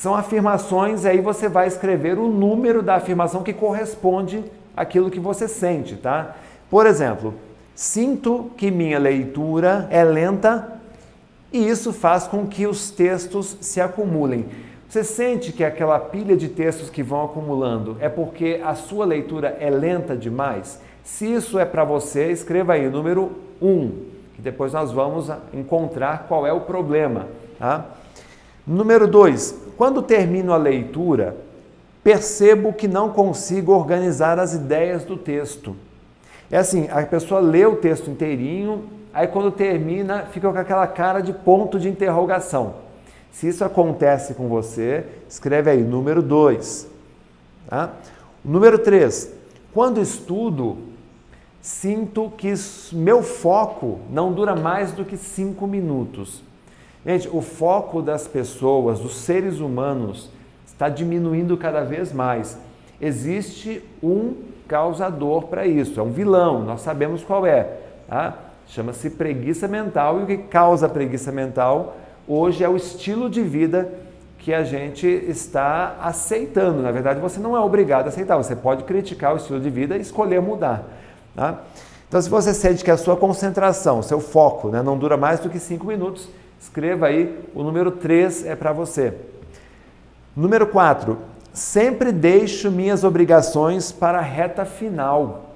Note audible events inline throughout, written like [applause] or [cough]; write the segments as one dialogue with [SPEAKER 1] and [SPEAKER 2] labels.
[SPEAKER 1] São afirmações, aí você vai escrever o número da afirmação que corresponde àquilo que você sente, tá? Por exemplo, sinto que minha leitura é lenta e isso faz com que os textos se acumulem. Você sente que aquela pilha de textos que vão acumulando é porque a sua leitura é lenta demais? Se isso é para você, escreva aí número 1, que depois nós vamos encontrar qual é o problema. Tá? Número 2, quando termino a leitura, percebo que não consigo organizar as ideias do texto. É assim, a pessoa lê o texto inteirinho, aí quando termina, fica com aquela cara de ponto de interrogação. Se isso acontece com você, escreve aí, número 2. Tá? Número 3. Quando estudo, sinto que meu foco não dura mais do que cinco minutos. Gente, o foco das pessoas, dos seres humanos, está diminuindo cada vez mais. Existe um causador para isso, é um vilão, nós sabemos qual é. Tá? Chama-se preguiça mental e o que causa preguiça mental hoje é o estilo de vida que a gente está aceitando. Na verdade, você não é obrigado a aceitar, você pode criticar o estilo de vida e escolher mudar. Tá? Então, se você sente que a sua concentração, seu foco, né, não dura mais do que cinco minutos, escreva aí o número 3 é para você. Número 4, Sempre deixo minhas obrigações para a reta final,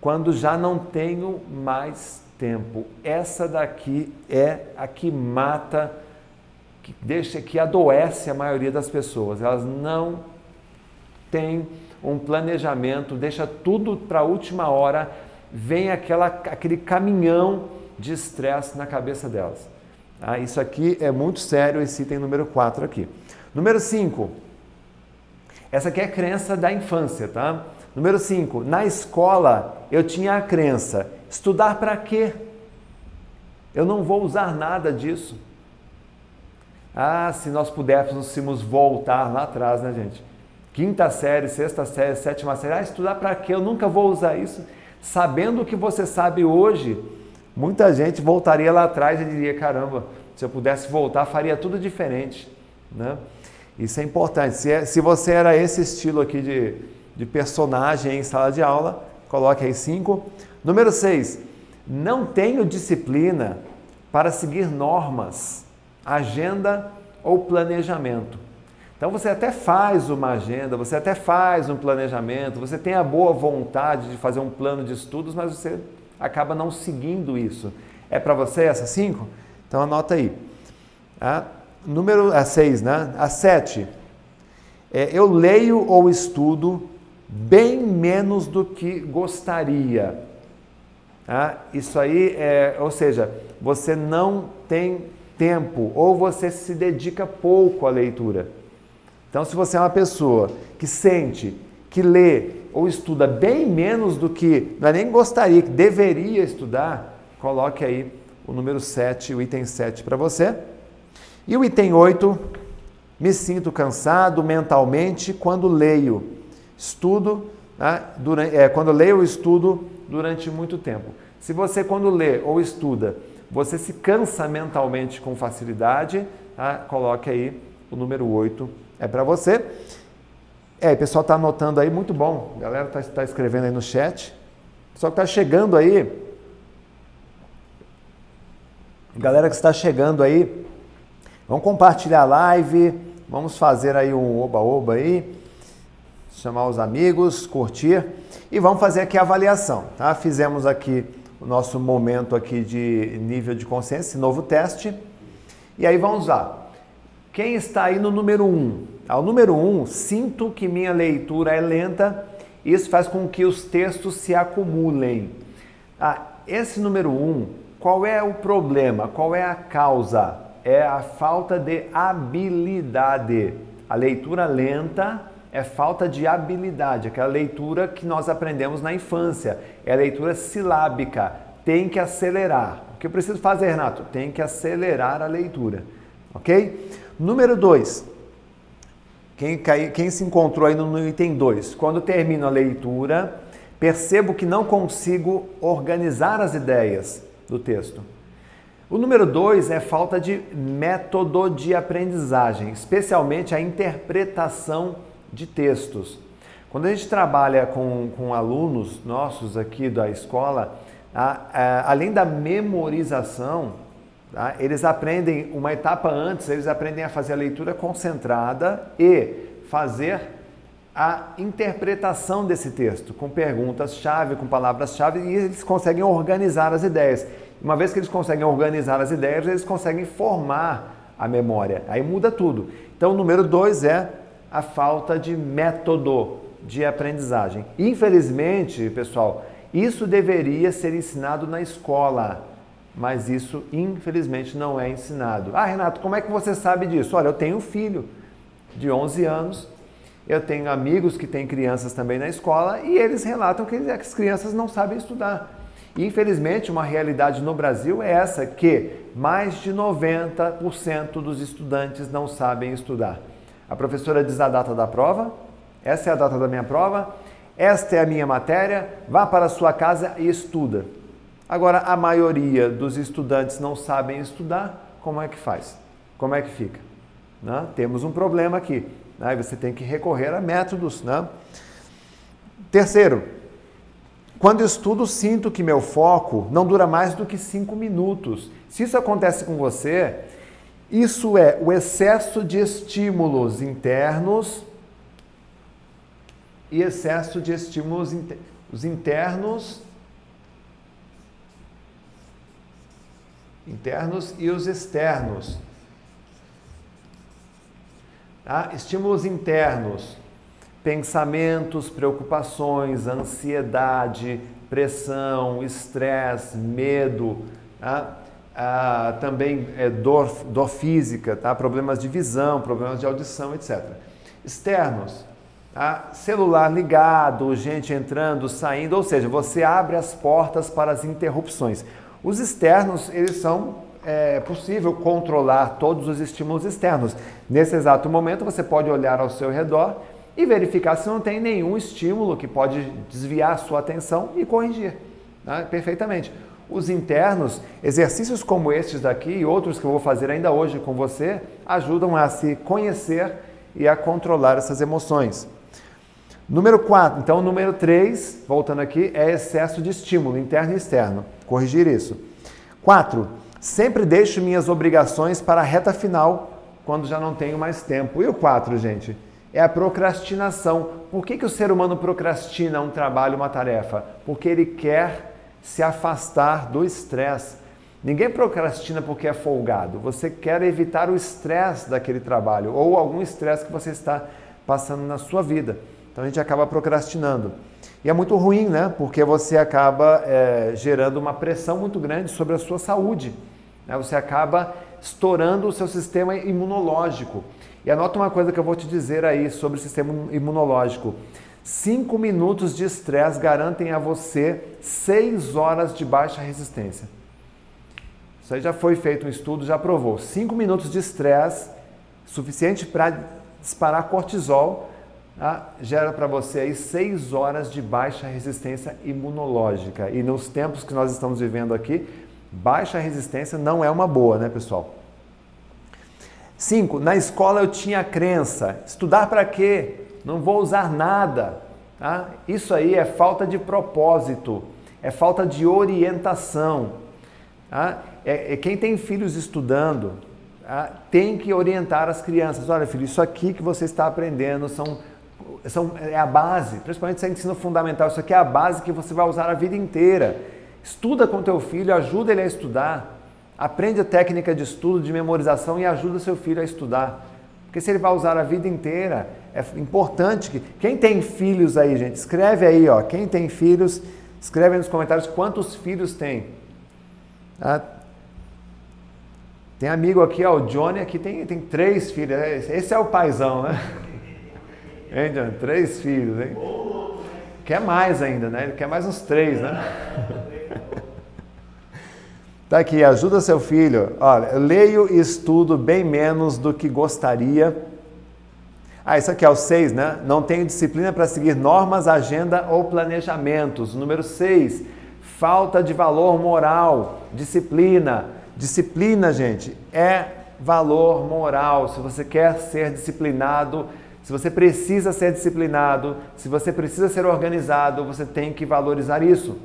[SPEAKER 1] quando já não tenho mais tempo. Essa daqui é a que mata, que deixa que adoece a maioria das pessoas. Elas não têm um planejamento, deixa tudo para a última hora, vem aquela, aquele caminhão de estresse na cabeça delas. Ah, isso aqui é muito sério, esse item número 4 aqui. Número 5, essa aqui é a crença da infância, tá? Número 5. Na escola eu tinha a crença: estudar para quê? Eu não vou usar nada disso. Ah, se nós pudéssemos voltar lá atrás, né, gente? Quinta série, sexta série, sétima série. Ah, estudar para quê? Eu nunca vou usar isso. Sabendo o que você sabe hoje, muita gente voltaria lá atrás e diria: caramba, se eu pudesse voltar, faria tudo diferente, né? Isso é importante. Se, é, se você era esse estilo aqui de, de personagem em sala de aula, coloque aí cinco. Número seis, não tenho disciplina para seguir normas, agenda ou planejamento. Então você até faz uma agenda, você até faz um planejamento, você tem a boa vontade de fazer um plano de estudos, mas você acaba não seguindo isso. É para você essas cinco? Então anota aí. Tá? Número a seis, né? A sete. É, eu leio ou estudo bem menos do que gostaria. Ah, isso aí, é, ou seja, você não tem tempo ou você se dedica pouco à leitura. Então, se você é uma pessoa que sente, que lê ou estuda bem menos do que não é nem gostaria, que deveria estudar, coloque aí o número 7, o item 7 para você. E o item 8, me sinto cansado mentalmente quando leio. Estudo, né, durante, é, quando leio ou estudo durante muito tempo. Se você, quando lê ou estuda, você se cansa mentalmente com facilidade, tá? coloque aí o número 8, é para você. É, o pessoal está anotando aí, muito bom. A galera está tá escrevendo aí no chat. O pessoal que está chegando aí, galera que está chegando aí, Vamos compartilhar a live, vamos fazer aí um oba-oba aí, chamar os amigos, curtir e vamos fazer aqui a avaliação, tá? Fizemos aqui o nosso momento aqui de nível de consciência, novo teste. E aí vamos lá. Quem está aí no número 1? Um? Ao número 1, um, sinto que minha leitura é lenta, isso faz com que os textos se acumulem. Ah, esse número 1, um, qual é o problema? Qual é a causa? é a falta de habilidade. A leitura lenta é falta de habilidade, aquela leitura que nós aprendemos na infância. É a leitura silábica. Tem que acelerar. O que eu preciso fazer, Renato? Tem que acelerar a leitura. Ok? Número 2. Quem, quem se encontrou aí no item 2? Quando termino a leitura, percebo que não consigo organizar as ideias do texto. O número dois é falta de método de aprendizagem, especialmente a interpretação de textos. Quando a gente trabalha com, com alunos nossos aqui da escola, a, a, além da memorização, tá, eles aprendem uma etapa antes, eles aprendem a fazer a leitura concentrada e fazer a interpretação desse texto, com perguntas-chave, com palavras-chave, e eles conseguem organizar as ideias. Uma vez que eles conseguem organizar as ideias, eles conseguem formar a memória. Aí muda tudo. Então, o número dois é a falta de método de aprendizagem. Infelizmente, pessoal, isso deveria ser ensinado na escola, mas isso infelizmente não é ensinado. Ah, Renato, como é que você sabe disso? Olha, eu tenho um filho de 11 anos, eu tenho amigos que têm crianças também na escola e eles relatam que as crianças não sabem estudar. Infelizmente, uma realidade no Brasil é essa, que mais de 90% dos estudantes não sabem estudar. A professora diz a data da prova, essa é a data da minha prova, esta é a minha matéria, vá para a sua casa e estuda. Agora, a maioria dos estudantes não sabem estudar, como é que faz? Como é que fica? Né? Temos um problema aqui. Né? Você tem que recorrer a métodos. Né? Terceiro, quando estudo, sinto que meu foco não dura mais do que cinco minutos. Se isso acontece com você, isso é o excesso de estímulos internos e excesso de estímulos inter os internos internos e os externos. Tá? Estímulos internos, pensamentos, preocupações, ansiedade, pressão, estresse, medo, tá? ah, também é, dor, dor física, tá? problemas de visão, problemas de audição, etc. Externos, Tá? Celular ligado, gente entrando, saindo, ou seja, você abre as portas para as interrupções. Os externos, eles são é possível controlar todos os estímulos externos. Nesse exato momento, você pode olhar ao seu redor e verificar se não tem nenhum estímulo que pode desviar a sua atenção e corrigir né? perfeitamente. Os internos, exercícios como estes daqui e outros que eu vou fazer ainda hoje com você, ajudam a se conhecer e a controlar essas emoções. Número 4, então, número 3, voltando aqui, é excesso de estímulo interno e externo. Corrigir isso. 4. Sempre deixo minhas obrigações para a reta final, quando já não tenho mais tempo. E o 4, gente? É a procrastinação. Por que, que o ser humano procrastina um trabalho, uma tarefa? Porque ele quer se afastar do estresse. Ninguém procrastina porque é folgado. Você quer evitar o estresse daquele trabalho ou algum estresse que você está passando na sua vida. Então a gente acaba procrastinando. E é muito ruim, né? Porque você acaba é, gerando uma pressão muito grande sobre a sua saúde. Né? Você acaba estourando o seu sistema imunológico. E anota uma coisa que eu vou te dizer aí sobre o sistema imunológico. Cinco minutos de estresse garantem a você seis horas de baixa resistência. Isso aí já foi feito um estudo, já provou. Cinco minutos de estresse, suficiente para disparar cortisol, ah, gera para você aí 6 horas de baixa resistência imunológica. E nos tempos que nós estamos vivendo aqui, baixa resistência não é uma boa, né, pessoal? 5. Na escola eu tinha crença: estudar para quê? Não vou usar nada. Tá? Isso aí é falta de propósito, é falta de orientação. Tá? É, é, quem tem filhos estudando tá? tem que orientar as crianças. Olha, filho, isso aqui que você está aprendendo são são, é a base, principalmente se é ensino fundamental, isso aqui é a base que você vai usar a vida inteira. Estuda com teu filho, ajuda ele a estudar, aprende a técnica de estudo, de memorização e ajuda seu filho a estudar. Porque se ele vai usar a vida inteira, é importante que. Quem tem filhos aí, gente, escreve aí, ó. Quem tem filhos, escreve aí nos comentários quantos filhos tem. Ah, tem amigo aqui, ó, o Johnny aqui tem, tem três filhos. Esse é o paizão, né? Hein, John? Três filhos, hein? Quer mais ainda, né? Ele quer mais uns três, né? [laughs] Tá aqui, ajuda seu filho. Olha, leio e estudo bem menos do que gostaria. Ah, isso aqui é o seis, né? Não tenho disciplina para seguir normas, agenda ou planejamentos. Número seis, falta de valor moral, disciplina. Disciplina, gente, é valor moral. Se você quer ser disciplinado, se você precisa ser disciplinado, se você precisa ser organizado, você tem que valorizar isso.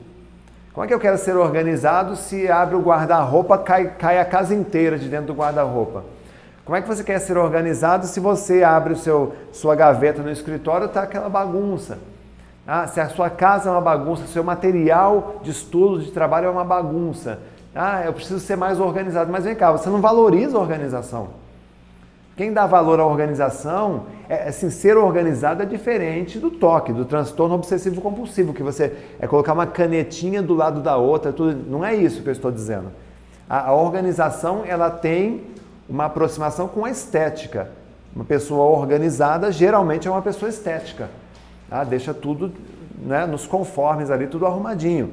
[SPEAKER 1] Como é que eu quero ser organizado se abre o guarda-roupa, cai, cai a casa inteira de dentro do guarda-roupa? Como é que você quer ser organizado se você abre o seu, sua gaveta no escritório e está aquela bagunça? Ah, se a sua casa é uma bagunça, seu material de estudo, de trabalho é uma bagunça. Ah, eu preciso ser mais organizado. Mas vem cá, você não valoriza a organização. Quem dá valor à organização, é, assim, ser organizado é diferente do toque, do transtorno obsessivo compulsivo, que você é colocar uma canetinha do lado da outra, tudo. não é isso que eu estou dizendo. A, a organização, ela tem uma aproximação com a estética. Uma pessoa organizada geralmente é uma pessoa estética. Tá? Deixa tudo né, nos conformes ali, tudo arrumadinho.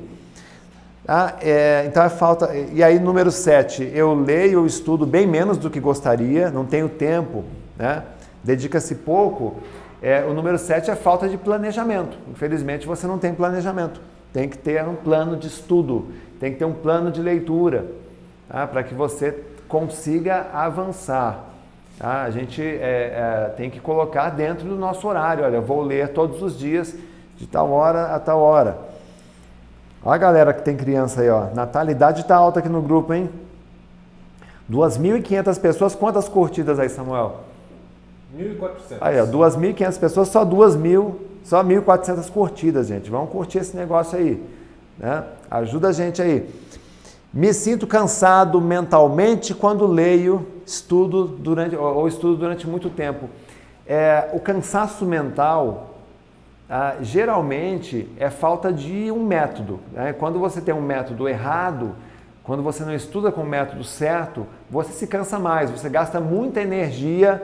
[SPEAKER 1] Ah, é, então é falta. E aí, número 7, eu leio ou estudo bem menos do que gostaria, não tenho tempo, né? dedica-se pouco. É, o número 7 é falta de planejamento. Infelizmente, você não tem planejamento. Tem que ter um plano de estudo, tem que ter um plano de leitura, tá? para que você consiga avançar. Tá? A gente é, é, tem que colocar dentro do nosso horário. Olha, vou ler todos os dias, de tal hora a tal hora. Olha a galera que tem criança aí, ó. Natalidade está alta aqui no grupo, hein? 2.500 pessoas. Quantas curtidas aí, Samuel?
[SPEAKER 2] 1.400.
[SPEAKER 1] Aí, ó, 2.500 pessoas, só 2.000, só 1.400 curtidas, gente. Vamos curtir esse negócio aí, né? Ajuda a gente aí. Me sinto cansado mentalmente quando leio, estudo durante ou estudo durante muito tempo. É, o cansaço mental ah, geralmente é falta de um método. Né? Quando você tem um método errado, quando você não estuda com o método certo, você se cansa mais, você gasta muita energia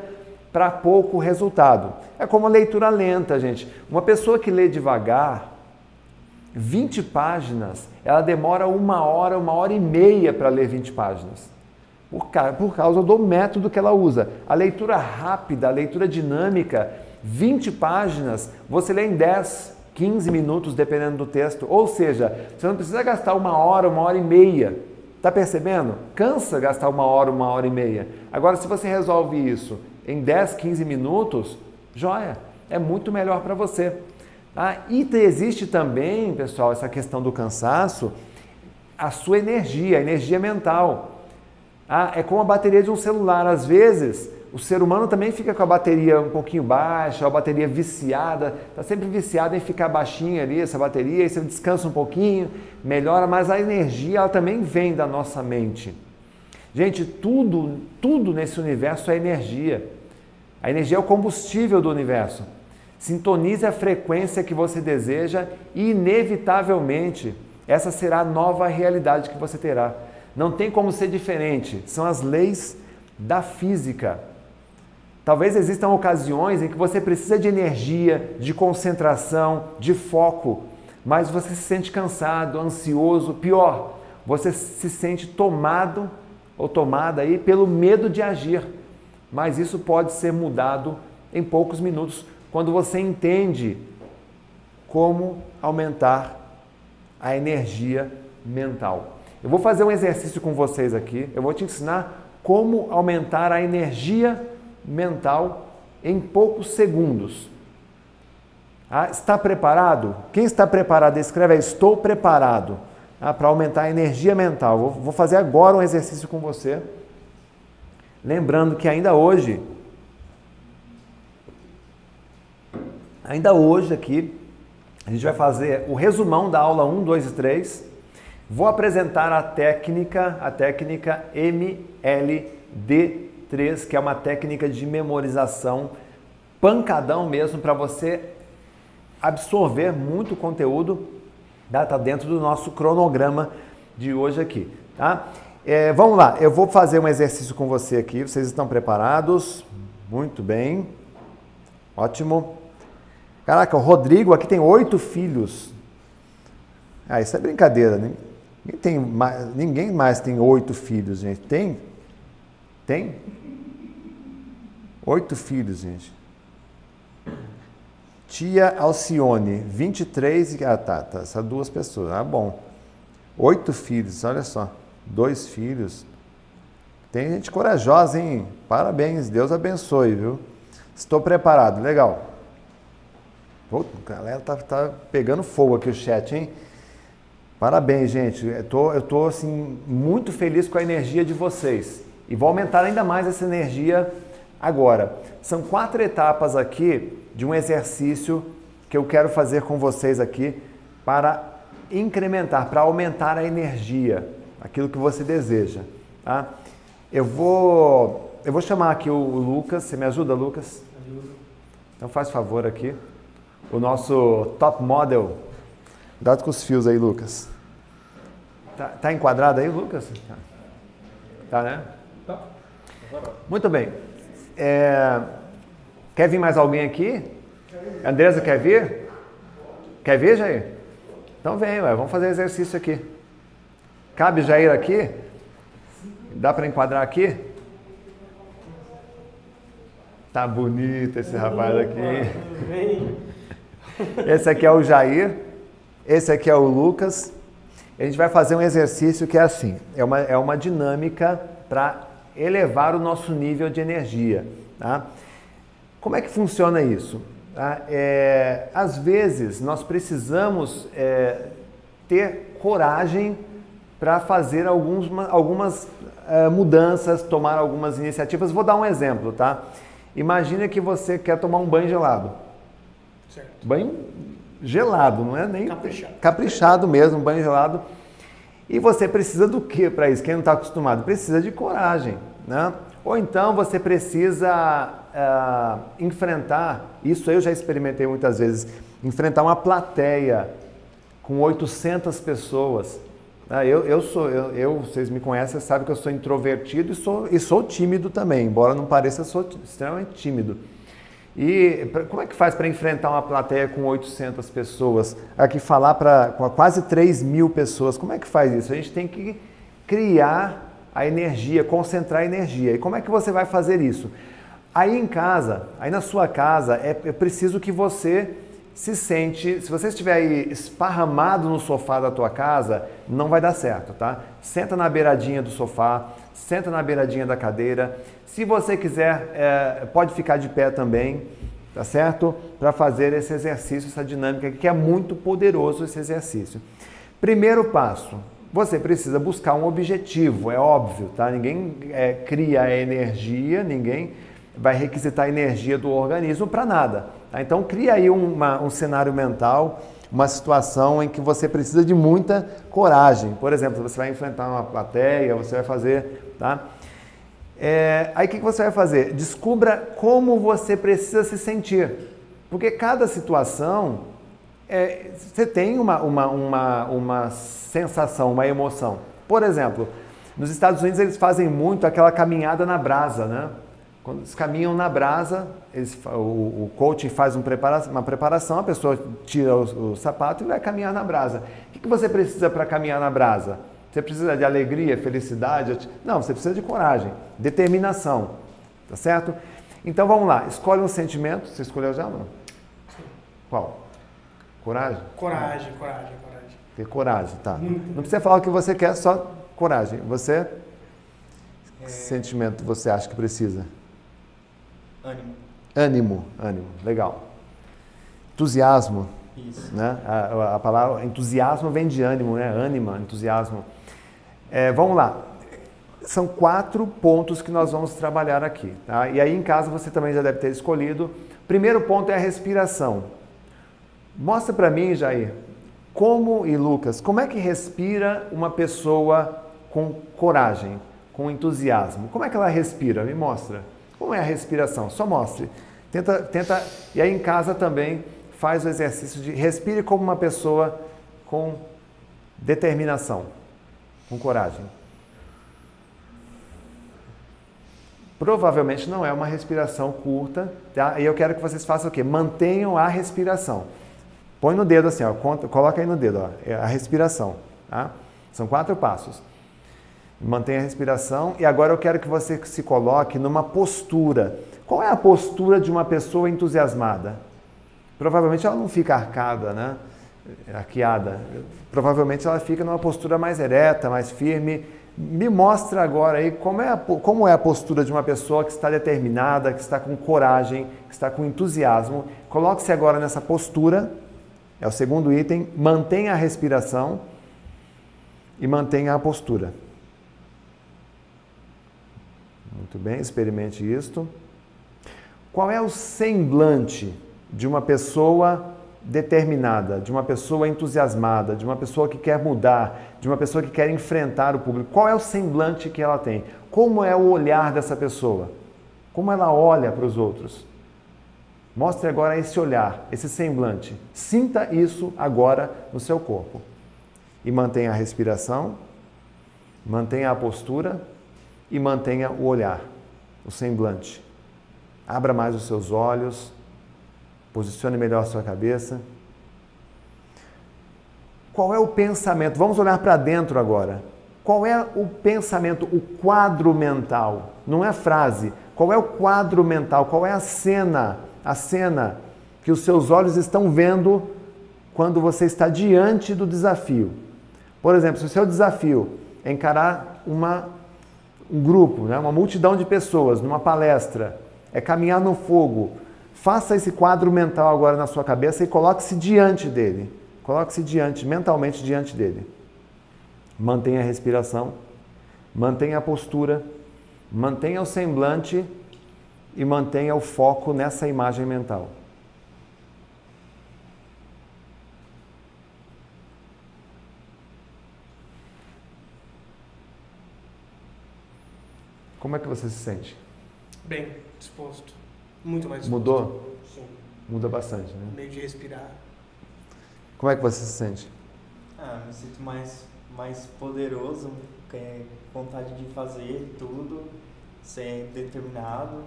[SPEAKER 1] para pouco resultado. É como a leitura lenta, gente. Uma pessoa que lê devagar, 20 páginas, ela demora uma hora, uma hora e meia para ler 20 páginas. Por, por causa do método que ela usa. A leitura rápida, a leitura dinâmica, 20 páginas, você lê em 10, 15 minutos, dependendo do texto. Ou seja, você não precisa gastar uma hora, uma hora e meia. Está percebendo? Cansa gastar uma hora, uma hora e meia. Agora, se você resolve isso em 10, 15 minutos, joia, é muito melhor para você. Ah, e existe também, pessoal, essa questão do cansaço, a sua energia, a energia mental. Ah, é como a bateria de um celular. Às vezes, o ser humano também fica com a bateria um pouquinho baixa, a bateria viciada, está sempre viciado em ficar baixinha ali essa bateria, aí você descansa um pouquinho, melhora, mas a energia ela também vem da nossa mente. Gente, tudo, tudo nesse universo é energia. A energia é o combustível do universo. Sintonize a frequência que você deseja e, inevitavelmente, essa será a nova realidade que você terá. Não tem como ser diferente. São as leis da física. Talvez existam ocasiões em que você precisa de energia, de concentração, de foco, mas você se sente cansado, ansioso, pior, você se sente tomado ou tomada aí pelo medo de agir. Mas isso pode ser mudado em poucos minutos quando você entende como aumentar a energia mental. Eu vou fazer um exercício com vocês aqui. Eu vou te ensinar como aumentar a energia mental mental em poucos segundos. Ah, está preparado? Quem está preparado? Escreve aí, estou preparado ah, para aumentar a energia mental. Vou, vou fazer agora um exercício com você. Lembrando que ainda hoje, ainda hoje aqui, a gente vai fazer o resumão da aula 1, 2 e 3. Vou apresentar a técnica, a técnica MLD 3, que é uma técnica de memorização pancadão mesmo para você absorver muito conteúdo, tá? tá dentro do nosso cronograma de hoje aqui, tá? É, vamos lá, eu vou fazer um exercício com você aqui. Vocês estão preparados? Muito bem, ótimo. Caraca, o Rodrigo aqui tem oito filhos. Ah, isso é brincadeira, né? Ninguém, tem mais, ninguém mais tem oito filhos, gente. Tem? Tem? Oito filhos, gente. Tia Alcione, 23. Ah, tá, tá. São duas pessoas. Ah, bom. Oito filhos, olha só. Dois filhos. Tem gente corajosa, hein? Parabéns, Deus abençoe, viu? Estou preparado, legal. Pô, galera tá, tá pegando fogo aqui o chat, hein? Parabéns, gente. Eu tô, eu tô assim, muito feliz com a energia de vocês. E vou aumentar ainda mais essa energia agora. São quatro etapas aqui de um exercício que eu quero fazer com vocês aqui para incrementar, para aumentar a energia, aquilo que você deseja. Tá? Eu vou, eu vou chamar aqui o Lucas. Você me ajuda, Lucas? Ajuda. Então faz favor aqui. O nosso top model. Cuidado com os fios aí, Lucas. Tá, tá enquadrado aí, Lucas? Tá, tá né? Tá. Muito bem. É... Quer vir mais alguém aqui? Andresa quer vir? Quer vir, Jair? Então vem, ué, vamos fazer exercício aqui. Cabe Jair aqui? Dá para enquadrar aqui? Tá bonito esse rapaz aqui. Esse aqui é o Jair, esse aqui é o Lucas. A gente vai fazer um exercício que é assim: é uma, é uma dinâmica para elevar o nosso nível de energia. Tá? Como é que funciona isso? Tá? É, às vezes nós precisamos é, ter coragem para fazer alguns, algumas uh, mudanças, tomar algumas iniciativas. Vou dar um exemplo, tá? Imagina que você quer tomar um banho gelado. Certo. Banho gelado, não é nem caprichado, caprichado mesmo, banho gelado. E você precisa do que para isso? Quem não está acostumado precisa de coragem, né? Ou então você precisa uh, enfrentar, isso eu já experimentei muitas vezes, enfrentar uma plateia com 800 pessoas ah, eu, eu sou, eu, eu, vocês me conhecem, sabem que eu sou introvertido e sou, e sou tímido também, embora não pareça, sou extremamente tímido. E pra, como é que faz para enfrentar uma plateia com 800 pessoas? Aqui falar para quase 3 mil pessoas, como é que faz isso? A gente tem que criar a energia, concentrar a energia. E como é que você vai fazer isso? Aí em casa, aí na sua casa, é, é preciso que você se sente, se você estiver aí esparramado no sofá da tua casa, não vai dar certo, tá? Senta na beiradinha do sofá, senta na beiradinha da cadeira. Se você quiser, é, pode ficar de pé também, tá certo? Para fazer esse exercício, essa dinâmica, que é muito poderoso esse exercício. Primeiro passo, você precisa buscar um objetivo, é óbvio, tá? Ninguém é, cria energia, ninguém vai requisitar energia do organismo para nada. Tá? Então, cria aí uma, um cenário mental, uma situação em que você precisa de muita coragem. Por exemplo, você vai enfrentar uma plateia, você vai fazer. Tá? É, aí o que você vai fazer? Descubra como você precisa se sentir. Porque cada situação é, você tem uma, uma, uma, uma sensação, uma emoção. Por exemplo, nos Estados Unidos eles fazem muito aquela caminhada na brasa, né? Quando eles caminham na brasa, eles, o, o coach faz um prepara, uma preparação, a pessoa tira o, o, sapato e vai caminhar na brasa. O que, que você precisa para caminhar na brasa? Você precisa de alegria, felicidade? Não, você precisa de coragem, determinação. Tá certo? Então vamos lá, escolhe um sentimento. Você escolheu já não? Sim. Qual? Coragem?
[SPEAKER 2] Coragem, coragem, coragem.
[SPEAKER 1] Ter coragem, tá. Não precisa falar o que você quer, só coragem. Você? É... Que sentimento você acha que precisa?
[SPEAKER 2] Ânimo.
[SPEAKER 1] Ânimo, ânimo, legal. Entusiasmo.
[SPEAKER 2] Isso.
[SPEAKER 1] Né? A, a, palavra entusiasmo vem de ânimo, né? Ânima, entusiasmo. É, vamos lá. São quatro pontos que nós vamos trabalhar aqui. Tá? E aí em casa você também já deve ter escolhido. Primeiro ponto é a respiração. Mostra para mim, Jair, como e Lucas, como é que respira uma pessoa com coragem, com entusiasmo? Como é que ela respira? Me mostra. Como é a respiração? Só mostre. Tenta, tenta, e aí em casa também faz o exercício de respire como uma pessoa com determinação, com coragem. Provavelmente não é uma respiração curta, tá? E eu quero que vocês façam o quê? Mantenham a respiração. Põe no dedo assim, ó, coloca aí no dedo, ó, é a respiração, tá? São quatro passos. Mantenha a respiração e agora eu quero que você se coloque numa postura. Qual é a postura de uma pessoa entusiasmada? Provavelmente ela não fica arcada, né? Arqueada. Provavelmente ela fica numa postura mais ereta, mais firme, Me mostra agora aí como é, a, como é a postura de uma pessoa que está determinada, que está com coragem, que está com entusiasmo. Coloque-se agora nessa postura, é o segundo item. Mantenha a respiração e mantenha a postura. Muito bem, experimente isto. Qual é o semblante de uma pessoa determinada, de uma pessoa entusiasmada, de uma pessoa que quer mudar, de uma pessoa que quer enfrentar o público? Qual é o semblante que ela tem? Como é o olhar dessa pessoa? Como ela olha para os outros? Mostre agora esse olhar, esse semblante. Sinta isso agora no seu corpo. E mantenha a respiração, mantenha a postura e mantenha o olhar, o semblante. Abra mais os seus olhos, posicione melhor a sua cabeça. Qual é o pensamento? Vamos olhar para dentro agora. Qual é o pensamento, o quadro mental? Não é frase. Qual é o quadro mental? Qual é a cena? A cena que os seus olhos estão vendo quando você está diante do desafio. Por exemplo, se o seu desafio é encarar uma um grupo, né, uma multidão de pessoas numa palestra, é caminhar no fogo. Faça esse quadro mental agora na sua cabeça e coloque-se diante dele. Coloque-se diante, mentalmente diante dele. Mantenha a respiração, mantenha a postura, mantenha o semblante e mantenha o foco nessa imagem mental. Como é que você se sente?
[SPEAKER 2] Bem disposto. Muito mais disposto.
[SPEAKER 1] Mudou?
[SPEAKER 2] Sim.
[SPEAKER 1] Muda bastante, né?
[SPEAKER 2] Meio de respirar.
[SPEAKER 1] Como é que você se sente?
[SPEAKER 3] Ah, me sinto mais, mais poderoso, com vontade de fazer tudo, ser determinado.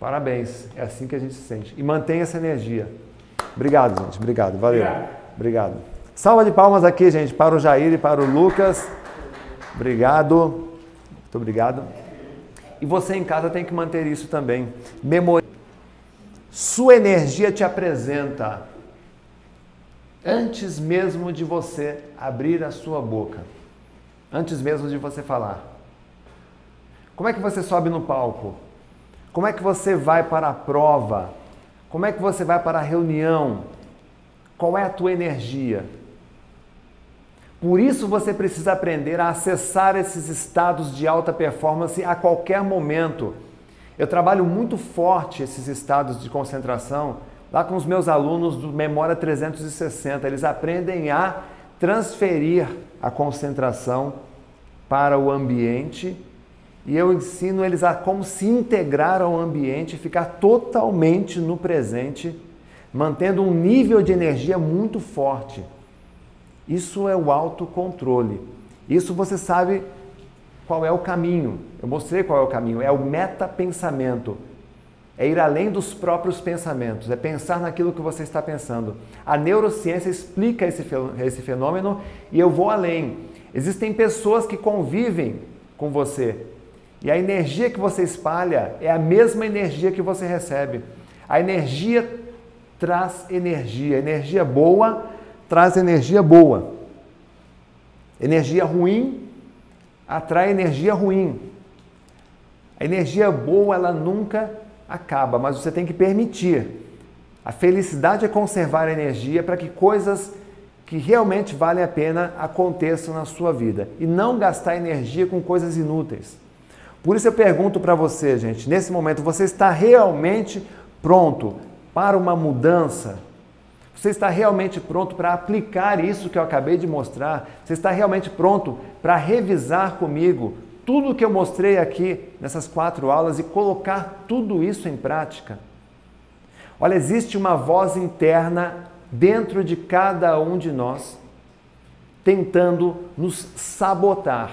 [SPEAKER 1] Parabéns, é assim que a gente se sente. E mantenha essa energia. Obrigado, gente. Obrigado, valeu.
[SPEAKER 2] Obrigado.
[SPEAKER 1] Obrigado. Salva de palmas aqui, gente, para o Jair e para o Lucas. Obrigado. Muito obrigado. E você em casa tem que manter isso também. Memori... Sua energia te apresenta antes mesmo de você abrir a sua boca. Antes mesmo de você falar. Como é que você sobe no palco? Como é que você vai para a prova? Como é que você vai para a reunião? Qual é a tua energia? Por isso você precisa aprender a acessar esses estados de alta performance a qualquer momento. Eu trabalho muito forte esses estados de concentração lá com os meus alunos do Memória 360. Eles aprendem a transferir a concentração para o ambiente e eu ensino eles a como se integrar ao ambiente, ficar totalmente no presente, mantendo um nível de energia muito forte. Isso é o autocontrole. Isso você sabe qual é o caminho. Eu mostrei qual é o caminho. É o metapensamento. É ir além dos próprios pensamentos. É pensar naquilo que você está pensando. A neurociência explica esse fenômeno e eu vou além. Existem pessoas que convivem com você e a energia que você espalha é a mesma energia que você recebe. A energia traz energia. Energia boa traz energia boa. Energia ruim atrai energia ruim. A energia boa, ela nunca acaba, mas você tem que permitir. A felicidade é conservar a energia para que coisas que realmente valem a pena aconteçam na sua vida e não gastar energia com coisas inúteis. Por isso eu pergunto para você, gente, nesse momento, você está realmente pronto para uma mudança? Você está realmente pronto para aplicar isso que eu acabei de mostrar? Você está realmente pronto para revisar comigo tudo o que eu mostrei aqui nessas quatro aulas e colocar tudo isso em prática? Olha, existe uma voz interna dentro de cada um de nós tentando nos sabotar.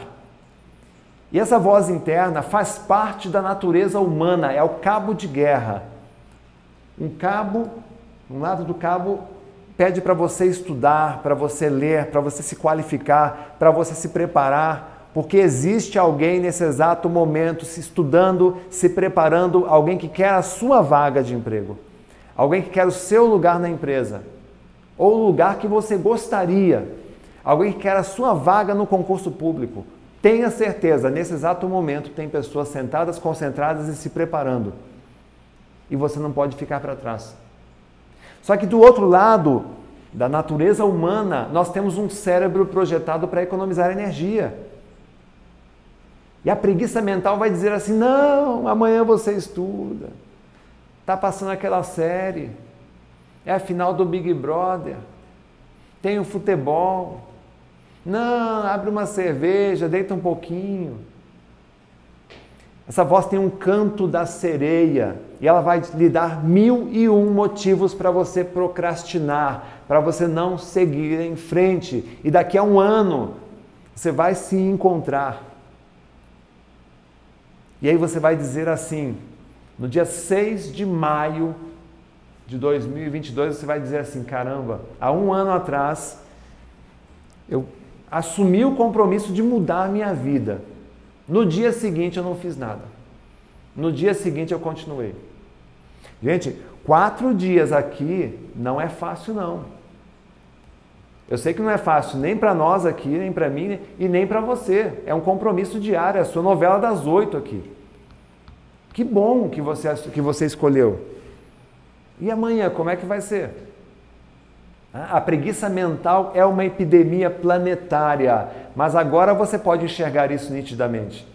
[SPEAKER 1] E essa voz interna faz parte da natureza humana, é o cabo de guerra. Um cabo, um lado do cabo pede para você estudar, para você ler, para você se qualificar, para você se preparar, porque existe alguém nesse exato momento se estudando, se preparando, alguém que quer a sua vaga de emprego, alguém que quer o seu lugar na empresa, ou o lugar que você gostaria, alguém que quer a sua vaga no concurso público. tenha certeza, nesse exato momento tem pessoas sentadas, concentradas e se preparando. E você não pode ficar para trás. Só que do outro lado da natureza humana, nós temos um cérebro projetado para economizar energia. E a preguiça mental vai dizer assim: não, amanhã você estuda. Está passando aquela série. É a final do Big Brother. Tem o futebol. Não, abre uma cerveja, deita um pouquinho. Essa voz tem um canto da sereia e ela vai lhe dar mil e um motivos para você procrastinar, para você não seguir em frente. E daqui a um ano você vai se encontrar. E aí você vai dizer assim, no dia 6 de maio de 2022, você vai dizer assim: caramba, há um ano atrás eu assumi o compromisso de mudar a minha vida. No dia seguinte eu não fiz nada. No dia seguinte eu continuei. Gente, quatro dias aqui não é fácil não. Eu sei que não é fácil nem para nós aqui, nem para mim e nem para você. É um compromisso diário, é a sua novela das oito aqui. Que bom que você, que você escolheu. E amanhã, como é que vai ser? A preguiça mental é uma epidemia planetária, mas agora você pode enxergar isso nitidamente.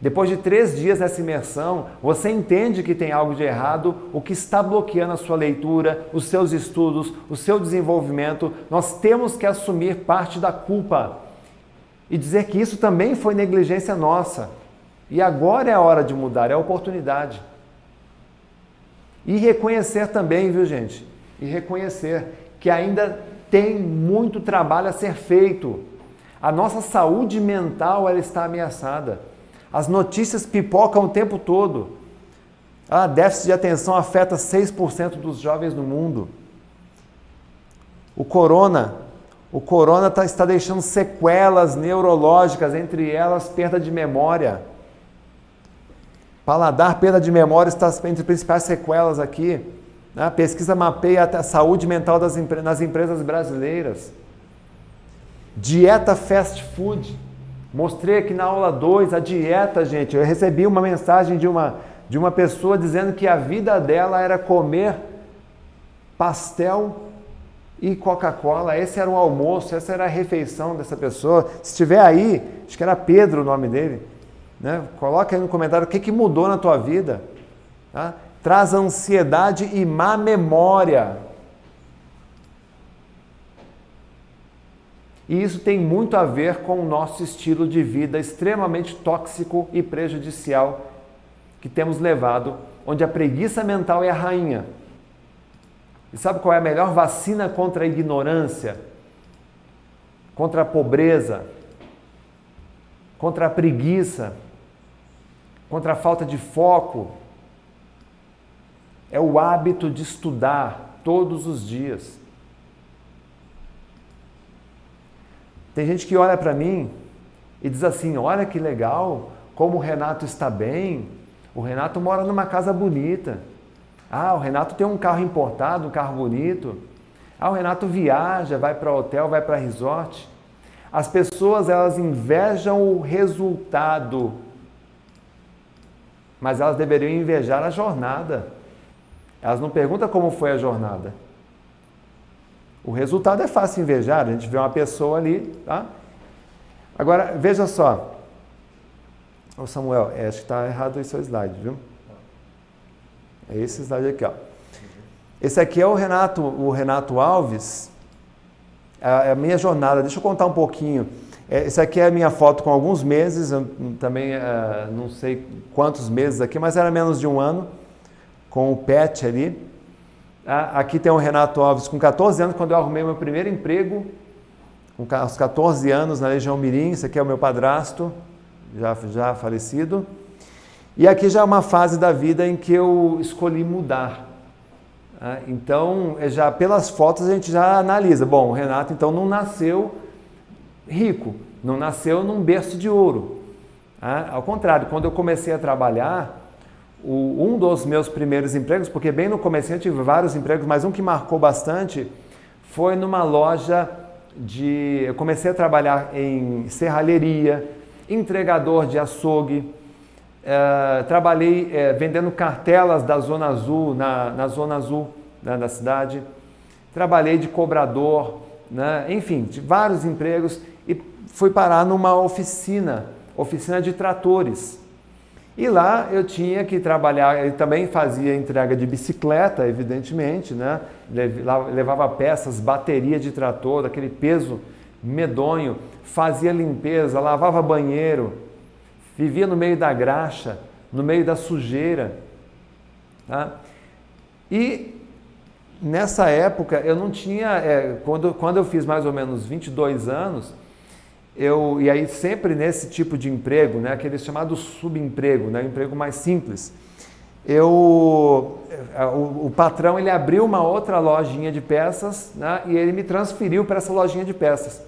[SPEAKER 1] Depois de três dias nessa imersão, você entende que tem algo de errado, o que está bloqueando a sua leitura, os seus estudos, o seu desenvolvimento. Nós temos que assumir parte da culpa e dizer que isso também foi negligência nossa. E agora é a hora de mudar, é a oportunidade. E reconhecer também, viu gente? E reconhecer que ainda tem muito trabalho a ser feito. A nossa saúde mental ela está ameaçada. As notícias pipocam o tempo todo. Ah, déficit de atenção afeta 6% dos jovens no mundo. O corona, o corona tá, está deixando sequelas neurológicas, entre elas perda de memória. Paladar, perda de memória está entre as principais sequelas aqui. A né? pesquisa mapeia a saúde mental das, nas empresas brasileiras. Dieta fast food. Mostrei aqui na aula 2 a dieta, gente. Eu recebi uma mensagem de uma, de uma pessoa dizendo que a vida dela era comer pastel e Coca-Cola. Esse era o almoço, essa era a refeição dessa pessoa. Se estiver aí, acho que era Pedro o nome dele. Né? Coloca aí no comentário o que, que mudou na tua vida. Tá? Traz ansiedade e má memória. E isso tem muito a ver com o nosso estilo de vida extremamente tóxico e prejudicial que temos levado, onde a preguiça mental é a rainha. E sabe qual é a melhor vacina contra a ignorância? Contra a pobreza? Contra a preguiça? contra a falta de foco, é o hábito de estudar todos os dias. Tem gente que olha para mim e diz assim: Olha que legal, como o Renato está bem. O Renato mora numa casa bonita. Ah, o Renato tem um carro importado, um carro bonito. Ah, o Renato viaja, vai para hotel, vai para resort. As pessoas elas invejam o resultado mas elas deveriam invejar a jornada. Elas não perguntam como foi a jornada. O resultado é fácil invejar, a gente vê uma pessoa ali, tá? Agora, veja só. Ô Samuel, é, acho que está errado esse seu slide, viu? É esse slide aqui, ó. Esse aqui é o Renato, o Renato Alves. É a minha jornada. Deixa eu contar um pouquinho. É, essa aqui é a minha foto com alguns meses, eu também uh, não sei quantos meses aqui, mas era menos de um ano, com o pet ali. Ah, aqui tem o Renato Alves com 14 anos, quando eu arrumei meu primeiro emprego, com aos 14 anos na Legião Mirim, esse aqui é o meu padrasto, já, já falecido. E aqui já é uma fase da vida em que eu escolhi mudar. Ah, então, é já pelas fotos a gente já analisa. Bom, o Renato então não nasceu rico, não nasceu num berço de ouro. Ah, ao contrário, quando eu comecei a trabalhar, o, um dos meus primeiros empregos, porque bem no começo eu tive vários empregos, mas um que marcou bastante foi numa loja de. Eu comecei a trabalhar em serralheria, entregador de açougue, é, trabalhei é, vendendo cartelas da Zona Azul, na, na Zona Azul né, da cidade, trabalhei de cobrador, né, enfim, de vários empregos e fui parar numa oficina, oficina de tratores. E lá eu tinha que trabalhar, eu também fazia entrega de bicicleta, evidentemente, né? levava peças, bateria de trator, aquele peso medonho, fazia limpeza, lavava banheiro, vivia no meio da graxa, no meio da sujeira. Tá? E nessa época eu não tinha, é, quando, quando eu fiz mais ou menos 22 anos, eu, e aí sempre nesse tipo de emprego, né, aquele chamado subemprego, né, emprego mais simples, eu, é, o, o, patrão ele abriu uma outra lojinha de peças né, e ele me transferiu para essa lojinha de peças.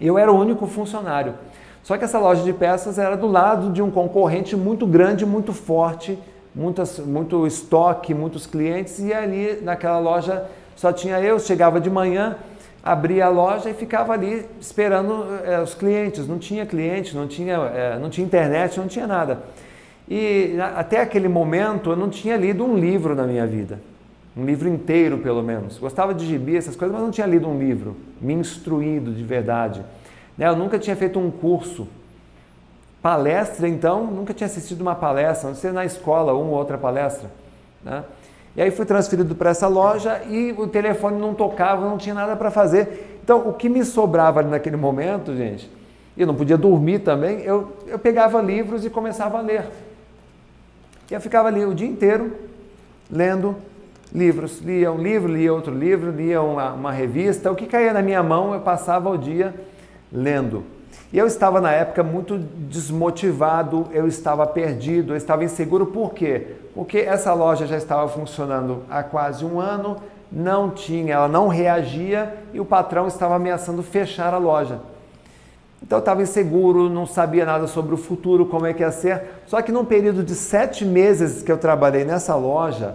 [SPEAKER 1] Eu era o único funcionário. Só que essa loja de peças era do lado de um concorrente muito grande, muito forte, muitas, muito estoque, muitos clientes, e ali naquela loja só tinha eu, chegava de manhã, abria a loja e ficava ali esperando é, os clientes. Não tinha cliente, não tinha, é, não tinha internet, não tinha nada. E até aquele momento eu não tinha lido um livro na minha vida. Um livro inteiro, pelo menos. Gostava de gibi, essas coisas, mas não tinha lido um livro, me instruído de verdade. Né, eu nunca tinha feito um curso. Palestra, então, nunca tinha assistido uma palestra, não sei na escola, uma ou outra palestra. Né? E aí fui transferido para essa loja e o telefone não tocava, não tinha nada para fazer. Então, o que me sobrava ali naquele momento, gente, eu não podia dormir também, eu, eu pegava livros e começava a ler. E eu ficava ali o dia inteiro lendo livros. Lia um livro, lia outro livro, lia uma, uma revista. O que caía na minha mão, eu passava o dia lendo. E eu estava na época muito desmotivado, eu estava perdido, eu estava inseguro. Por quê? Porque essa loja já estava funcionando há quase um ano, não tinha, ela não reagia e o patrão estava ameaçando fechar a loja. Então eu estava inseguro, não sabia nada sobre o futuro, como é que ia ser. Só que num período de sete meses que eu trabalhei nessa loja,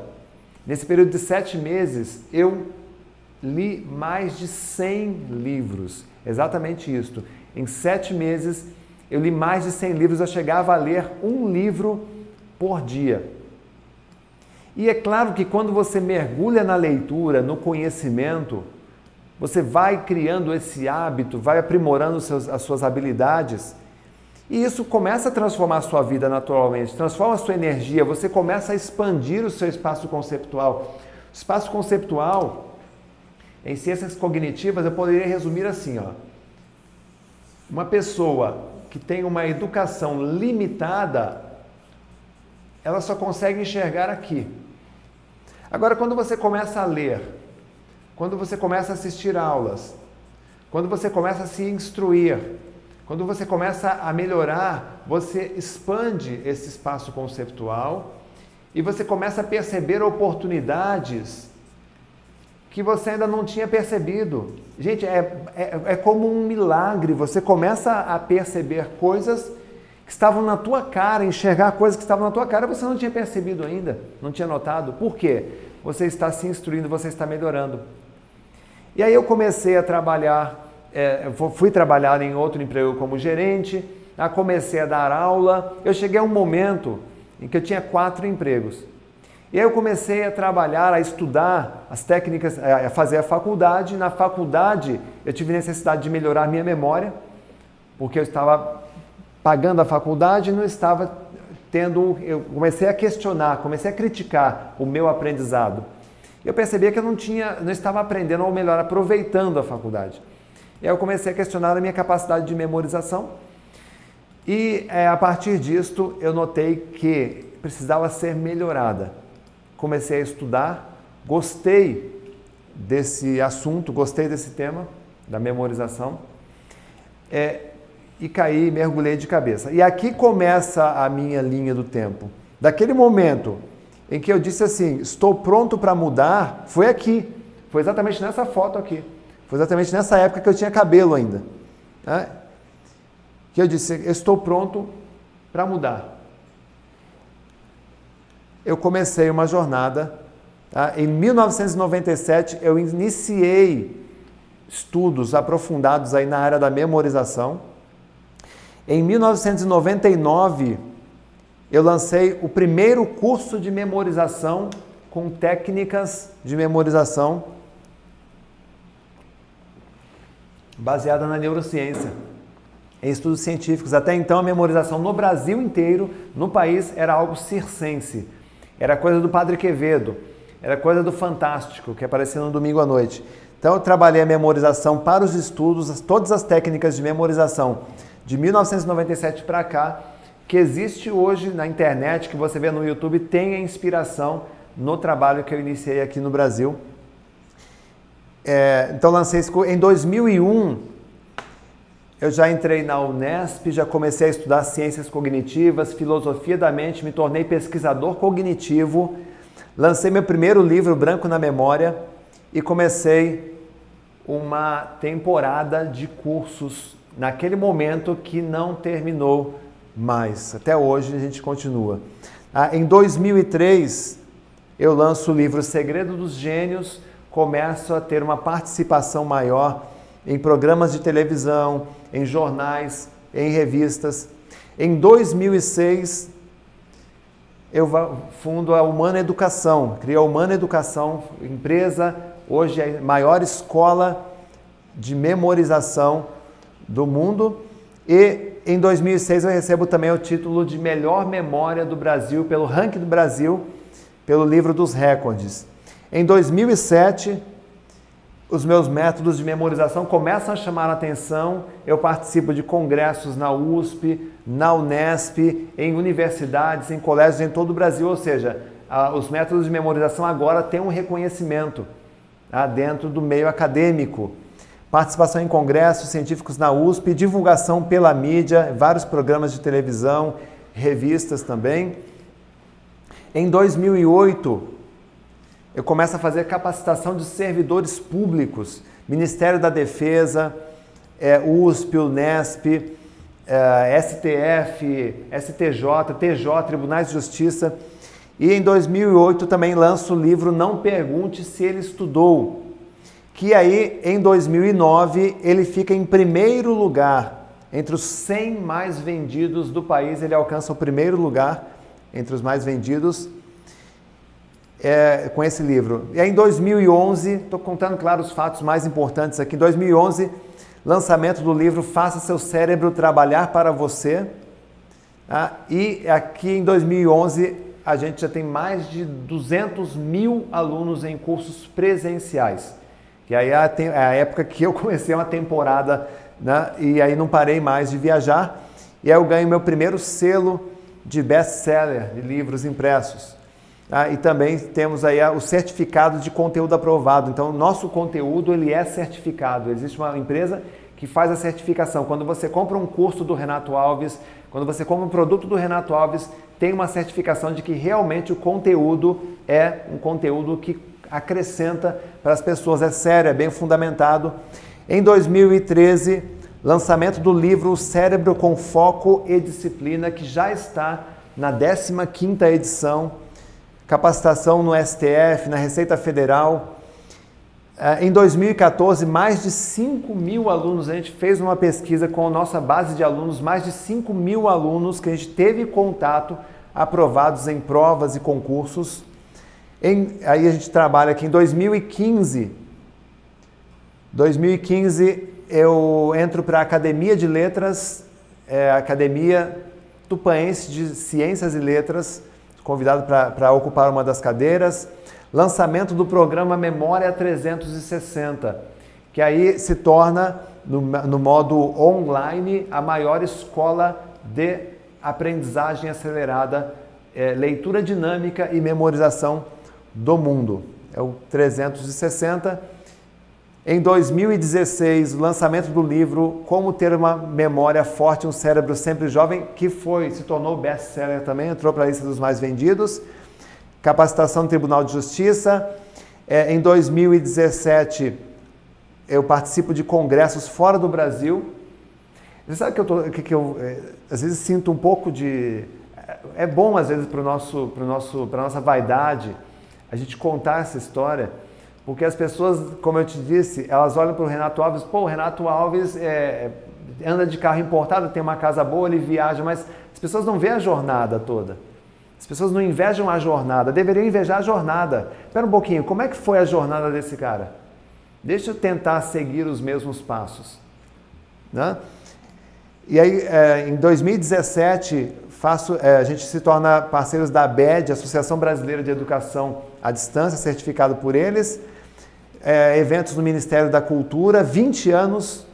[SPEAKER 1] nesse período de sete meses, eu li mais de 100 livros. Exatamente isso. Em sete meses, eu li mais de 100 livros, eu chegava a ler um livro por dia. E é claro que quando você mergulha na leitura, no conhecimento, você vai criando esse hábito, vai aprimorando seus, as suas habilidades. E isso começa a transformar a sua vida naturalmente, transforma a sua energia, você começa a expandir o seu espaço conceptual. O espaço conceptual, em ciências cognitivas, eu poderia resumir assim, ó. Uma pessoa que tem uma educação limitada, ela só consegue enxergar aqui. Agora, quando você começa a ler, quando você começa a assistir aulas, quando você começa a se instruir, quando você começa a melhorar, você expande esse espaço conceptual e você começa a perceber oportunidades que você ainda não tinha percebido. Gente, é, é, é como um milagre. Você começa a perceber coisas que estavam na tua cara, enxergar coisas que estavam na tua cara, você não tinha percebido ainda, não tinha notado. Por quê? Você está se instruindo, você está melhorando. E aí eu comecei a trabalhar, é, fui trabalhar em outro emprego como gerente, comecei a dar aula. Eu cheguei a um momento em que eu tinha quatro empregos. E aí eu comecei a trabalhar, a estudar as técnicas, a fazer a faculdade. Na faculdade eu tive necessidade de melhorar a minha memória, porque eu estava pagando a faculdade e não estava tendo. Eu comecei a questionar, comecei a criticar o meu aprendizado. Eu percebia que eu não tinha, não estava aprendendo ou melhor aproveitando a faculdade. E aí eu comecei a questionar a minha capacidade de memorização. E é, a partir disto eu notei que precisava ser melhorada comecei a estudar, gostei desse assunto, gostei desse tema, da memorização, é, e caí, mergulhei de cabeça. E aqui começa a minha linha do tempo. Daquele momento em que eu disse assim, estou pronto para mudar, foi aqui, foi exatamente nessa foto aqui, foi exatamente nessa época que eu tinha cabelo ainda. Né? Que eu disse, estou pronto para mudar eu comecei uma jornada. Tá? Em 1997, eu iniciei estudos aprofundados aí na área da memorização. Em 1999, eu lancei o primeiro curso de memorização com técnicas de memorização baseada na neurociência, em estudos científicos. Até então, a memorização no Brasil inteiro, no país, era algo circense. Era coisa do Padre Quevedo, era coisa do Fantástico, que aparecia no domingo à noite. Então, eu trabalhei a memorização para os estudos, todas as técnicas de memorização de 1997 para cá, que existe hoje na internet, que você vê no YouTube, tem a inspiração no trabalho que eu iniciei aqui no Brasil. É, então lancei isso em 2001. Eu já entrei na Unesp, já comecei a estudar ciências cognitivas, filosofia da mente, me tornei pesquisador cognitivo, lancei meu primeiro livro, Branco na Memória, e comecei uma temporada de cursos naquele momento que não terminou mais. Até hoje a gente continua. Ah, em 2003, eu lanço o livro Segredo dos Gênios, começo a ter uma participação maior em programas de televisão, em jornais, em revistas. Em 2006, eu fundo a Humana Educação, criei a Humana Educação, empresa, hoje é a maior escola de memorização do mundo. E em 2006 eu recebo também o título de melhor memória do Brasil pelo Ranking do Brasil, pelo livro dos recordes. Em 2007, os meus métodos de memorização começam a chamar a atenção. Eu participo de congressos na USP, na Unesp, em universidades, em colégios em todo o Brasil. Ou seja, os métodos de memorização agora têm um reconhecimento tá, dentro do meio acadêmico participação em congressos científicos na USP, divulgação pela mídia, vários programas de televisão, revistas também. Em 2008, eu começo a fazer capacitação de servidores públicos, Ministério da Defesa, é, USP, UNESP, é, STF, STJ, TJ, Tribunais de Justiça. E em 2008 também lanço o livro Não Pergunte Se Ele Estudou, que aí em 2009 ele fica em primeiro lugar entre os 100 mais vendidos do país, ele alcança o primeiro lugar entre os mais vendidos é, com esse livro. E aí em 2011, estou contando, claro, os fatos mais importantes aqui. Em 2011, lançamento do livro Faça Seu Cérebro Trabalhar para Você. Tá? E aqui em 2011, a gente já tem mais de 200 mil alunos em cursos presenciais. Que aí é a, é época que eu [laughs] comecei uma temporada, né? E aí não parei mais de viajar. E aí eu ganho meu primeiro selo de best-seller de livros impressos. Ah, e também temos aí o certificado de conteúdo aprovado. Então, nosso conteúdo ele é certificado. Existe uma empresa que faz a certificação. Quando você compra um curso do Renato Alves, quando você compra um produto do Renato Alves, tem uma certificação de que realmente o conteúdo é um conteúdo que acrescenta para as pessoas. É sério, é bem fundamentado. Em 2013, lançamento do livro Cérebro com Foco e Disciplina, que já está na 15ª edição. Capacitação no STF, na Receita Federal. Eh, em 2014, mais de 5 mil alunos, a gente fez uma pesquisa com a nossa base de alunos, mais de 5 mil alunos que a gente teve contato, aprovados em provas e concursos. Em, aí a gente trabalha aqui em 2015. 2015 eu entro para a Academia de Letras, é, Academia Tupaense de Ciências e Letras, convidado para ocupar uma das cadeiras. Lançamento do programa Memória 360, que aí se torna, no, no modo online, a maior escola de aprendizagem acelerada, é, leitura dinâmica e memorização do mundo. É o 360. Em 2016, o lançamento do livro Como ter uma memória forte, um cérebro sempre jovem, que foi se tornou best-seller também, entrou para a lista dos mais vendidos. Capacitação no Tribunal de Justiça. É, em 2017, eu participo de congressos fora do Brasil. Você sabe que eu, tô, que, que eu é, às vezes sinto um pouco de. É, é bom às vezes para nosso, nosso, a nossa vaidade a gente contar essa história, porque as pessoas, como eu te disse, elas olham para o Renato Alves, pô, o Renato Alves é, anda de carro importado, tem uma casa boa, ele viaja, mas as pessoas não vê a jornada toda. As pessoas não invejam a jornada, deveriam invejar a jornada. Espera um pouquinho, como é que foi a jornada desse cara? Deixa eu tentar seguir os mesmos passos. Né? E aí, é, em 2017, faço, é, a gente se torna parceiros da ABED, Associação Brasileira de Educação à Distância, certificado por eles. É, eventos no Ministério da Cultura, 20 anos,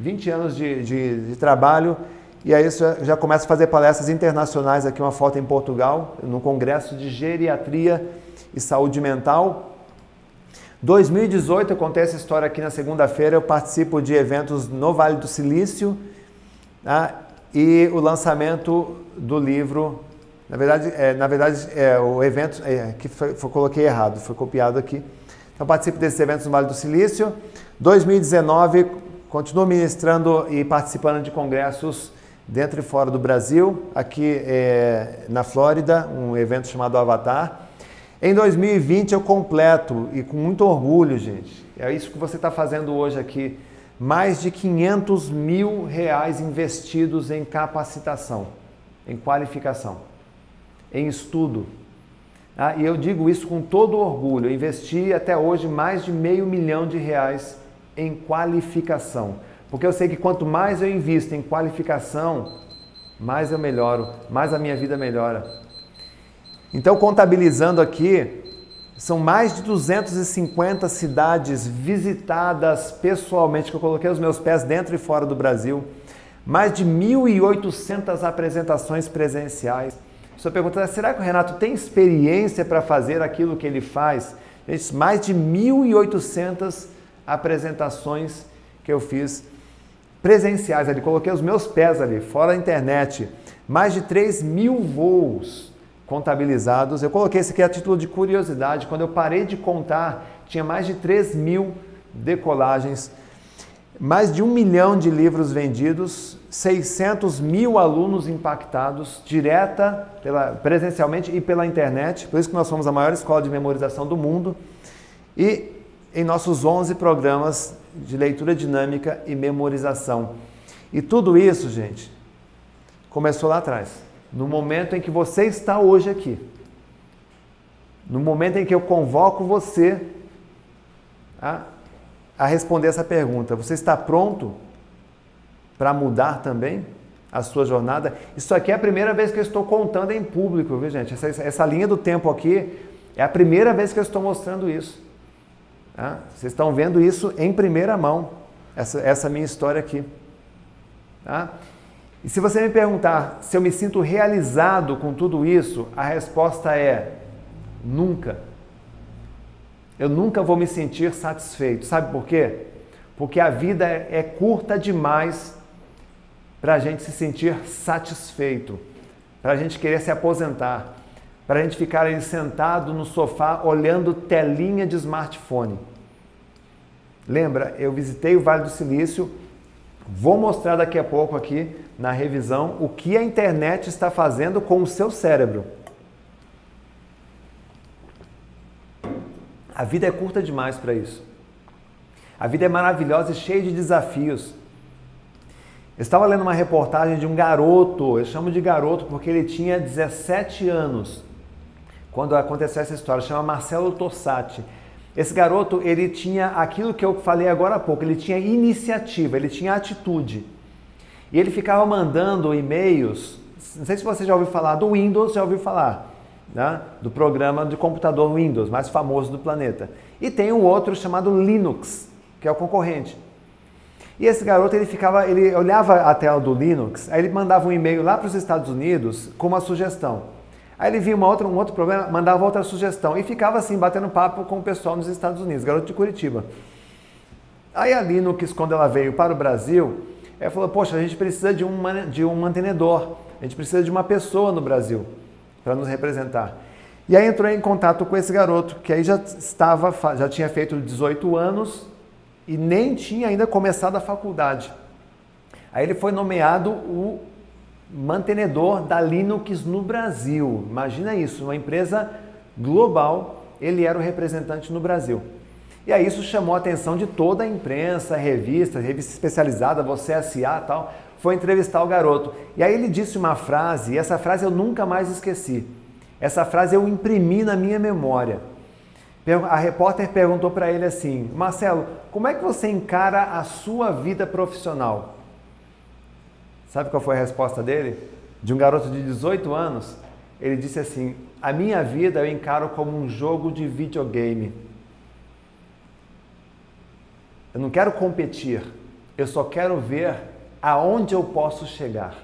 [SPEAKER 1] 20 anos de, de, de trabalho. E aí já, já começo a fazer palestras internacionais aqui, uma foto em Portugal, no Congresso de Geriatria e Saúde Mental. 2018, eu contei essa história aqui na segunda-feira, eu participo de eventos no Vale do Silício tá? e o lançamento do livro. Na verdade, é, na verdade é, o evento é, que foi, foi, coloquei errado, foi copiado aqui. Então, participo desses eventos no Vale do Silício. 2019, continuo ministrando e participando de congressos dentro e fora do Brasil, aqui é, na Flórida, um evento chamado Avatar. Em 2020 eu completo e com muito orgulho, gente. É isso que você está fazendo hoje aqui. Mais de 500 mil reais investidos em capacitação, em qualificação, em estudo. Ah, e eu digo isso com todo orgulho. Eu investi até hoje mais de meio milhão de reais em qualificação. Porque eu sei que quanto mais eu invisto em qualificação, mais eu melhoro, mais a minha vida melhora. Então, contabilizando aqui, são mais de 250 cidades visitadas pessoalmente, que eu coloquei os meus pés dentro e fora do Brasil. Mais de 1.800 apresentações presenciais. Sua pergunta é: será que o Renato tem experiência para fazer aquilo que ele faz? Gente, mais de 1.800 apresentações que eu fiz presenciais ali. Coloquei os meus pés ali, fora a internet. Mais de 3 mil voos contabilizados. Eu coloquei isso aqui a título de curiosidade. Quando eu parei de contar, tinha mais de 3 mil decolagens, mais de um milhão de livros vendidos, 600 mil alunos impactados, direta, pela, presencialmente e pela internet. Por isso que nós somos a maior escola de memorização do mundo. E em nossos 11 programas de leitura dinâmica e memorização. E tudo isso, gente, começou lá atrás no momento em que você está hoje aqui. No momento em que eu convoco você a, a responder essa pergunta. Você está pronto para mudar também a sua jornada? Isso aqui é a primeira vez que eu estou contando em público, viu gente? Essa, essa linha do tempo aqui é a primeira vez que eu estou mostrando isso. Tá? Vocês estão vendo isso em primeira mão, essa, essa minha história aqui. Tá? E se você me perguntar se eu me sinto realizado com tudo isso, a resposta é nunca. Eu nunca vou me sentir satisfeito. Sabe por quê? Porque a vida é curta demais para a gente se sentir satisfeito, para a gente querer se aposentar, para a gente ficar aí sentado no sofá olhando telinha de smartphone. Lembra, eu visitei o Vale do Silício, vou mostrar daqui a pouco aqui na revisão o que a internet está fazendo com o seu cérebro. A vida é curta demais para isso. A vida é maravilhosa e cheia de desafios. Eu estava lendo uma reportagem de um garoto, eu chamo de garoto porque ele tinha 17 anos quando aconteceu essa história, chama Marcelo Tossati. Esse garoto, ele tinha aquilo que eu falei agora há pouco, ele tinha iniciativa, ele tinha atitude. E ele ficava mandando e-mails. Não sei se você já ouviu falar do Windows, já ouviu falar, né? do programa de computador Windows, mais famoso do planeta. E tem um outro chamado Linux, que é o concorrente. E esse garoto ele ficava, ele olhava a tela do Linux, aí ele mandava um e-mail lá para os Estados Unidos com uma sugestão. Aí ele via uma outra, um outro problema, mandava outra sugestão e ficava assim batendo papo com o pessoal nos Estados Unidos, garoto de Curitiba. Aí a Linux, quando ela veio para o Brasil, ela falou, poxa, a gente precisa de um, de um mantenedor, a gente precisa de uma pessoa no Brasil para nos representar. E aí entrou em contato com esse garoto, que aí já estava, já tinha feito 18 anos e nem tinha ainda começado a faculdade. Aí ele foi nomeado o mantenedor da Linux no Brasil. Imagina isso, uma empresa global, ele era o representante no Brasil. E aí isso chamou a atenção de toda a imprensa, revista, revista especializada, você SA e tal, foi entrevistar o garoto. E aí ele disse uma frase, e essa frase eu nunca mais esqueci. Essa frase eu imprimi na minha memória. A repórter perguntou para ele assim: Marcelo, como é que você encara a sua vida profissional? Sabe qual foi a resposta dele? De um garoto de 18 anos. Ele disse assim: A minha vida eu encaro como um jogo de videogame. Eu não quero competir, eu só quero ver aonde eu posso chegar.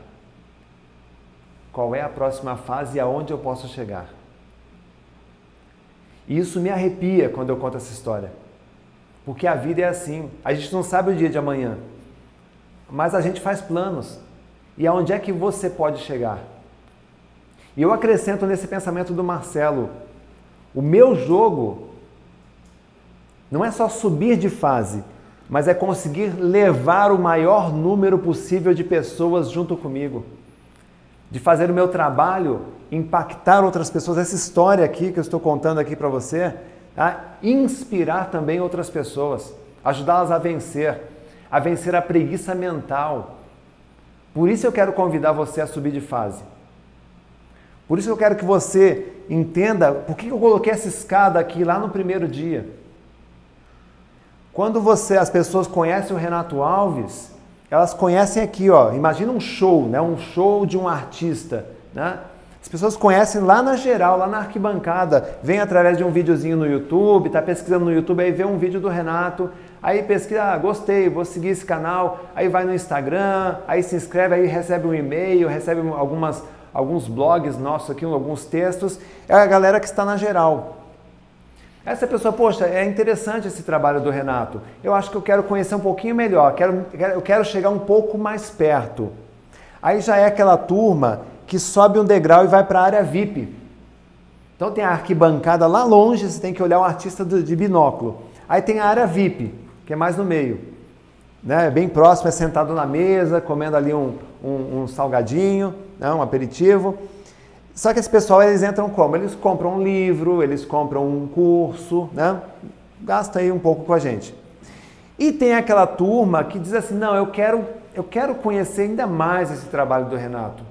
[SPEAKER 1] Qual é a próxima fase e aonde eu posso chegar. E isso me arrepia quando eu conto essa história. Porque a vida é assim. A gente não sabe o dia de amanhã. Mas a gente faz planos. E aonde é que você pode chegar? E eu acrescento nesse pensamento do Marcelo: o meu jogo não é só subir de fase, mas é conseguir levar o maior número possível de pessoas junto comigo. De fazer o meu trabalho impactar outras pessoas. Essa história aqui que eu estou contando aqui para você, tá? inspirar também outras pessoas, ajudá-las a vencer, a vencer a preguiça mental. Por isso eu quero convidar você a subir de fase. Por isso eu quero que você entenda por que eu coloquei essa escada aqui lá no primeiro dia. Quando você, as pessoas conhecem o Renato Alves, elas conhecem aqui, ó. Imagina um show, né? Um show de um artista, né? As pessoas conhecem lá na geral, lá na arquibancada, vem através de um videozinho no YouTube, tá pesquisando no YouTube, aí vê um vídeo do Renato, aí pesquisa, ah, gostei, vou seguir esse canal, aí vai no Instagram, aí se inscreve, aí recebe um e-mail, recebe algumas, alguns blogs nossos aqui, alguns textos, é a galera que está na geral. Essa pessoa, poxa, é interessante esse trabalho do Renato. Eu acho que eu quero conhecer um pouquinho melhor, quero, eu quero chegar um pouco mais perto. Aí já é aquela turma que sobe um degrau e vai para a área VIP. Então tem a arquibancada lá longe, você tem que olhar um artista de binóculo. Aí tem a área VIP, que é mais no meio. Né? Bem próximo, é sentado na mesa, comendo ali um, um, um salgadinho, né? um aperitivo. Só que esse pessoal, eles entram como? Eles compram um livro, eles compram um curso, né? Gasta aí um pouco com a gente. E tem aquela turma que diz assim: não, eu quero, eu quero conhecer ainda mais esse trabalho do Renato.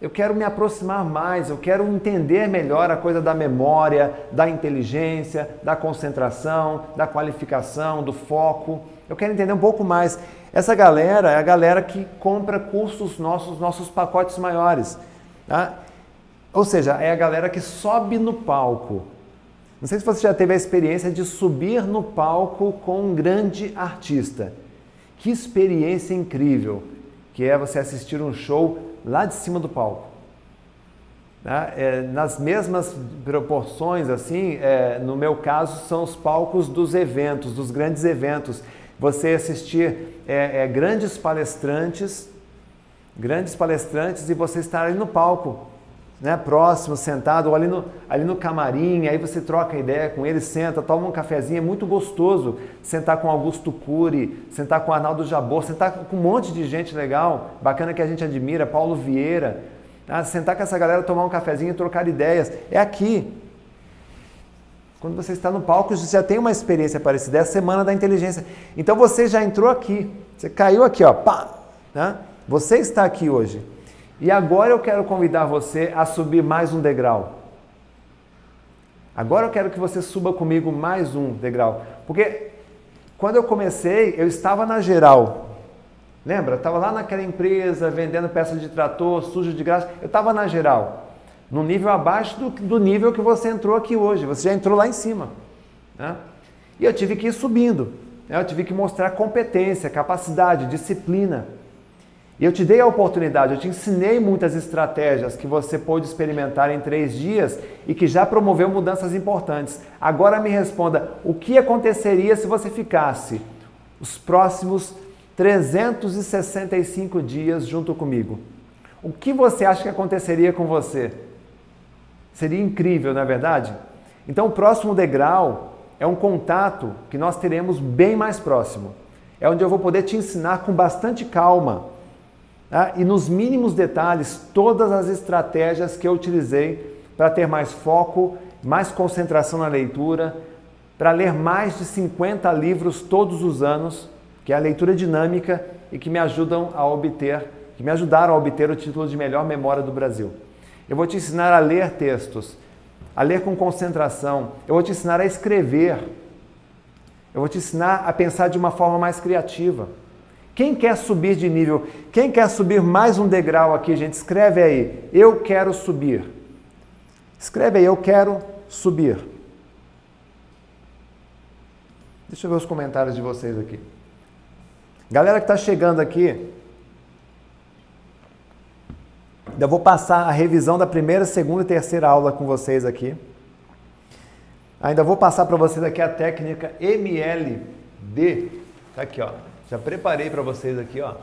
[SPEAKER 1] Eu quero me aproximar mais, eu quero entender melhor a coisa da memória, da inteligência, da concentração, da qualificação, do foco. Eu quero entender um pouco mais. Essa galera é a galera que compra cursos nossos, nossos pacotes maiores. Tá? Ou seja, é a galera que sobe no palco. Não sei se você já teve a experiência de subir no palco com um grande artista. Que experiência incrível que é você assistir um show lá de cima do palco. Né? É, nas mesmas proporções, assim, é, no meu caso, são os palcos dos eventos, dos grandes eventos. Você assistir é, é grandes palestrantes, grandes palestrantes e você estar ali no palco né, próximo, sentado, ou ali no, ali no camarim, aí você troca ideia com ele, senta, toma um cafezinho, é muito gostoso sentar com Augusto Cury, sentar com Arnaldo Jabor, sentar com um monte de gente legal, bacana que a gente admira, Paulo Vieira, tá? sentar com essa galera, tomar um cafezinho e trocar ideias, é aqui. Quando você está no palco, você já tem uma experiência parecida, é a Semana da Inteligência. Então você já entrou aqui, você caiu aqui, ó, pá, né? Você está aqui hoje. E agora eu quero convidar você a subir mais um degrau. Agora eu quero que você suba comigo mais um degrau. Porque quando eu comecei, eu estava na geral. Lembra? Estava lá naquela empresa, vendendo peças de trator, sujo de graça. Eu estava na geral. No nível abaixo do, do, nível que você entrou aqui hoje. Você já entrou lá em cima. Né? E eu tive que ir subindo. Né? Eu tive que mostrar competência, capacidade, disciplina. E eu te dei a oportunidade, eu te ensinei muitas estratégias que você pôde experimentar em três dias e que já promoveu mudanças importantes. Agora me responda: o que aconteceria se você ficasse os próximos 365 dias junto comigo? O que você acha que aconteceria com você? Seria incrível, não é verdade? Então, o próximo degrau é um contato que nós teremos bem mais próximo. É onde eu vou poder te ensinar com bastante calma Tá? e nos mínimos detalhes todas as estratégias que eu utilizei para ter mais foco, mais concentração na leitura, para ler mais de 50 livros todos os anos, que é a leitura dinâmica e que me ajudam a obter, que me ajudaram a obter o título de melhor memória do Brasil. Eu vou te ensinar a ler textos, a ler com concentração, eu vou te ensinar a escrever, eu vou te ensinar a pensar de uma forma mais criativa. Quem quer subir de nível? Quem quer subir mais um degrau aqui, gente? Escreve aí. Eu quero subir. Escreve aí, eu quero subir. Deixa eu ver os comentários de vocês aqui. Galera que está chegando aqui, ainda vou passar a revisão da primeira, segunda e terceira aula com vocês aqui. Ainda vou passar para vocês aqui a técnica MLD. Tá aqui, ó. Já preparei para vocês aqui, ó.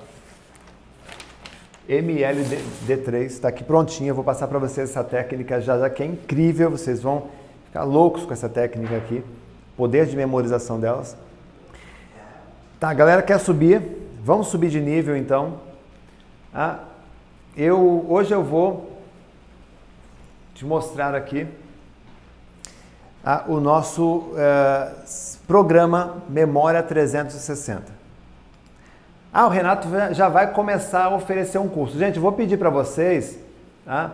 [SPEAKER 1] MLD3 está aqui prontinha. Vou passar para vocês essa técnica já, já que é incrível. Vocês vão ficar loucos com essa técnica aqui. Poder de memorização delas. Tá, a galera quer subir. Vamos subir de nível então. Ah, eu hoje eu vou te mostrar aqui o nosso eh, programa Memória 360. Ah, o Renato já vai começar a oferecer um curso. Gente, eu vou pedir para vocês, tá?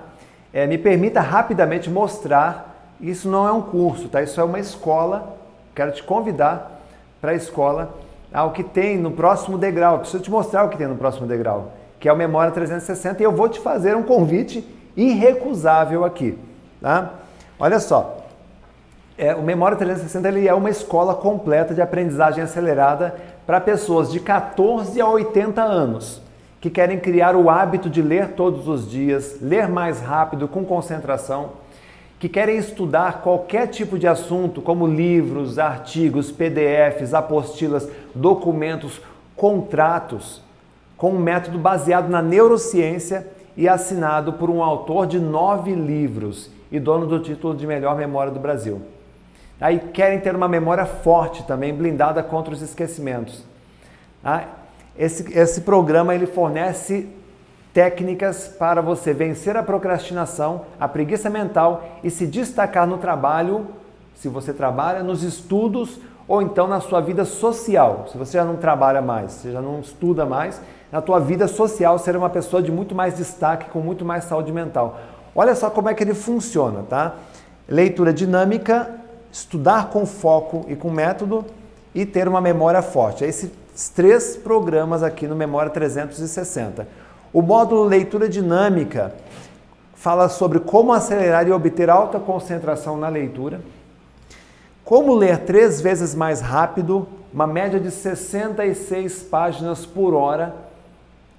[SPEAKER 1] É, me permita rapidamente mostrar. Isso não é um curso, tá? Isso é uma escola. Quero te convidar para a escola. Ah, o que tem no próximo degrau. Preciso te mostrar o que tem no próximo degrau, que é o Memória 360. E eu vou te fazer um convite irrecusável aqui, tá? Olha só. É, o Memória 360 ele é uma escola completa de aprendizagem acelerada para pessoas de 14 a 80 anos que querem criar o hábito de ler todos os dias, ler mais rápido, com concentração, que querem estudar qualquer tipo de assunto, como livros, artigos, PDFs, apostilas, documentos, contratos, com um método baseado na neurociência e assinado por um autor de nove livros e dono do título de melhor memória do Brasil. Aí querem ter uma memória forte também, blindada contra os esquecimentos. Ah, esse, esse programa ele fornece técnicas para você vencer a procrastinação, a preguiça mental e se destacar no trabalho, se você trabalha, nos estudos ou então na sua vida social. Se você já não trabalha mais, você já não estuda mais, na tua vida social ser uma pessoa de muito mais destaque, com muito mais saúde mental. Olha só como é que ele funciona, tá? Leitura dinâmica estudar com foco e com método e ter uma memória forte. É esses três programas aqui no Memória 360. O módulo Leitura Dinâmica fala sobre como acelerar e obter alta concentração na leitura, como ler três vezes mais rápido, uma média de 66 páginas por hora.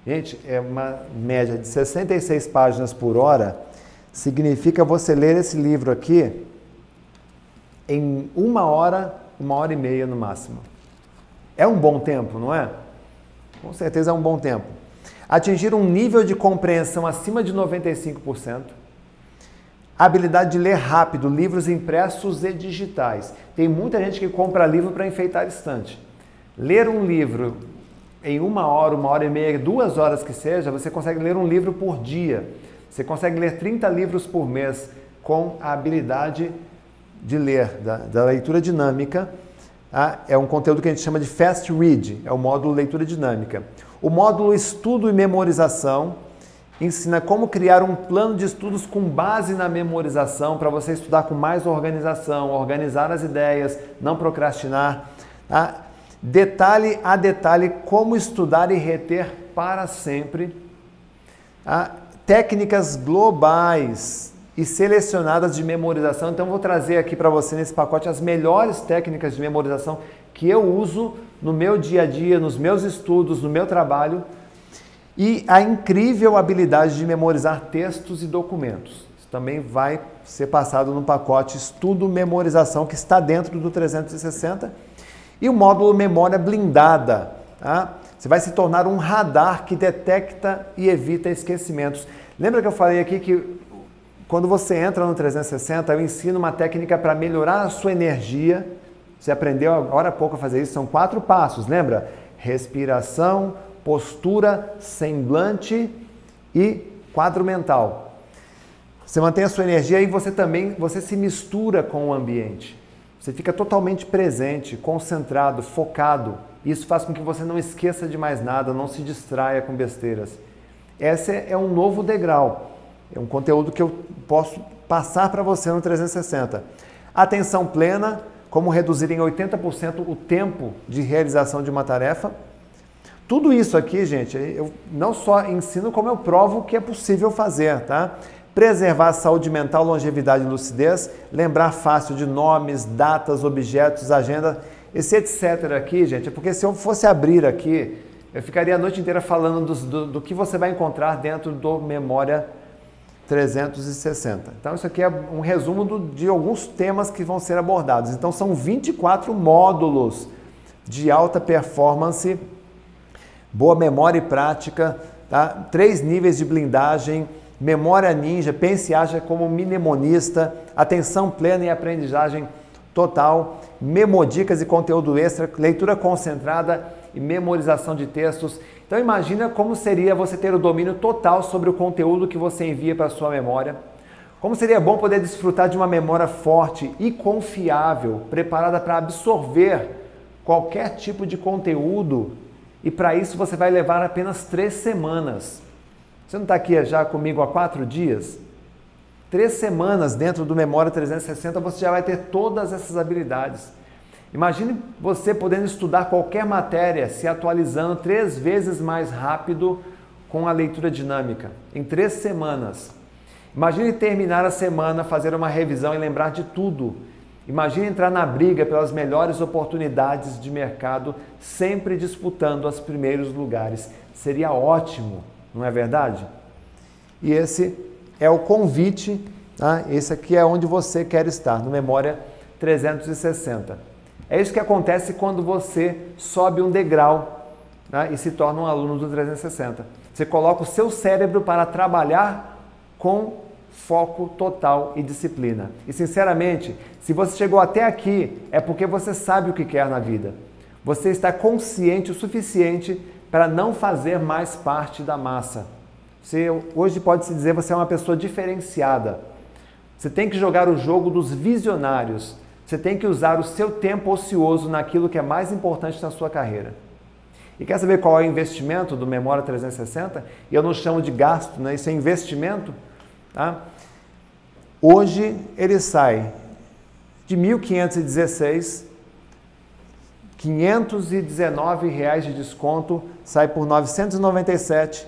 [SPEAKER 1] Gente, é uma média de 66 páginas por hora. Significa você ler esse livro aqui em uma hora, uma hora e meia no máximo. É um bom tempo, não é? Com certeza é um bom tempo. Atingir um nível de compreensão acima de 95%. Habilidade de ler rápido, livros impressos e digitais. Tem muita gente que compra livro para enfeitar estante. Ler um livro em uma hora, uma hora e meia, duas horas que seja, você consegue ler um livro por dia. Você consegue ler 30 livros por mês com a habilidade de ler, da, da leitura dinâmica, tá? é um conteúdo que a gente chama de Fast Read, é o módulo leitura dinâmica. O módulo estudo e memorização ensina como criar um plano de estudos com base na memorização para você estudar com mais organização, organizar as ideias, não procrastinar. Tá? Detalhe a detalhe como estudar e reter para sempre. Tá? Técnicas globais e selecionadas de memorização. Então, vou trazer aqui para você nesse pacote as melhores técnicas de memorização que eu uso no meu dia a dia, nos meus estudos, no meu trabalho e a incrível habilidade de memorizar textos e documentos. Isso também vai ser passado no pacote Estudo Memorização que está dentro do 360 e o módulo Memória Blindada. Tá? Você vai se tornar um radar que detecta e evita esquecimentos. Lembra que eu falei aqui que quando você entra no 360, eu ensino uma técnica para melhorar a sua energia. Você aprendeu agora há pouco a fazer isso, são quatro passos, lembra? Respiração, postura, semblante e quadro mental. Você mantém a sua energia e você também você se mistura com o ambiente. Você fica totalmente presente, concentrado, focado. Isso faz com que você não esqueça de mais nada, não se distraia com besteiras. Esse é um novo degrau. É um conteúdo que eu posso passar para você no 360. Atenção plena, como reduzir em 80% o tempo de realização de uma tarefa. Tudo isso aqui, gente, eu não só ensino, como eu provo que é possível fazer, tá? Preservar a saúde mental, longevidade e lucidez, lembrar fácil de nomes, datas, objetos, agenda, esse etc aqui, gente, é porque se eu fosse abrir aqui, eu ficaria a noite inteira falando do, do, do que você vai encontrar dentro do Memória 360. Então, isso aqui é um resumo do, de alguns temas que vão ser abordados. Então, são 24 módulos de alta performance, boa memória e prática, tá? três níveis de blindagem, memória ninja, pense e haja como mnemonista, atenção plena e aprendizagem total, memodicas e conteúdo extra, leitura concentrada e memorização de textos então imagina como seria você ter o domínio total sobre o conteúdo que você envia para a sua memória. Como seria bom poder desfrutar de uma memória forte e confiável, preparada para absorver qualquer tipo de conteúdo. E para isso você vai levar apenas três semanas. Você não está aqui já comigo há quatro dias? Três semanas dentro do Memória 360 você já vai ter todas essas habilidades. Imagine você podendo estudar qualquer matéria se atualizando três vezes mais rápido com a leitura dinâmica, em três semanas. Imagine terminar a semana, fazer uma revisão e lembrar de tudo. Imagine entrar na briga pelas melhores oportunidades de mercado, sempre disputando os primeiros lugares. Seria ótimo, não é verdade? E esse é o convite, tá? esse aqui é onde você quer estar, no Memória 360. É isso que acontece quando você sobe um degrau né, e se torna um aluno do 360. Você coloca o seu cérebro para trabalhar com foco total e disciplina. E sinceramente, se você chegou até aqui, é porque você sabe o que quer na vida. Você está consciente o suficiente para não fazer mais parte da massa. Você, hoje pode-se dizer que você é uma pessoa diferenciada. Você tem que jogar o jogo dos visionários você tem que usar o seu tempo ocioso naquilo que é mais importante na sua carreira. E quer saber qual é o investimento do Memória 360? E eu não chamo de gasto, né? isso é investimento. Tá? Hoje ele sai de 1.516, 519 reais de desconto, sai por 997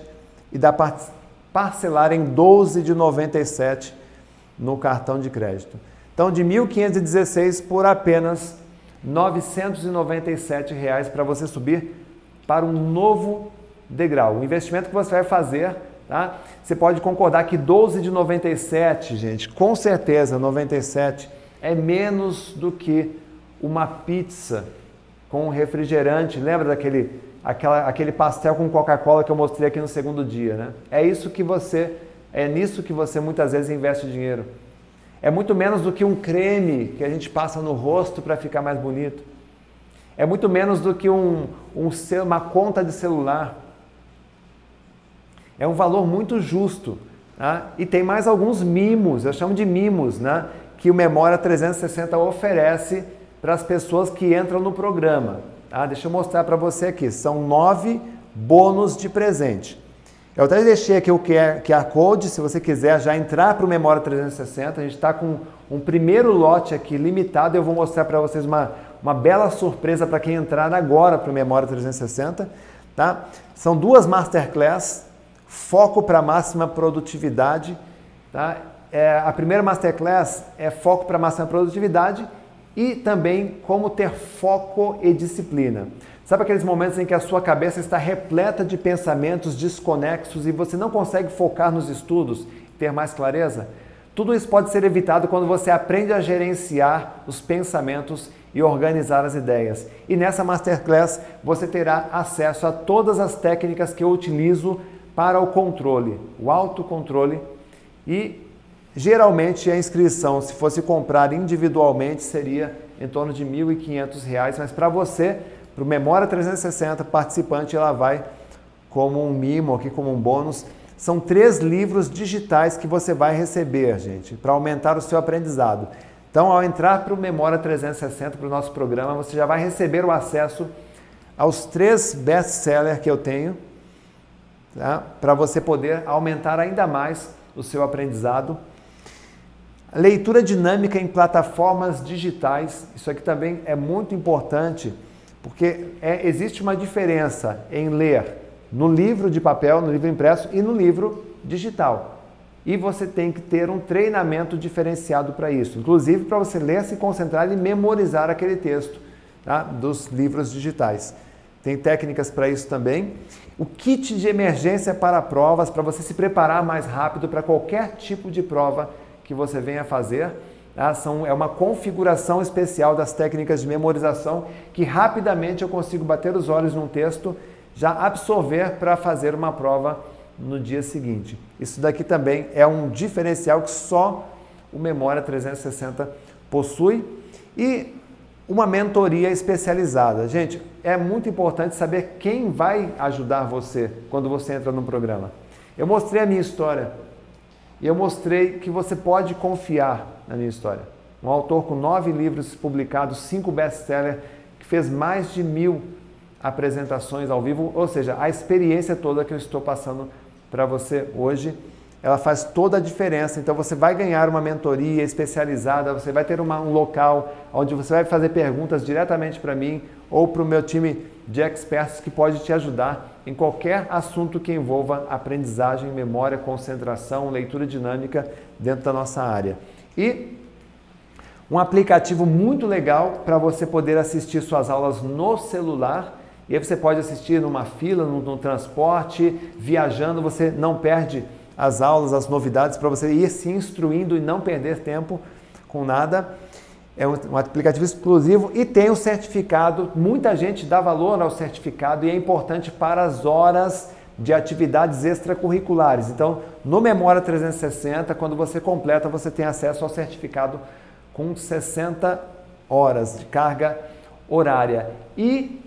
[SPEAKER 1] e dá para parcelar em 12 de 97 no cartão de crédito. Então, de 1.516 por apenas 997 reais para você subir para um novo degrau. O investimento que você vai fazer, tá? Você pode concordar que 12 de 97, gente, com certeza 97 é menos do que uma pizza com refrigerante. Lembra daquele aquela, aquele pastel com Coca-Cola que eu mostrei aqui no segundo dia, né? É isso que você é nisso que você muitas vezes investe dinheiro. É muito menos do que um creme que a gente passa no rosto para ficar mais bonito. É muito menos do que um, um, uma conta de celular. É um valor muito justo. Tá? E tem mais alguns mimos, eu chamo de mimos, né? que o Memória 360 oferece para as pessoas que entram no programa. Tá? Deixa eu mostrar para você aqui. São nove bônus de presente. Eu até deixei aqui o QR, Code, se você quiser já entrar para o Memória 360. A gente está com um primeiro lote aqui limitado. Eu vou mostrar para vocês uma, uma bela surpresa para quem entrar agora para o Memória 360. Tá? São duas Masterclass, foco para máxima produtividade. Tá? É, a primeira Masterclass é foco para máxima produtividade e também como ter foco e disciplina. Sabe aqueles momentos em que a sua cabeça está repleta de pensamentos desconexos e você não consegue focar nos estudos, ter mais clareza? Tudo isso pode ser evitado quando você aprende a gerenciar os pensamentos e organizar as ideias. E nessa masterclass você terá acesso a todas as técnicas que eu utilizo para o controle, o autocontrole e geralmente a inscrição, se fosse comprar individualmente, seria em torno de R$ 1.500, mas para você para o Memória 360 participante, ela vai como um mimo aqui, como um bônus. São três livros digitais que você vai receber, gente, para aumentar o seu aprendizado. Então, ao entrar para o Memória 360, para o nosso programa, você já vai receber o acesso aos três best-sellers que eu tenho, tá? para você poder aumentar ainda mais o seu aprendizado. Leitura dinâmica em plataformas digitais, isso aqui também é muito importante, porque é, existe uma diferença em ler no livro de papel, no livro impresso e no livro digital e você tem que ter um treinamento diferenciado para isso, inclusive para você ler, se concentrar e memorizar aquele texto tá? dos livros digitais. Tem técnicas para isso também. O kit de emergência para provas, para você se preparar mais rápido para qualquer tipo de prova que você venha fazer. Tá? São, é uma configuração especial das técnicas de memorização que rapidamente eu consigo bater os olhos num texto, já absorver para fazer uma prova no dia seguinte. Isso daqui também é um diferencial que só o Memória 360 possui e uma mentoria especializada. Gente, é muito importante saber quem vai ajudar você quando você entra no programa. Eu mostrei a minha história e eu mostrei que você pode confiar na minha história. Um autor com nove livros publicados, cinco best-sellers, que fez mais de mil apresentações ao vivo, ou seja, a experiência toda que eu estou passando para você hoje, ela faz toda a diferença. Então você vai ganhar uma mentoria especializada, você vai ter uma, um local onde você vai fazer perguntas diretamente para mim ou para o meu time de experts que pode te ajudar em qualquer assunto que envolva aprendizagem, memória, concentração, leitura dinâmica dentro da nossa área. E um aplicativo muito legal para você poder assistir suas aulas no celular e aí você pode assistir numa fila, no, transporte, viajando, você não perde as aulas, as novidades para você ir se instruindo e não perder tempo com nada. É um, um aplicativo exclusivo e tem o certificado. Muita gente dá valor ao certificado e é importante para as horas de atividades extracurriculares. Então, no Memória 360, quando você completa, você tem acesso ao certificado com 60 horas de carga horária. E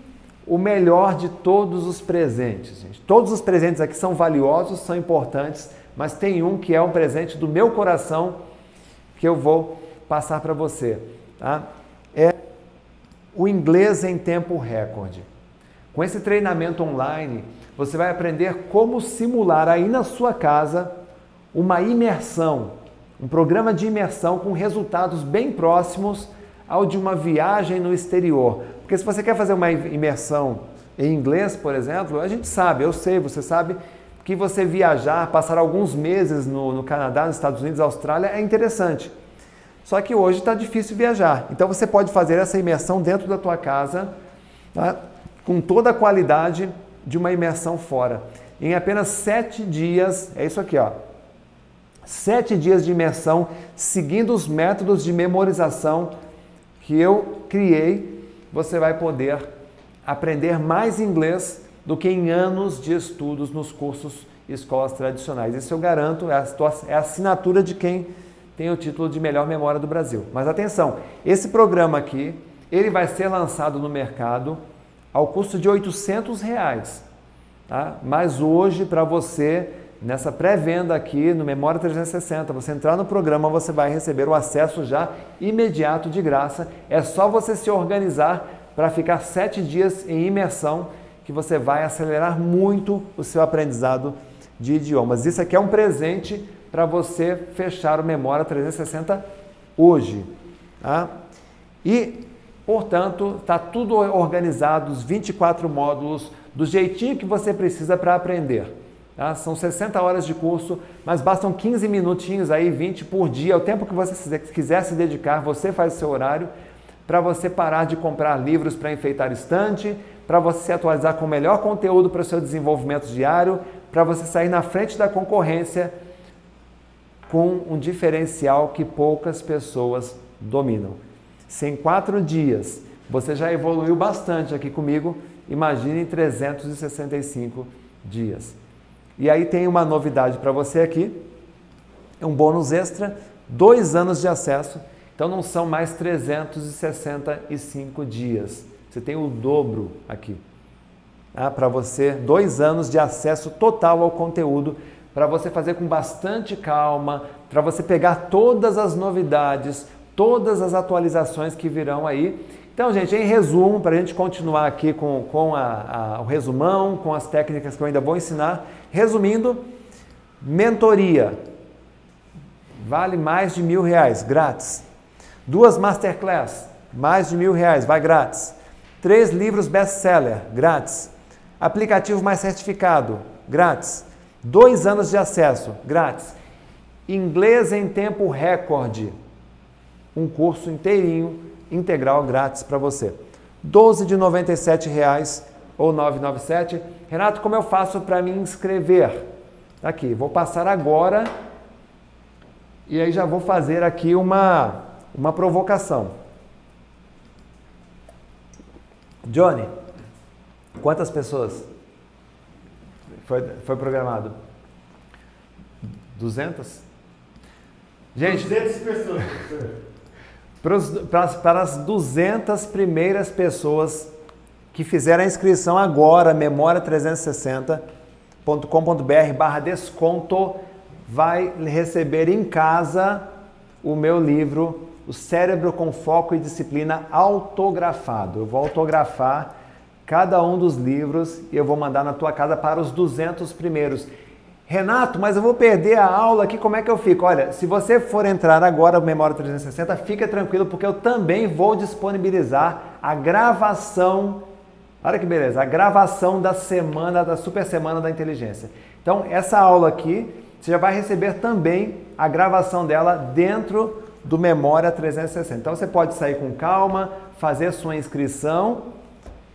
[SPEAKER 1] o melhor de todos os presentes. Gente. Todos os presentes aqui são valiosos, são importantes, mas tem um que é um presente do meu coração que eu vou passar para você. Tá? É o inglês em tempo recorde. Com esse treinamento online, você vai aprender como simular aí na sua casa uma imersão, um programa de imersão com resultados bem próximos ao de uma viagem no exterior. Porque se você quer fazer uma imersão em inglês, por exemplo, a gente sabe, eu sei, você sabe que você viajar, passar alguns meses no, no Canadá, nos Estados Unidos, Austrália é interessante. Só que hoje está difícil viajar. Então você pode fazer essa imersão dentro da tua casa, tá? com toda a qualidade de uma imersão fora. Em apenas sete dias, é isso aqui, ó. Sete dias de imersão, seguindo os métodos de memorização que eu criei, você vai poder aprender mais inglês do que em anos de estudos nos cursos escolas tradicionais. Isso eu garanto, é a, é assinatura de quem tem o título de melhor memória do Brasil. Mas atenção, esse programa aqui, ele vai ser lançado no mercado ao custo de 800 reais. Tá? Mas hoje, para você nessa pré-venda aqui no Memória 360, você entrar no programa, você vai receber o acesso já imediato de graça. É só você se organizar para ficar sete dias em imersão que você vai acelerar muito o seu aprendizado de idiomas. Isso aqui é um presente para você fechar o Memória 360 hoje. Tá? E, portanto, está tudo organizado, os 24 módulos, do jeitinho que você precisa para aprender. Tá? São 60 horas de curso, mas bastam 15 minutinhos aí, 20 por dia, o tempo que você quiser se dedicar, você faz o seu horário para você parar de comprar livros para enfeitar estante, para você se atualizar com o melhor conteúdo para o seu desenvolvimento diário, para você sair na frente da concorrência com um diferencial que poucas pessoas dominam. Se em quatro dias você já evoluiu bastante aqui comigo, imagine em 365 dias. E aí tem uma novidade para você aqui, é um bônus extra, dois anos de acesso, então não são mais 365 dias. Você tem o dobro aqui. Ah, para você, dois anos de acesso total ao conteúdo, para você fazer com bastante calma, para você pegar todas as novidades, todas as atualizações que virão aí. Então, gente, em resumo, para a gente continuar aqui com, com a, a, o resumão, com as técnicas que eu ainda vou ensinar, resumindo, mentoria vale mais de mil reais, grátis. Duas masterclass, mais de mil reais, vai grátis. Três livros best-seller, grátis. Aplicativo mais certificado, grátis. Dois anos de acesso, grátis. Inglês em tempo recorde, um curso inteirinho, integral, grátis para você. 12 de R$ 97,00 ou 997. Renato, como eu faço para me inscrever? Aqui, vou passar agora e aí já vou fazer aqui uma, uma provocação. Johnny, quantas pessoas foi, foi programado? 200? Gente, 200 pessoas. Para, as 200 primeiras pessoas que fizeram a inscrição agora, memória360.com.br barra desconto, vai receber em casa o meu livro, O Cérebro com Foco e Disciplina autografado. Eu vou autografar cada um dos livros e eu vou mandar na tua casa para os 200 primeiros. Renato, mas eu vou perder a aula aqui, como é que eu fico? Olha, se você for entrar agora no Memória 360, fica tranquilo, porque eu também vou disponibilizar a gravação, olha que beleza, a gravação da semana, da Super Semana da Inteligência. Então, essa aula aqui, você já vai receber também a gravação dela dentro do Memória 360. Então, você pode sair com calma, fazer sua inscrição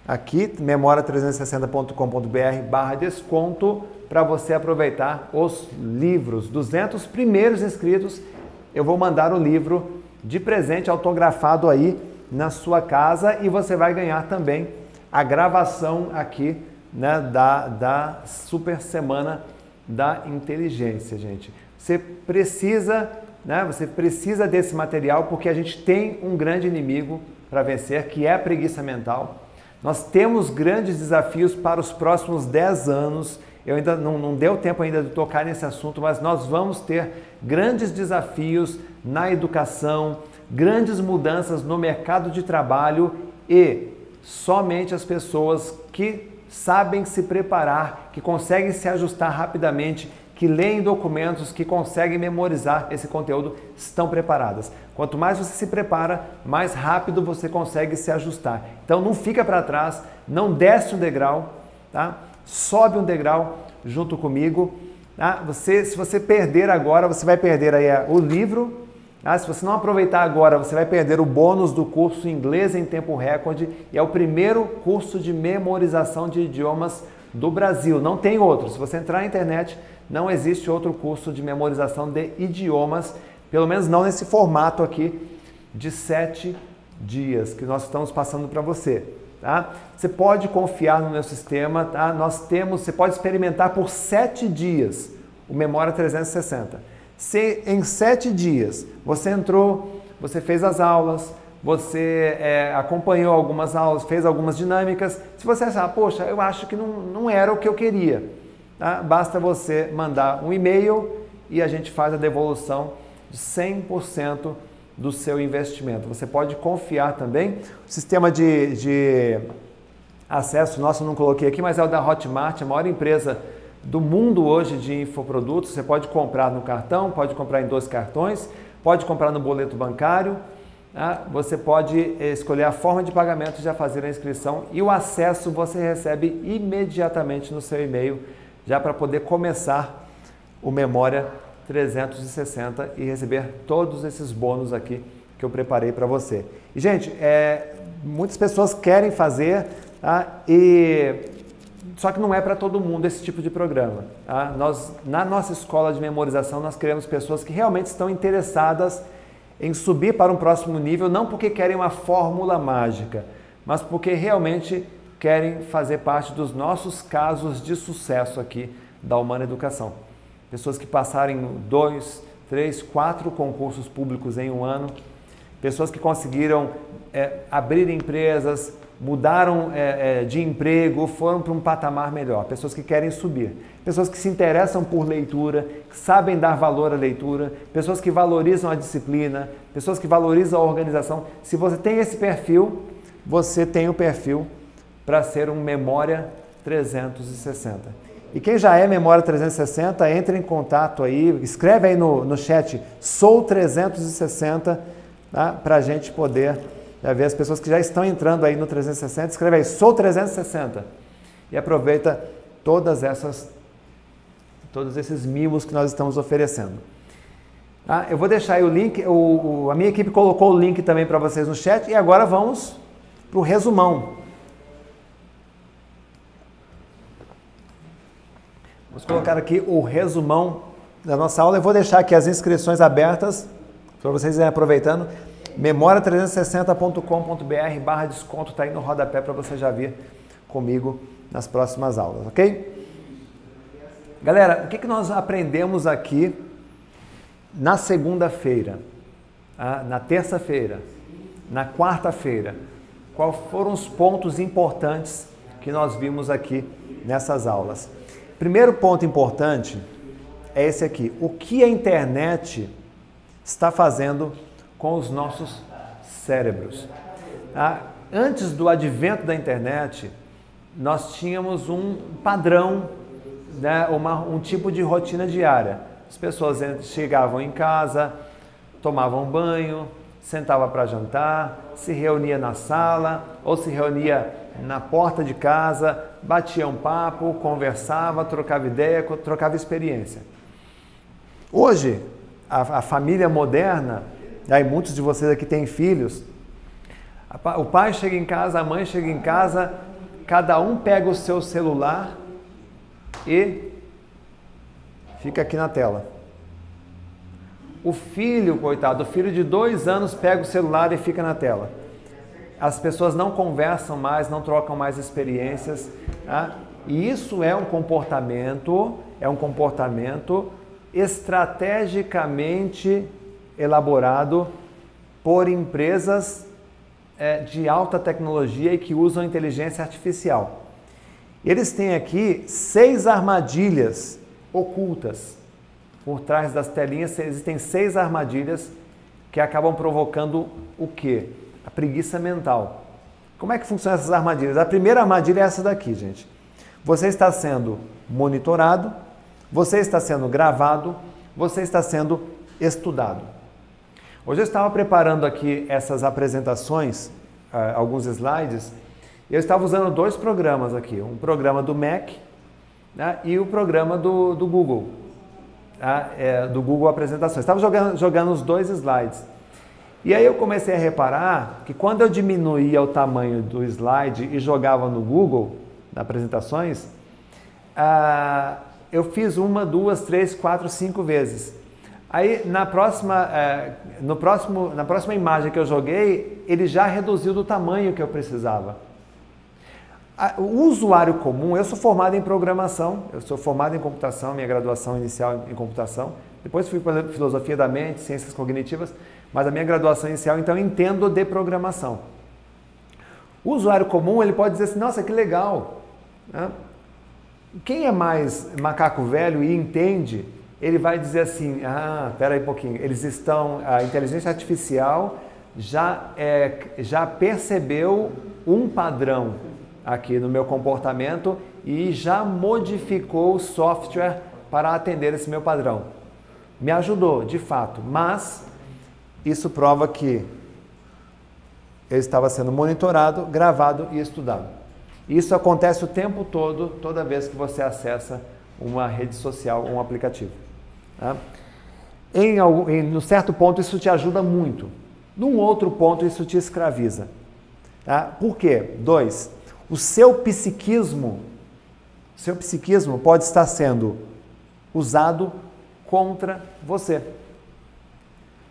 [SPEAKER 1] aqui, memória360.com.br barra desconto, para você aproveitar os livros. 200 primeiros inscritos, eu vou mandar o livro de presente autografado aí na sua casa e você vai ganhar também a gravação aqui né, da, da Super Semana da Inteligência, gente. Você precisa, né, você precisa desse material porque a gente tem um grande inimigo para vencer, que é a preguiça mental. Nós temos grandes desafios para os próximos 10 anos. Eu ainda não, não deu tempo ainda de tocar nesse assunto, mas nós vamos ter grandes desafios na educação, grandes mudanças no mercado de trabalho e somente as pessoas que sabem se preparar, que conseguem se ajustar rapidamente, que leem documentos, que conseguem memorizar esse conteúdo, estão preparadas. Quanto mais você se prepara, mais rápido você consegue se ajustar. Então não fica para trás, não desce um degrau, tá? Sobe um degrau junto comigo. Tá? Você, se você perder agora, você vai perder aí é, o livro. Tá? Se você não aproveitar agora, você vai perder o bônus do curso Inglês em Tempo Recorde. E é o primeiro curso de memorização de idiomas do Brasil. Não tem outro. Se você entrar na internet, não existe outro curso de memorização de idiomas pelo menos não nesse formato aqui de sete dias que nós estamos passando para você. Tá? Você pode confiar no meu sistema, tá? Nós temos, você pode experimentar por sete dias o Memória 360. Se em sete dias você entrou, você fez as aulas, você é, acompanhou algumas aulas, fez algumas dinâmicas, se você achar, poxa, eu acho que não, não era o que eu queria, tá? basta você mandar um e-mail e a gente faz a devolução de 100% do seu investimento. Você pode confiar também. O sistema de, de acesso nosso não coloquei aqui, mas é o da Hotmart, a maior empresa do mundo hoje de infoprodutos. Você pode comprar no cartão, pode comprar em dois cartões, pode comprar no boleto bancário. Tá? Você pode escolher a forma de pagamento, já fazer a inscrição e o acesso você recebe imediatamente no seu e-mail, já para poder começar o Memória 360 e receber todos esses bônus aqui que eu preparei para você. E, gente, é, muitas pessoas querem fazer, tá? E só que não é para todo mundo esse tipo de programa. Tá? Nós, na nossa escola de memorização, nós criamos pessoas que realmente estão interessadas em subir para um próximo nível, não porque querem uma fórmula mágica, mas porque realmente querem fazer parte dos nossos casos de sucesso aqui da Humana Educação. Pessoas que passarem dois, três, quatro concursos públicos em um ano, pessoas que conseguiram é, abrir empresas, mudaram é, é, de emprego, foram para um patamar melhor, pessoas que querem subir, pessoas que se interessam por leitura, que sabem dar valor à leitura, pessoas que valorizam a disciplina, pessoas que valorizam a organização. Se você tem esse perfil, você tem o perfil para ser um Memória 360. E quem já é Memória 360, entre em contato aí, escreve aí no, no chat, sou 360, tá? para a gente poder já ver as pessoas que já estão entrando aí no 360, escreve aí, sou 360. E aproveita todas essas, todos esses mimos que nós estamos oferecendo. Ah, eu vou deixar aí o link, o, o, a minha equipe colocou o link também para vocês no chat e agora vamos para o resumão. Vamos colocar aqui o resumão da nossa aula. Eu vou deixar aqui as inscrições abertas para vocês irem aproveitando. Memória360.com.br barra desconto está aí no rodapé para você já vir comigo nas próximas aulas, ok? Galera, o que, que nós aprendemos aqui na segunda-feira, ah, na terça-feira, na quarta-feira? Quais foram os pontos importantes que nós vimos aqui nessas aulas? Primeiro ponto importante é esse aqui: o que a internet está fazendo com os nossos cérebros. Ah, antes do advento da internet, nós tínhamos um padrão, né, uma, um tipo de rotina diária. As pessoas chegavam em casa, tomavam banho, sentavam para jantar, se reunia na sala ou se reunia na porta de casa, batia um papo, conversava, trocava ideia, trocava experiência. Hoje, a, a família moderna Aí muitos de vocês aqui têm filhos. O pai chega em casa, a mãe chega em casa, cada um pega o seu celular e fica aqui na tela. O filho, coitado, o filho de dois anos pega o celular e fica na tela. As pessoas não conversam mais, não trocam mais experiências. Tá? E isso é um comportamento, é um comportamento estrategicamente elaborado por empresas é, de alta tecnologia e que usam inteligência artificial. Eles têm aqui seis armadilhas ocultas. Por trás das telinhas existem seis armadilhas que acabam provocando o quê? A preguiça mental. Como é que funcionam essas armadilhas? A primeira armadilha é essa daqui, gente. Você está sendo monitorado, você está sendo gravado, você está sendo estudado. Hoje eu estava preparando aqui essas apresentações, uh, alguns slides, eu estava usando dois programas aqui, um programa do Mac né, e o programa do, do Google, tá? é, do Google Apresentações. Estava jogando, jogando os dois slides. E aí eu comecei a reparar que quando eu diminuía o tamanho do slide e jogava no Google, na apresentações, uh, eu fiz uma, duas, três, quatro, cinco vezes. Aí na próxima, é, no próximo, na próxima imagem que eu joguei, ele já reduziu do tamanho que eu precisava. O usuário comum, eu sou formado em programação, eu sou formado em computação, minha graduação inicial em computação, depois fui para filosofia da mente, ciências cognitivas, mas a minha graduação inicial, então, entendo de programação. O usuário comum, ele pode dizer assim, nossa, que legal. Né? Quem é mais macaco velho e entende ele vai dizer assim: ah, espera aí um pouquinho, eles estão, a inteligência artificial já, é, já percebeu um padrão aqui no meu comportamento e já modificou o software para atender esse meu padrão. Me ajudou, de fato, mas isso prova que eu estava sendo monitorado, gravado e estudado. Isso acontece o tempo todo, toda vez que você acessa uma rede social ou um aplicativo. Tá? Em, em no certo ponto isso te ajuda muito. Num outro ponto isso te escraviza. Tá? Por quê? Dois, o seu psiquismo, seu psiquismo pode estar sendo usado contra você.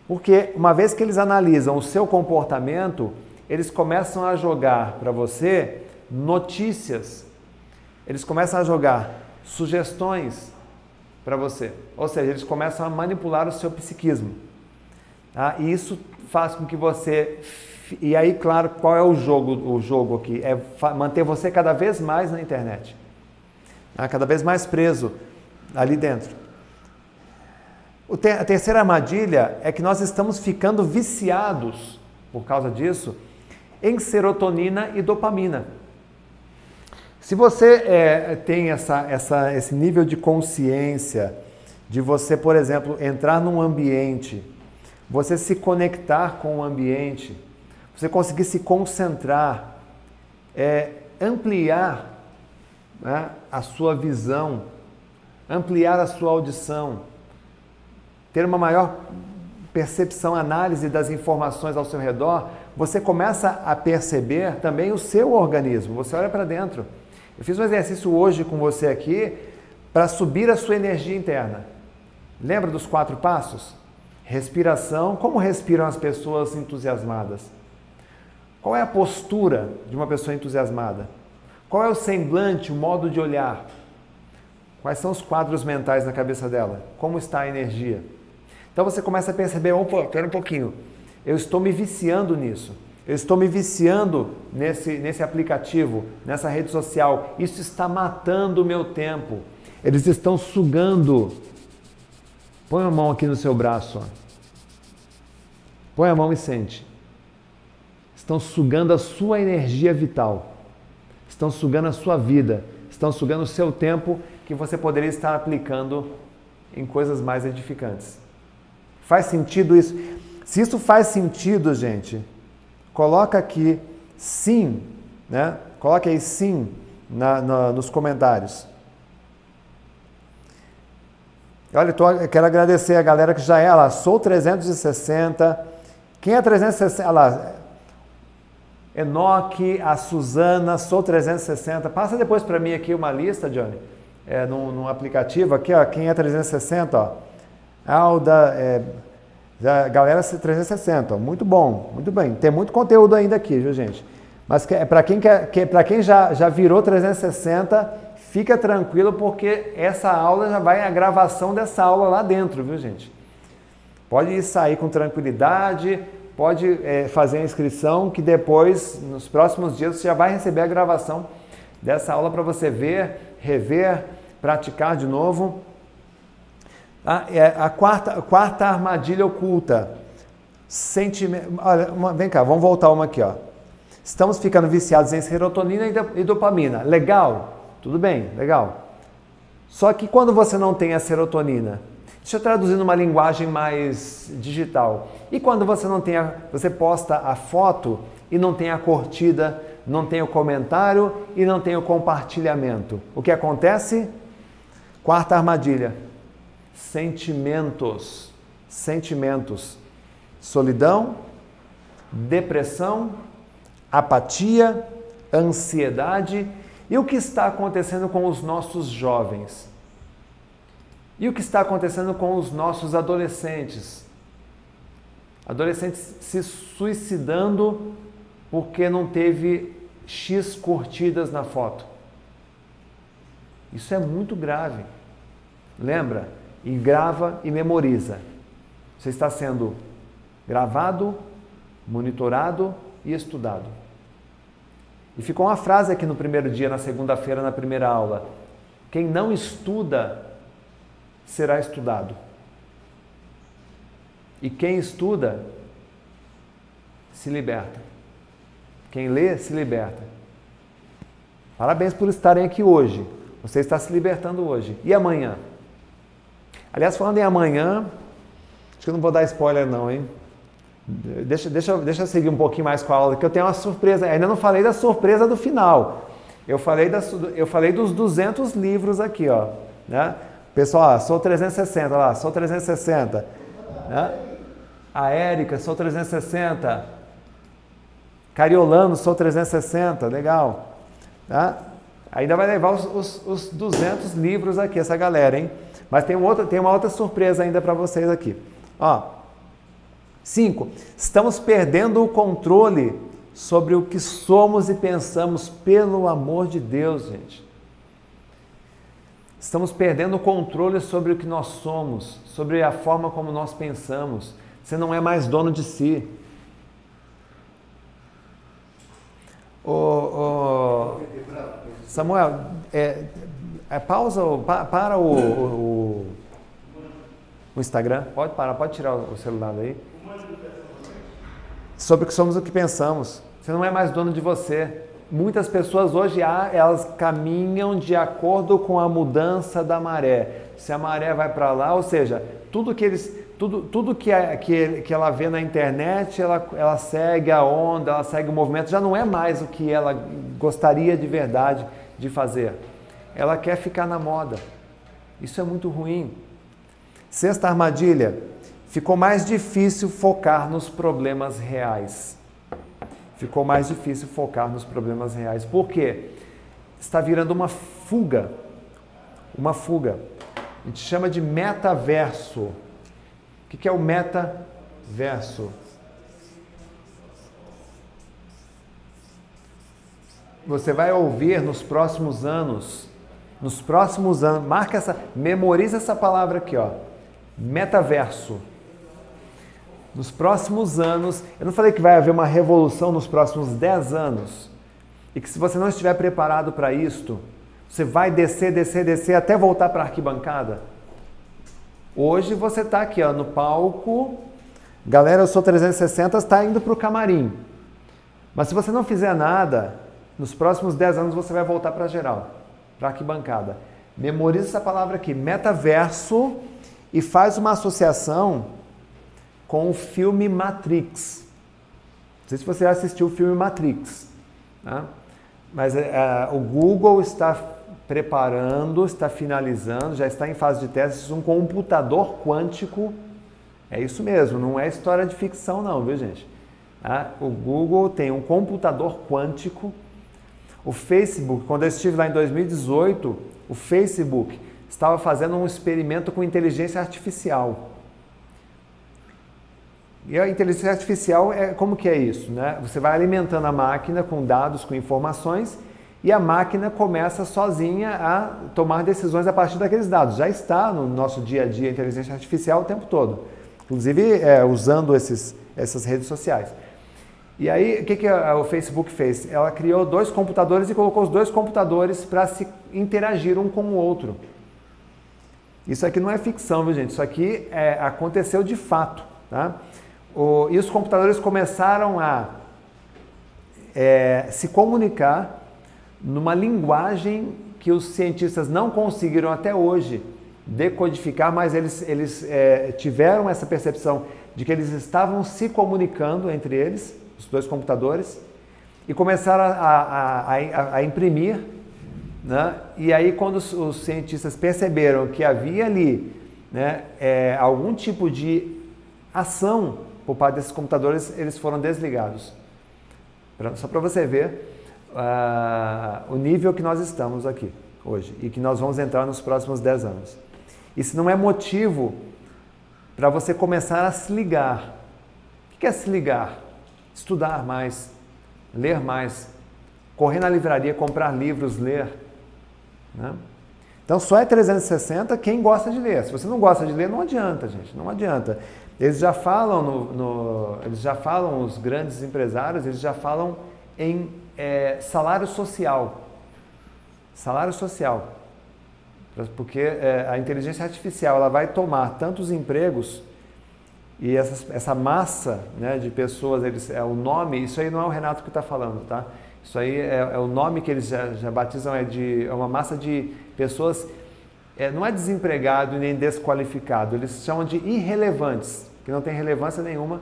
[SPEAKER 1] Porque uma vez que eles analisam o seu comportamento, eles começam a jogar para você notícias, eles começam a jogar sugestões, para você. Ou seja, eles começam a manipular o seu psiquismo. Tá? E isso faz com que você. E aí, claro, qual é o jogo, o jogo aqui? É manter você cada vez mais na internet. Tá? Cada vez mais preso ali dentro. A terceira armadilha é que nós estamos ficando viciados, por causa disso, em serotonina e dopamina. Se você é, tem essa, essa, esse nível de consciência de você, por exemplo, entrar num ambiente, você se conectar com o ambiente, você conseguir se concentrar, é, ampliar né, a sua visão, ampliar a sua audição, ter uma maior percepção, análise das informações ao seu redor, você começa a perceber também o seu organismo. Você olha para dentro. Eu fiz um exercício hoje com você aqui para subir a sua energia interna. Lembra dos quatro passos? Respiração. Como respiram as pessoas entusiasmadas? Qual é a postura de uma pessoa entusiasmada? Qual é o semblante, o modo de olhar? Quais são os quadros mentais na cabeça dela? Como está a energia? Então você começa a perceber, opa, espera um pouquinho, eu estou me viciando nisso. Eu estou me viciando nesse, nesse aplicativo, nessa rede social. Isso está matando o meu tempo. Eles estão sugando. Põe a mão aqui no seu braço. Põe a mão e sente. Estão sugando a sua energia vital. Estão sugando a sua vida. Estão sugando o seu tempo que você poderia estar aplicando em coisas mais edificantes. Faz sentido isso? Se isso faz sentido, gente, coloca aqui sim, né? Coloque aí sim na, na, nos comentários. Olha, tô, eu quero agradecer a galera que já é, lá, sou 360. Quem é 360? Olha lá, Enoque, a Suzana, sou 360. Passa depois para mim aqui uma lista, Johnny, é, num, num aplicativo aqui, ó, quem é 360, ó. Alda, é, já, galera 360, ó, muito bom, muito bem. Tem muito conteúdo ainda aqui, viu, gente? Mas que, para quem, quer, que, quem já, já virou 360, fica tranquilo porque essa aula já vai a gravação dessa aula lá dentro, viu, gente? Pode sair com tranquilidade, pode é, fazer a inscrição que depois, nos próximos dias, você já vai receber a gravação dessa aula para você ver, rever, praticar de novo. A, é, a, quarta, a quarta armadilha oculta. Sentimento. Olha, uma, vem cá, vamos voltar uma aqui. Ó. Estamos ficando viciados em serotonina e dopamina. Legal? Tudo bem, legal. Só que quando você não tem a serotonina, deixa eu traduzir numa linguagem mais digital. E quando você não tem a, você posta a foto e não tem a curtida, não tem o comentário e não tem o compartilhamento. O que acontece? Quarta armadilha sentimentos. Sentimentos. Solidão, depressão, apatia, ansiedade. E o que está acontecendo com os nossos jovens? E o que está acontecendo com os nossos adolescentes? Adolescentes se suicidando porque não teve X curtidas na foto. Isso é muito grave. Lembra? E grava e memoriza. Você está sendo gravado, monitorado e estudado. E ficou uma frase aqui no primeiro dia, na segunda-feira, na primeira aula: quem não estuda será estudado. E quem estuda se liberta. Quem lê se liberta. Parabéns por estarem aqui hoje. Você está se libertando hoje. E amanhã? Aliás, falando em amanhã, acho que eu não vou dar spoiler não, hein? Deixa, deixa, deixa eu seguir um pouquinho mais com a aula, que eu tenho uma surpresa. Ainda não falei da surpresa do final. Eu falei, da, eu falei dos 200 livros aqui, ó. Né? Pessoal, sou 360, lá, sou 360. Né? A Érica, sou 360. Cariolano, sou 360, legal. Né? Ainda vai levar os, os, os 200 livros aqui, essa galera, hein? Mas tem, um outro, tem uma outra surpresa ainda para vocês aqui. Ó, cinco, estamos perdendo o controle sobre o que somos e pensamos, pelo amor de Deus, gente. Estamos perdendo o controle sobre o que nós somos, sobre a forma como nós pensamos. Você não é mais dono de si. O Samuel, é, é, pausa, pa, para o, o, o, Instagram. Pode parar, pode tirar o celular daí. Sobre o que somos o que pensamos. Você não é mais dono de você. Muitas pessoas hoje elas caminham de acordo com a mudança da maré. Se a maré vai para lá, ou seja, tudo que eles tudo, tudo que, que, que ela vê na internet, ela, ela segue a onda, ela segue o movimento, já não é mais o que ela gostaria de verdade de fazer. Ela quer ficar na moda. Isso é muito ruim. Sexta armadilha: ficou mais difícil focar nos problemas reais. Ficou mais difícil focar nos problemas reais. Por quê? Está virando uma fuga. Uma fuga. A gente chama de metaverso. O que é o metaverso? Você vai ouvir nos próximos anos, nos próximos anos, marca essa, memoriza essa palavra aqui, ó. Metaverso. Nos próximos anos, eu não falei que vai haver uma revolução nos próximos 10 anos. E que se você não estiver preparado para isto, você vai descer, descer, descer até voltar para a arquibancada. Hoje você está aqui ó, no palco, galera, eu sou 360, está indo para o camarim. Mas se você não fizer nada, nos próximos 10 anos você vai voltar para geral, para arquibancada. Memoriza essa palavra aqui, metaverso, e faz uma associação com o filme Matrix. Não sei se você assistiu o filme Matrix, né? mas é, o Google está preparando, está finalizando, já está em fase de testes um computador quântico. É isso mesmo, não é história de ficção não, viu gente? Ah, o Google tem um computador quântico. O Facebook, quando eu estive lá em 2018, o Facebook estava fazendo um experimento com inteligência artificial. E a inteligência artificial é como que é isso, né? Você vai alimentando a máquina com dados, com informações e a máquina começa sozinha a tomar decisões a partir daqueles dados. Já está no nosso dia a dia a inteligência artificial o tempo todo, inclusive é, usando esses, essas redes sociais. E aí, o que, que o Facebook fez? Ela criou dois computadores e colocou os dois computadores para se interagir um com o outro. Isso aqui não é ficção, viu gente? Isso aqui é, aconteceu de fato. Tá? O, e os computadores começaram a é, se comunicar numa linguagem que os cientistas não conseguiram até hoje decodificar, mas eles, eles é, tiveram essa percepção de que eles estavam se comunicando entre eles, os dois computadores, e começaram a, a, a, a imprimir. Né? E aí, quando os, os, cientistas perceberam que havia ali né, é, algum tipo de ação por parte desses computadores, eles foram desligados. Só para você ver uh, o nível que nós estamos aqui hoje e que nós vamos entrar nos próximos 10 anos. Isso não é motivo para você começar a se ligar. O que é se ligar? Estudar mais, ler mais, correr na livraria, comprar livros, ler. Né? Então só é 360 quem gosta de ler. Se você não gosta de ler, não adianta, gente, não adianta. Eles já falam no, no eles já falam os grandes empresários, eles já falam em é, salário social. Salário social. Porque é, a inteligência artificial ela vai tomar tantos empregos e essa, essa massa né, de pessoas, eles, é o nome, isso aí não é o Renato que está falando, tá? Isso aí é, é, o nome que eles já, já batizam, é, de, é uma massa de pessoas, é, não é desempregado nem desqualificado, eles chamam de irrelevantes, que não tem relevância nenhuma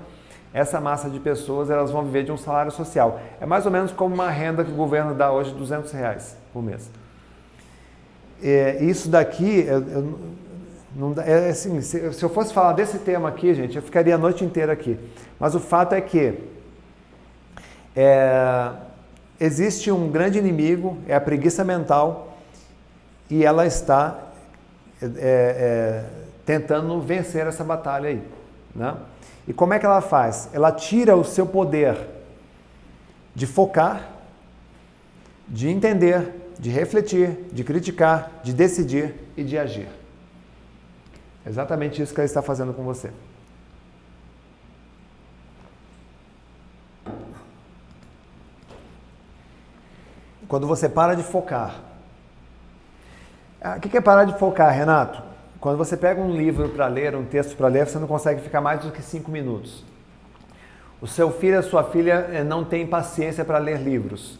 [SPEAKER 1] essa massa de pessoas elas vão viver de um salário social. É mais ou menos como uma renda que o governo dá hoje, 200 reais por mês. É, isso daqui, eu, eu, não, é assim, se, se, eu fosse falar desse tema aqui, gente, eu ficaria a noite inteira aqui. Mas o fato é que é, existe um grande inimigo, é a preguiça mental, e ela está é, é tentando vencer essa batalha aí. Né? E como é que ela faz? Ela tira o seu poder de focar, de entender, de refletir, de criticar, de decidir e de agir. Exatamente isso que ela está fazendo com você. Quando você para de focar. Ah, o que é parar de focar, Renato? Quando você pega um livro para ler, um texto para ler, você não consegue ficar mais do que cinco minutos. O seu filho, a sua filha eh, não tem paciência para ler livros.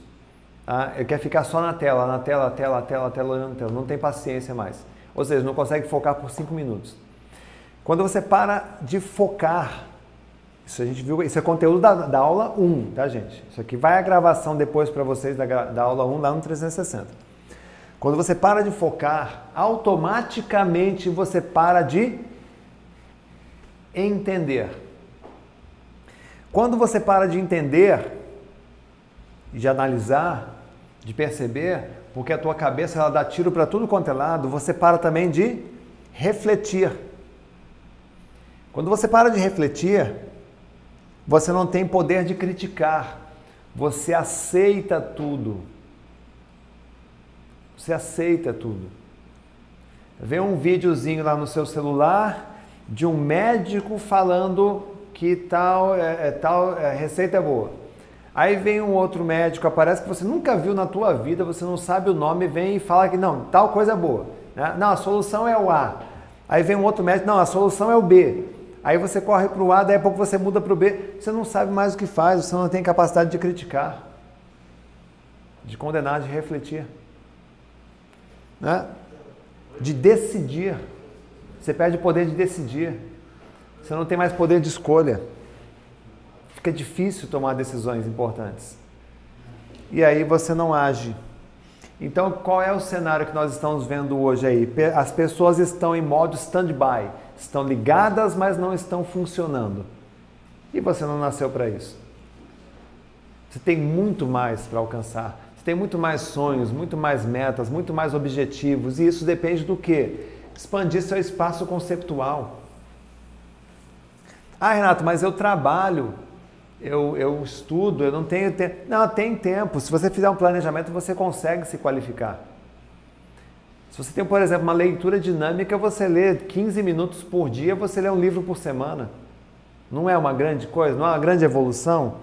[SPEAKER 1] Ah, Ele quer ficar só na tela, na tela, tela, tela, tela, olhando tela. Não tem paciência mais. Ou seja, não consegue focar por cinco minutos. Quando você para de focar, isso a gente viu, isso é conteúdo da, da aula 1, tá gente? Isso aqui vai a gravação depois para vocês da, da aula 1 lá no 360. Quando você para de focar, automaticamente você para de entender. Quando você para de entender, de analisar, de perceber, porque a tua cabeça ela dá tiro para tudo quanto é lado, você para também de refletir. Quando você para de refletir, você não tem poder de criticar. Você aceita tudo. Você aceita tudo. Vê um videozinho lá no seu celular de um médico falando que tal, é, é tal é, receita é boa. Aí vem um outro médico, aparece que você nunca viu na tua vida, você não sabe o nome, vem e fala que não, tal coisa é boa. Né? Não, a solução é o A. Aí vem um outro médico, não, a solução é o B. Aí você corre para o A, daí a pouco você muda para o B. Você não sabe mais o que faz, você não tem capacidade de criticar, de condenar, de refletir, né? de decidir. Você perde o poder de decidir. Você não tem mais poder de escolha. Fica difícil tomar decisões importantes. E aí você não age. Então, qual é o cenário que nós estamos vendo hoje aí? As pessoas estão em modo stand-by estão ligadas, mas não estão funcionando. E você não nasceu para isso. Você tem muito mais para alcançar. Você tem muito mais sonhos, muito mais metas, muito mais objetivos. E isso depende do que? Expandir seu espaço conceptual. Ah, Renato, mas eu trabalho, eu, eu estudo, eu não tenho tempo. Não, tem tempo. Se você fizer um planejamento, você consegue se qualificar. Se você tem, por exemplo, uma leitura dinâmica, você lê 15 minutos por dia, você lê um livro por semana. Não é uma grande coisa? Não é uma grande evolução?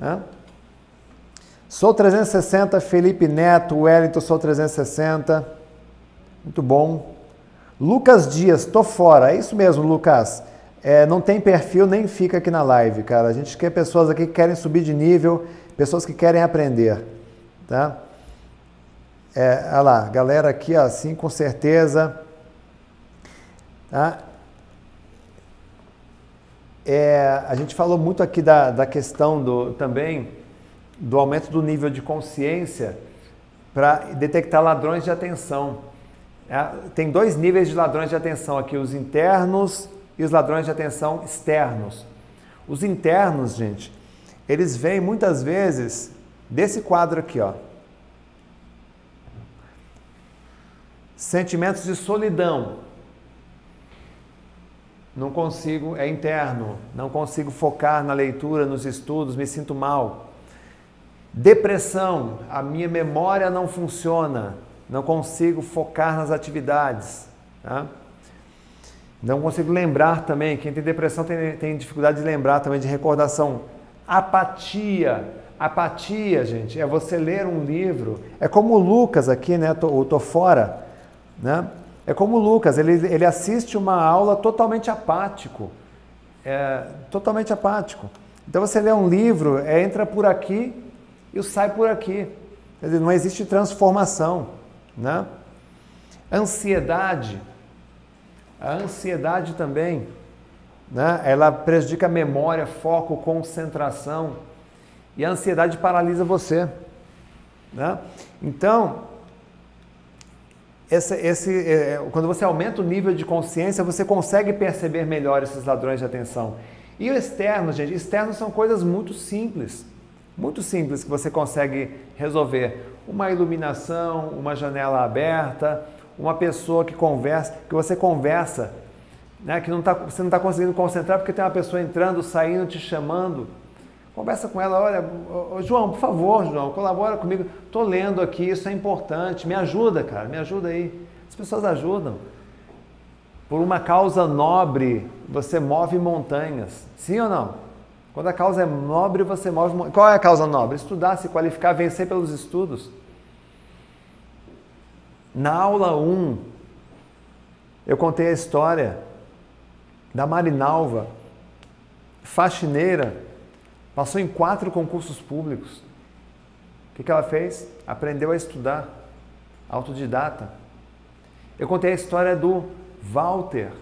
[SPEAKER 1] Hã? Sou 360, Felipe Neto, Wellington, sou 360. Muito bom. Lucas Dias, tô fora. É isso mesmo, Lucas. É, não tem perfil, nem fica aqui na live, cara. A gente quer pessoas aqui que querem subir de nível, pessoas que querem aprender, tá? É, olha lá, galera aqui, assim, com certeza. Tá? É, a gente falou muito aqui da, da questão do, também do aumento do nível de consciência para detectar ladrões de atenção. É, tem dois níveis de ladrões de atenção aqui, os internos e os ladrões de atenção externos. Os internos, gente, eles vêm muitas vezes desse quadro aqui, ó. Sentimentos de solidão. Não consigo, é interno, não consigo focar na leitura, nos estudos, me sinto mal. Depressão, a minha memória não funciona, não consigo focar nas atividades. Tá? Não consigo lembrar também. Quem tem depressão tem, tem dificuldade de lembrar também, de recordação. Apatia. Apatia, gente, é você ler um livro. É como o Lucas aqui, né? Eu tô fora. Né? É como o Lucas, ele, ele assiste uma aula totalmente apático. É, totalmente apático. Então você lê um livro, é, entra por aqui e sai por aqui. Quer dizer, não existe transformação. Né? Ansiedade. A ansiedade também. Né? Ela prejudica a memória, foco, concentração. E a ansiedade paralisa você. Né? Então, esse, esse, é, quando você aumenta o nível de consciência, você consegue perceber melhor esses ladrões de atenção. E o externo, gente, externos são coisas muito simples, muito simples que você consegue resolver. Uma iluminação, uma janela aberta, uma pessoa que conversa, que você conversa, né, que não tá, você não está conseguindo concentrar porque tem uma pessoa entrando, saindo, te chamando. Conversa com ela, olha, João, por favor, João, colabora comigo. Estou lendo aqui, isso é importante. Me ajuda, cara, me ajuda aí. As pessoas ajudam. Por uma causa nobre, você move montanhas. Sim ou não? Quando a causa é nobre, você move. Qual é a causa nobre? Estudar, se qualificar, vencer pelos estudos. Na aula 1, eu contei a história da Marinalva, faxineira, passou em quatro concursos públicos. O que, ela fez? Aprendeu a estudar, autodidata. Eu contei a história do Walter.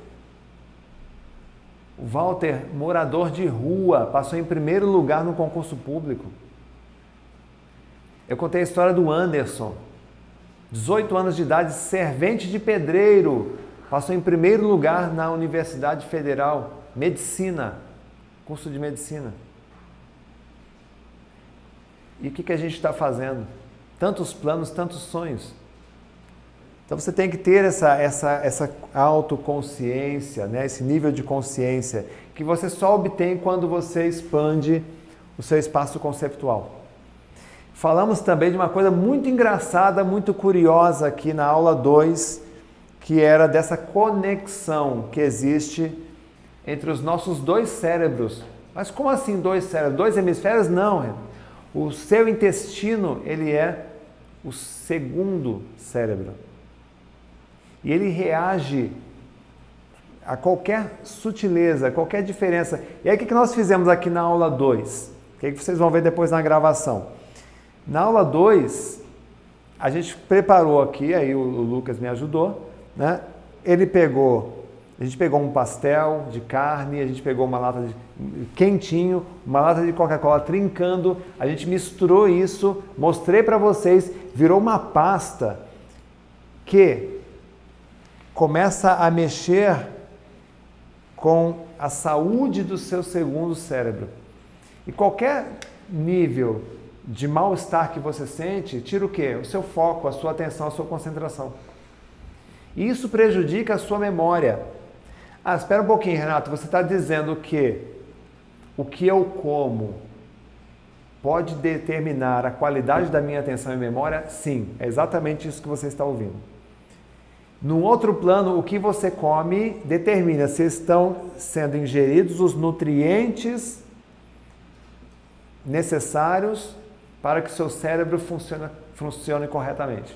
[SPEAKER 1] O Walter, morador de rua, passou em primeiro lugar no concurso público. Eu contei a história do Anderson, 18 anos de idade, servente de pedreiro, passou em primeiro lugar na Universidade Federal, Medicina, curso de Medicina. E o que, que a gente está fazendo? Tantos planos, tantos sonhos. Então você tem que ter essa, essa, essa autoconsciência, né? esse nível de consciência, que você só obtém quando você expande o seu espaço conceptual. Falamos também de uma coisa muito engraçada, muito curiosa aqui na aula 2, que era dessa conexão que existe entre os nossos dois cérebros. Mas como assim dois cérebros? Dois hemisférios? Não. O seu intestino, ele é o segundo cérebro. E ele reage a qualquer sutileza, a qualquer diferença. E aí o que nós fizemos aqui na aula 2? O que vocês vão ver depois na gravação? Na aula 2, a gente preparou aqui, aí o, o Lucas me ajudou, né? Ele pegou, a gente pegou um pastel de carne, a gente pegou uma lata de quentinho, uma lata de Coca-Cola trincando, a gente misturou isso, mostrei para vocês, virou uma pasta que começa a mexer com a saúde do seu segundo cérebro. E qualquer nível de mal-estar que você sente, tira o quê? O seu foco, a sua atenção, a sua concentração. E isso prejudica a sua memória. Ah, espera um pouquinho, Renato, você está dizendo que o que eu como pode determinar a qualidade da minha atenção e memória? Sim, é exatamente isso que você está ouvindo. No outro plano, o que você come determina se estão sendo ingeridos os nutrientes necessários para que o seu cérebro funcione, funcione corretamente.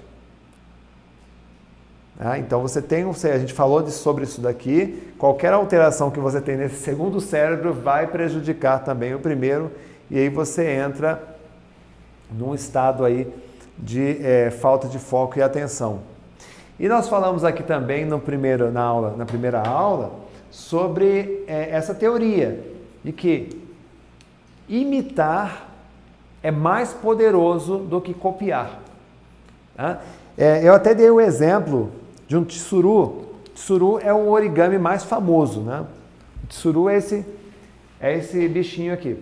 [SPEAKER 1] Ah, então você tem, a gente falou de, sobre isso daqui, qualquer alteração que você tem nesse segundo cérebro vai prejudicar também o primeiro, e aí você entra num estado aí de é, falta de foco e atenção. E nós falamos aqui também no primeiro, na, aula, na primeira aula sobre é, essa teoria de que imitar é mais poderoso do que copiar. Tá? É, eu até dei o exemplo de um tsuru. Tsuru é o origami mais famoso. Né? O tsuru é esse, é esse bichinho aqui,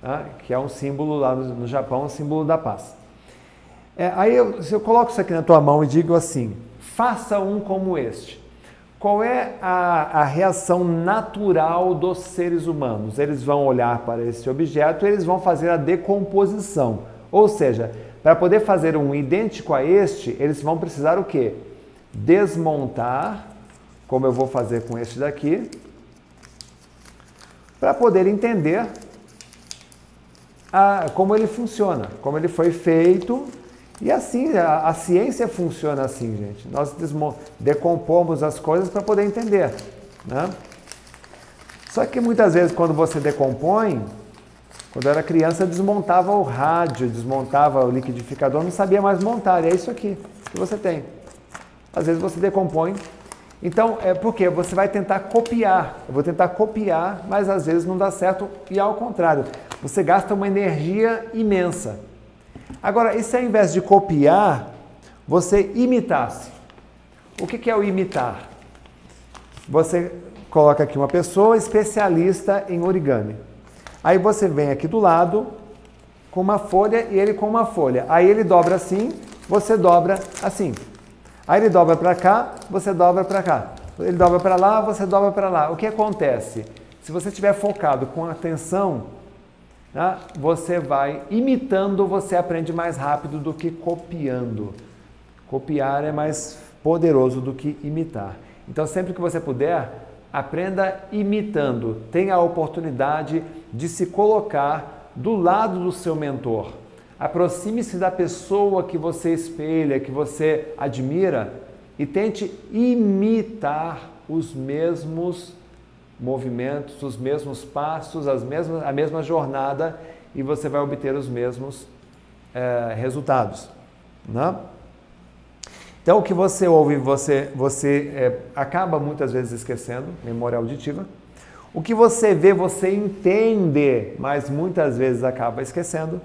[SPEAKER 1] tá? que é um símbolo lá no, no Japão, um símbolo da paz. É, aí eu, se eu coloco isso aqui na tua mão e digo assim, faça um como este. Qual é a, a, reação natural dos seres humanos? Eles vão olhar para esse objeto e eles vão fazer a decomposição. Ou seja, para poder fazer um idêntico a este, eles vão precisar o quê? Desmontar, como eu vou fazer com este daqui, para poder entender a, como ele funciona, como ele foi feito e assim, a, a, ciência funciona assim, gente. Nós decompomos as coisas para poder entender. Né? Só que muitas vezes, quando você decompõe, quando eu era criança, eu desmontava o rádio, desmontava o liquidificador, não sabia mais montar. E é isso aqui que você tem. Às vezes você decompõe. Então, é porque você vai tentar copiar. Eu vou tentar copiar, mas às vezes não dá certo. E ao contrário, você gasta uma energia imensa. Agora, e se ao invés de copiar, você imitasse? O que é o imitar? Você coloca aqui uma pessoa especialista em origami. Aí você vem aqui do lado com uma folha e ele com uma folha. Aí ele dobra assim, você dobra assim. Aí ele dobra para cá, você dobra para cá. Ele dobra para lá, você dobra para lá. O que acontece? Se você estiver focado com atenção né, você vai imitando, você aprende mais rápido do que copiando. Copiar é mais poderoso do que imitar. Então, sempre que você puder, Aprenda imitando. Tenha a oportunidade de se colocar do lado do seu mentor. Aproxime-se da pessoa que você espelha, que você admira e tente imitar os mesmos movimentos, os mesmos passos, as mesmas, a mesma jornada e você vai obter os mesmos é, resultados. Né? Então, o que você ouve, você, você é, acaba muitas vezes esquecendo, memória auditiva. O que você vê, você entende, mas muitas vezes acaba esquecendo.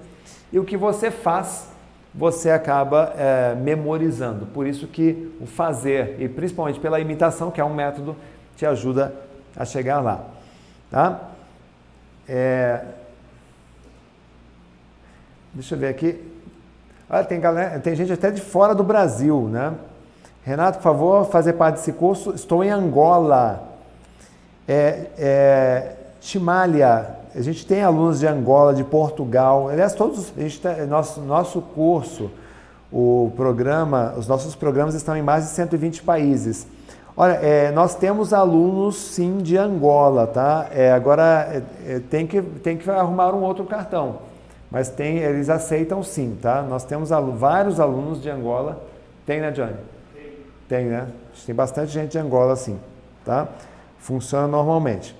[SPEAKER 1] E o que você faz, você acaba é, memorizando. Por isso que o fazer, e principalmente pela imitação, que é um método, te ajuda a chegar lá. Tá? É... Deixa eu ver aqui. Olha, tem, galera, tem gente até de fora do Brasil, né? Renato, por favor, fazer parte desse curso. Estou em Angola. É, é, Timália, a gente tem alunos de Angola, de Portugal. Aliás, todos, a gente tá, nosso, nosso curso, o programa, os nossos programas estão em mais de 120 países. Olha, é, nós temos alunos sim de Angola, tá? É, agora é, é tem, que, tem que arrumar um outro cartão, mas tem, eles aceitam sim, tá? Nós temos vários alunos de Angola. Tem, né, Johnny? Tem. Tem, né? Tem bastante gente de Angola sim, tá? Funciona normalmente.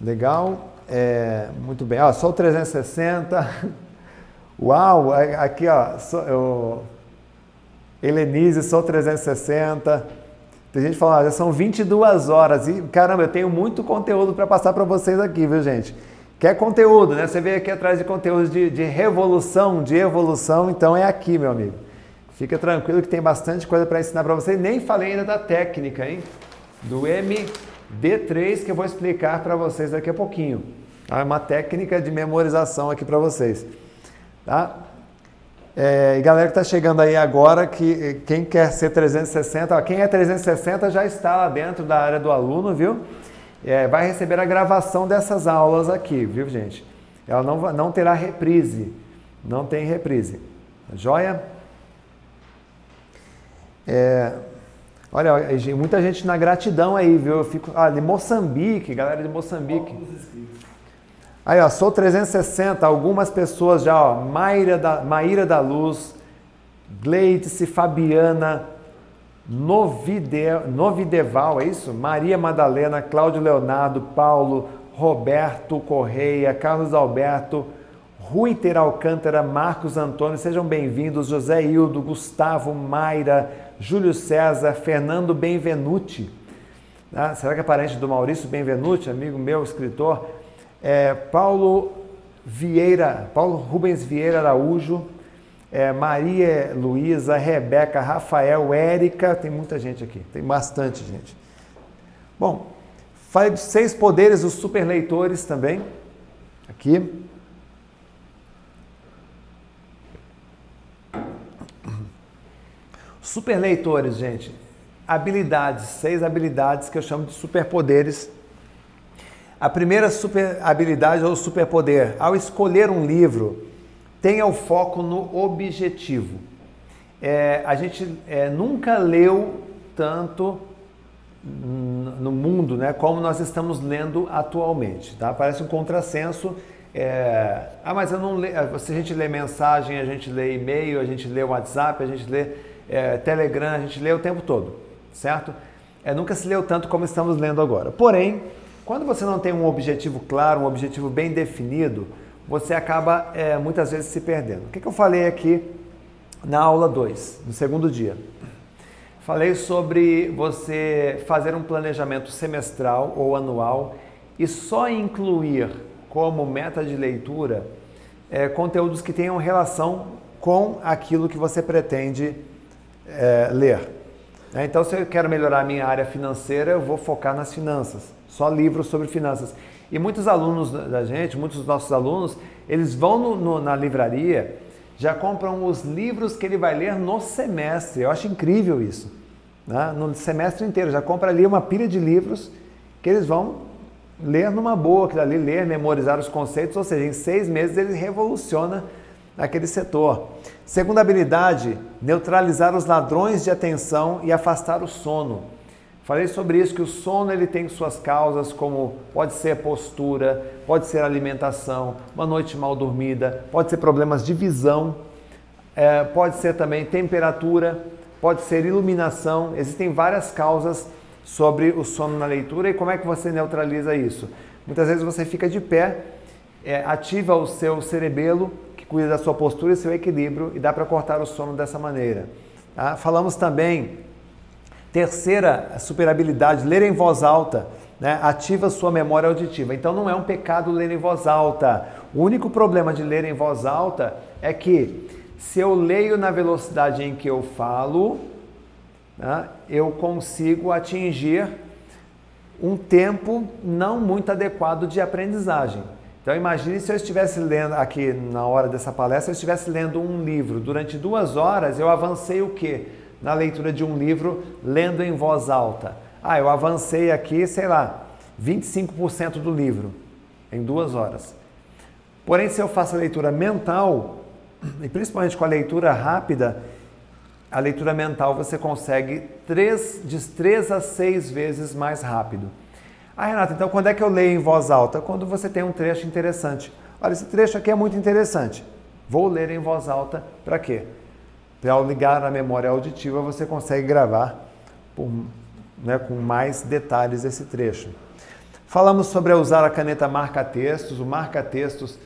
[SPEAKER 1] Legal, é, muito bem. Ó, só o 360. [laughs] Uau, aqui ó, eu Helenise, sou 360. Tem gente falando, ah, já são 22 horas e caramba, eu tenho muito conteúdo para passar para vocês aqui, viu, gente? Quer conteúdo, né? Você veio aqui atrás de conteúdos de, de revolução, de evolução, então é aqui, meu amigo. Fica tranquilo que tem bastante coisa para ensinar para vocês. Nem falei ainda da técnica, hein? Do MD3 que eu vou explicar para vocês daqui a pouquinho. É uma técnica de memorização aqui para vocês. Tá? É, e galera que está chegando aí agora, que quem quer ser 360, ó, quem é 360 já está lá dentro da área do aluno, viu? É, vai receber a gravação dessas aulas aqui, viu, gente? Ela não, não terá reprise, não tem reprise. Joia? É, olha, muita gente na gratidão aí, viu? Eu fico, ah, de Moçambique, galera de Moçambique. Aí, ó, sou 360, algumas pessoas já, ó, Maíra da, Maíra da Luz, Gleice, Fabiana, Novide, Novideval, é isso? Maria Madalena, Cláudio Leonardo, Paulo, Roberto Correia, Carlos Alberto, Rui Ter Alcântara, Marcos Antônio, sejam bem-vindos, José Hildo, Gustavo, Mayra, Júlio César, Fernando Benvenuti. Ah, será que é parente do Maurício Benvenuti, amigo meu, escritor? É, Paulo Vieira, Paulo Rubens Vieira Araújo, é, Maria Luísa, Rebeca, Rafael, Érica, tem muita gente aqui, tem bastante gente. Bom, falei dos seis poderes dos superleitores também, aqui. Superleitores, gente, habilidades, seis habilidades que eu chamo de superpoderes a primeira super habilidade ou superpoder, ao escolher um livro, tenha o foco no objetivo. É, a gente é, nunca leu tanto no mundo, né, como nós estamos lendo atualmente, tá? Parece um contrassenso. É, ah, mas eu não leio. Se a gente lê mensagem, a gente lê e-mail, a gente lê WhatsApp, a gente lê é, Telegram, a gente lê o tempo todo, certo? É, nunca se leu tanto como estamos lendo agora. Porém, quando você não tem um objetivo claro, um objetivo bem definido, você acaba é, muitas vezes se perdendo. O que, que eu falei aqui na aula 2, no segundo dia? Falei sobre você fazer um planejamento semestral ou anual e só incluir como meta de leitura é, conteúdos que tenham relação com aquilo que você pretende é, ler. Então, se eu quero melhorar a minha área financeira, eu vou focar nas finanças só livros sobre finanças. E muitos alunos da gente, muitos dos nossos alunos, eles vão no, no, na livraria, já compram os livros que ele vai ler no semestre. Eu acho incrível isso. Né? No semestre inteiro, já compra ali uma pilha de livros que eles vão ler numa boa, que ali ler, memorizar os conceitos, ou seja, em seis meses ele revoluciona naquele setor. Segunda habilidade, neutralizar os ladrões de atenção e afastar o sono. Falei sobre isso que o sono ele tem suas causas, como pode ser postura, pode ser alimentação, uma noite mal dormida, pode ser problemas de visão, é, pode ser também temperatura, pode ser iluminação. Existem várias causas sobre o sono na leitura e como é que você neutraliza isso. Muitas vezes você fica de pé, é, ativa o seu cerebelo cuida da sua postura e seu equilíbrio e dá para cortar o sono dessa maneira. Tá? Falamos também, terceira super habilidade, ler em voz alta. Né? Ativa sua memória auditiva. Então não é um pecado ler em voz alta. O único problema de ler em voz alta é que se eu leio na velocidade em que eu falo, né, eu consigo atingir um tempo não muito adequado de aprendizagem. Então imagine se eu estivesse lendo aqui na hora dessa palestra, eu estivesse lendo um livro durante duas horas, eu avancei o quê? Na leitura de um livro, lendo em voz alta. Ah, eu avancei aqui, sei lá, 25% do livro em duas horas. Porém, se eu faço a leitura mental, e principalmente com a leitura rápida, a leitura mental você consegue três, de 3 a 6 vezes mais rápido. Ah, Renata, então quando é que eu leio em voz alta? Quando você tem um trecho interessante. Olha, esse trecho aqui é muito interessante. Vou ler em voz alta para quê? Para ao ligar a memória auditiva você consegue gravar por, né, com mais detalhes esse trecho. Falamos sobre usar a caneta marca-textos. O marca-textos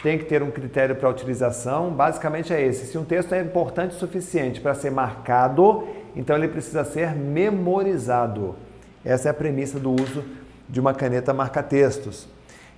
[SPEAKER 1] tem que ter um critério para utilização. Basicamente é esse: se um texto é importante o suficiente para ser marcado, então ele precisa ser memorizado. Essa é a premissa do uso de uma caneta marca-textos.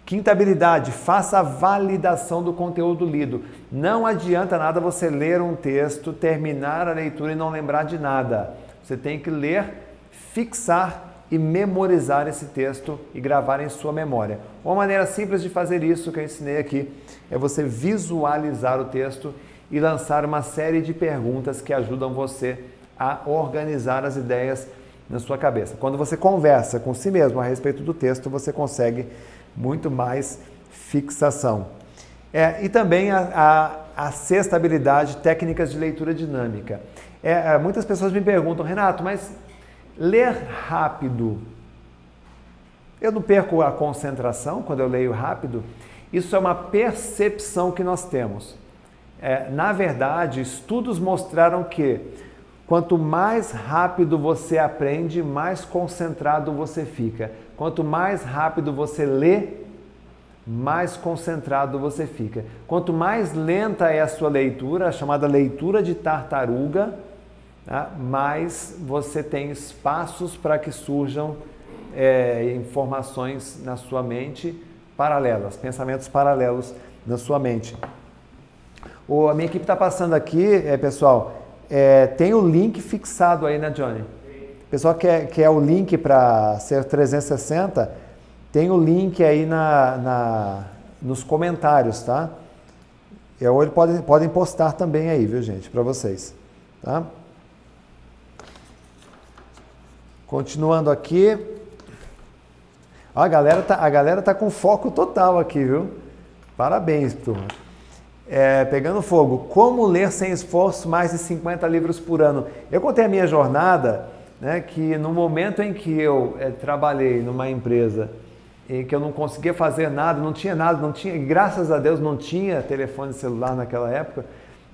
[SPEAKER 1] Quinta habilidade, faça a validação do conteúdo lido. Não adianta nada você ler um texto, terminar a leitura e não lembrar de nada. Você tem que ler, fixar e memorizar esse texto e gravar em sua memória. Uma maneira simples de fazer isso que eu ensinei aqui é você visualizar o texto e lançar uma série de perguntas que ajudam você a organizar as ideias na sua cabeça. Quando você conversa com si mesmo a respeito do texto, você consegue muito mais fixação. É, e também a, a, a sexta habilidade, técnicas de leitura dinâmica. É, é, muitas pessoas me perguntam, Renato, mas ler rápido, eu não perco a concentração quando eu leio rápido? Isso é uma percepção que nós temos. É, na verdade, estudos mostraram que Quanto mais rápido você aprende, mais concentrado você fica. Quanto mais rápido você lê, mais concentrado você fica. Quanto mais lenta é a sua leitura, a chamada leitura de tartaruga, tá? mais você tem espaços para que surjam é, informações na sua mente paralelas, pensamentos paralelos na sua mente. O, a minha equipe está passando aqui, é, pessoal, é, tem o link fixado aí, né, Johnny? Pessoal quer, quer o link para ser 360, tem o link aí na, na, nos comentários, tá? E ou eles podem, podem postar também aí, viu, gente, para vocês, tá? Continuando aqui. A galera tá, a galera tá com foco total aqui, viu? Parabéns, turma é, pegando fogo. Como ler sem esforço mais de 50 livros por ano? Eu contei a minha jornada, né, que no momento em que eu é, trabalhei numa empresa em que eu não conseguia fazer nada, não tinha nada, não tinha, graças a Deus não tinha telefone celular naquela época,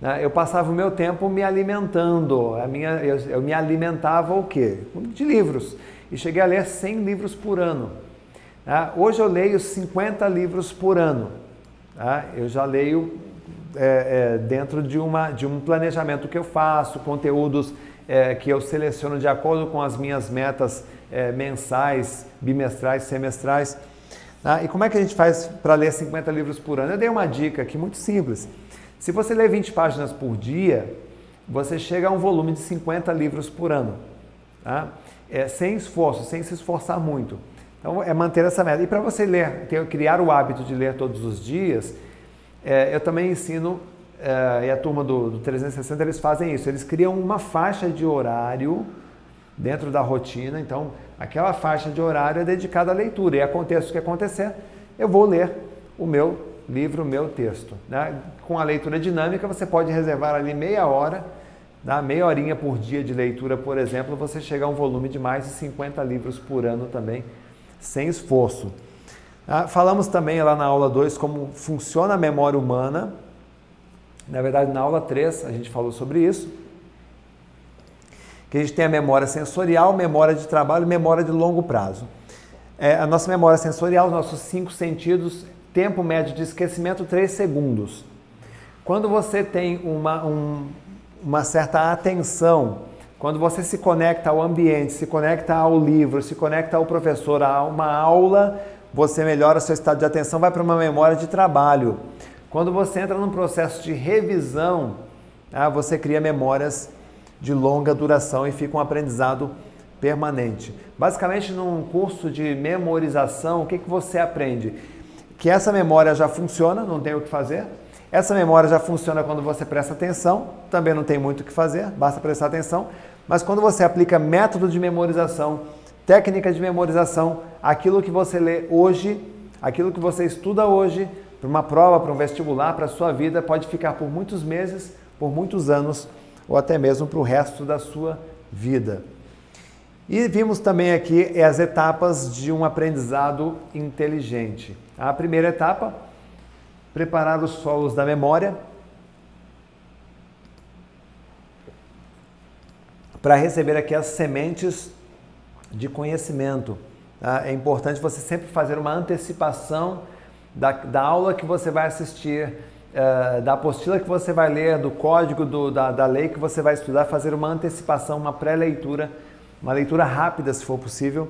[SPEAKER 1] né, eu passava o meu tempo me alimentando. A minha, eu, eu me alimentava o quê? De livros. E cheguei a ler 100 livros por ano. Né. Hoje eu leio 50 livros por ano. Tá? Eu já leio é, é, dentro de, uma, de um planejamento que eu faço, conteúdos é, que eu seleciono de acordo com as minhas metas é, mensais, bimestrais, semestrais. Ah, e como é que a gente faz para ler 50 livros por ano? Eu dei uma dica aqui muito simples. Se você lê 20 páginas por dia, você chega a um volume de 50 livros por ano. Tá? É, sem esforço, sem se esforçar muito. Então, é manter essa meta. E para você ler, ter, criar o hábito de ler todos os dias, é, eu também ensino, é, e a turma do, do 360 eles fazem isso, eles criam uma faixa de horário dentro da rotina, então aquela faixa de horário é dedicada à leitura, e aconteça o que acontecer, eu vou ler o meu livro Meu Texto. Né? Com a leitura dinâmica, você pode reservar ali meia hora, né? meia horinha por dia de leitura, por exemplo, você chega a um volume de mais de 50 livros por ano também, sem esforço. Ah, falamos também lá na aula 2 como funciona a memória humana. Na verdade, na aula 3 a gente falou sobre isso. Que a gente tem a memória sensorial, memória de trabalho memória de longo prazo. É, a nossa memória sensorial, os nossos cinco sentidos, tempo médio de esquecimento 3 segundos. Quando você tem uma, um, uma certa atenção, quando você se conecta ao ambiente, se conecta ao livro, se conecta ao professor, a uma aula, você melhora seu estado de atenção, vai para uma memória de trabalho. Quando você entra num processo de revisão, ah, você cria memórias de longa duração e fica um aprendizado permanente. Basicamente, num curso de memorização, o que, que você aprende? Que essa memória já funciona, não tem o que fazer. Essa memória já funciona quando você presta atenção, também não tem muito o que fazer, basta prestar atenção. Mas quando você aplica método de memorização, técnica de memorização, aquilo que você lê hoje, aquilo que você estuda hoje, para uma prova, para um vestibular, para a sua vida, pode ficar por muitos meses, por muitos anos ou até mesmo para o resto da sua vida. E vimos também aqui as etapas de um aprendizado inteligente. A primeira etapa, preparar os solos da memória para receber aqui as sementes de conhecimento. Tá? É importante você sempre fazer uma antecipação da, da aula que você vai assistir, uh, da apostila que você vai ler, do código do, da, da lei que você vai estudar, fazer uma antecipação, uma pré-leitura, uma leitura rápida, se for possível.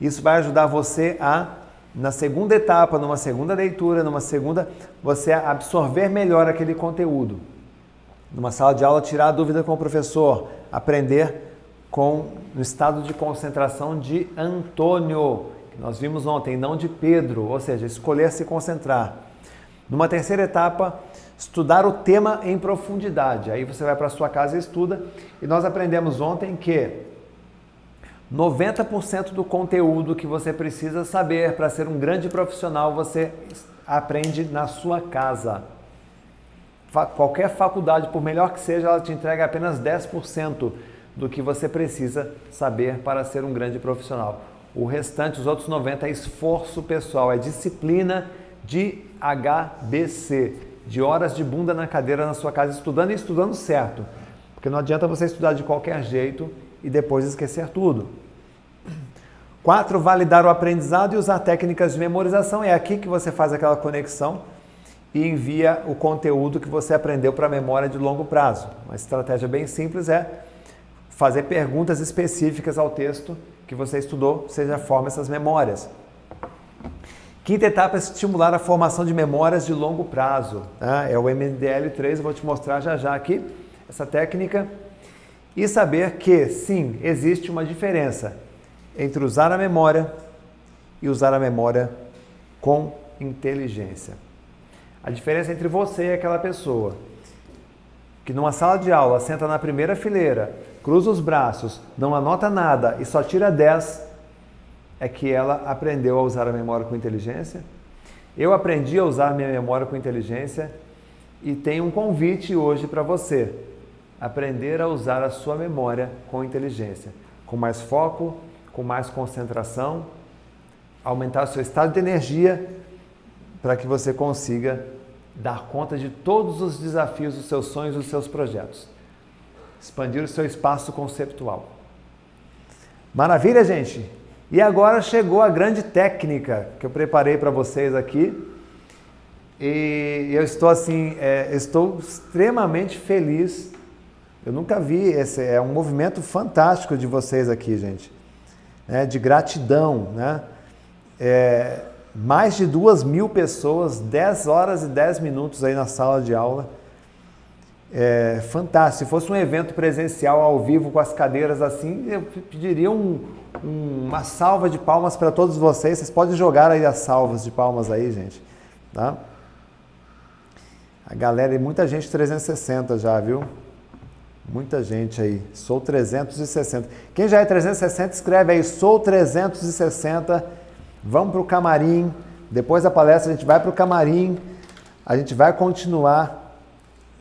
[SPEAKER 1] Isso vai ajudar você a, na segunda etapa, numa segunda leitura, numa segunda, você absorver melhor aquele conteúdo. Numa sala de aula, tirar a dúvida com o professor, aprender com no estado de concentração de Antônio, que nós vimos ontem, não de Pedro, ou seja, escolher se concentrar. Numa terceira etapa, estudar o tema em profundidade. Aí você vai para sua casa e estuda. E nós aprendemos ontem que 90% do conteúdo que você precisa saber para ser um grande profissional você aprende na sua casa. Qualquer faculdade, por melhor que seja, ela te entrega apenas 10% do que você precisa saber para ser um grande profissional. O restante, os outros 90 é esforço pessoal, é disciplina de HBC, de horas de bunda na cadeira na sua casa, estudando e estudando certo. Porque não adianta você estudar de qualquer jeito e depois esquecer tudo. Quatro, validar o aprendizado e usar técnicas de memorização. É aqui que você faz aquela conexão e envia o conteúdo que você aprendeu para a memória de longo prazo. Uma estratégia bem simples é fazer perguntas específicas ao texto que você estudou, seja forma essas memórias. Quinta etapa é estimular a formação de memórias de longo prazo. Tá? É o MDL3, vou te mostrar já já aqui essa técnica. E saber que, sim, existe uma diferença entre usar a memória e usar a memória com inteligência. A diferença entre você e aquela pessoa que numa sala de aula senta na primeira fileira, cruza os braços, não anota nada e só tira 10, é que ela aprendeu a usar a memória com inteligência. Eu aprendi a usar minha memória com inteligência e tenho um convite hoje para você: aprender a usar a sua memória com inteligência, com mais foco, com mais concentração, aumentar o seu estado de energia para que você consiga dar conta de todos os desafios dos seus sonhos dos seus projetos. Expandir o seu espaço conceptual. Maravilha, gente? E agora chegou a grande técnica que eu preparei para vocês aqui. E eu estou assim, é, estou extremamente feliz. Eu nunca vi esse, é um movimento fantástico de vocês aqui, gente, né? de gratidão, né? É, mais de duas mil pessoas, 10 horas e 10 minutos aí na sala de aula. É fantástico. Se fosse um evento presencial ao vivo com as cadeiras assim, eu pediria um, um, uma salva de palmas para todos vocês. Vocês podem jogar aí as salvas de palmas aí, gente. Tá? A galera, e muita gente 360 já, viu? Muita gente aí. Sou 360. Quem já é 360, escreve aí, sou 360 Vamos para o camarim, Depois da palestra, a gente vai para o camarim, a gente vai continuar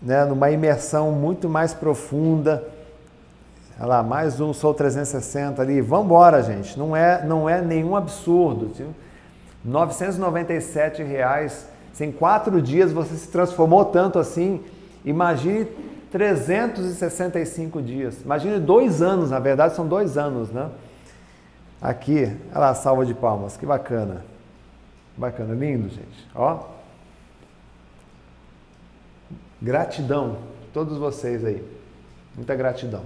[SPEAKER 1] né, numa imersão muito mais profunda. Olha lá, mais um Sou 360 ali. Vamos embora, gente. Não é, não é nenhum absurdo. Viu? 997 reais. Se em quatro dias você se transformou tanto assim, imagine 365 dias. Imagine dois anos, na verdade são dois anos, né? Aqui, olha lá, salva de palmas, que bacana. Bacana, lindo, gente. Ó. Gratidão, todos vocês aí. Muita gratidão.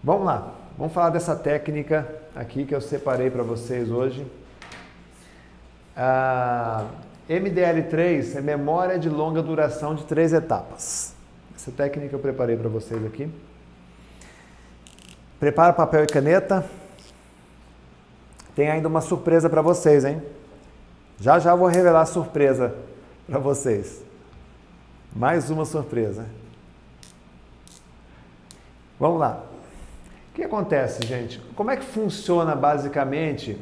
[SPEAKER 1] Vamos lá, vamos falar dessa técnica aqui que eu separei para vocês hoje. A MDL3 é memória de longa duração de três etapas. Essa técnica eu preparei para vocês aqui. Prepara papel e caneta. Tem ainda uma surpresa para vocês, hein? Já já vou revelar a surpresa para vocês. Mais uma surpresa. Vamos lá. O que acontece, gente? Como é que funciona basicamente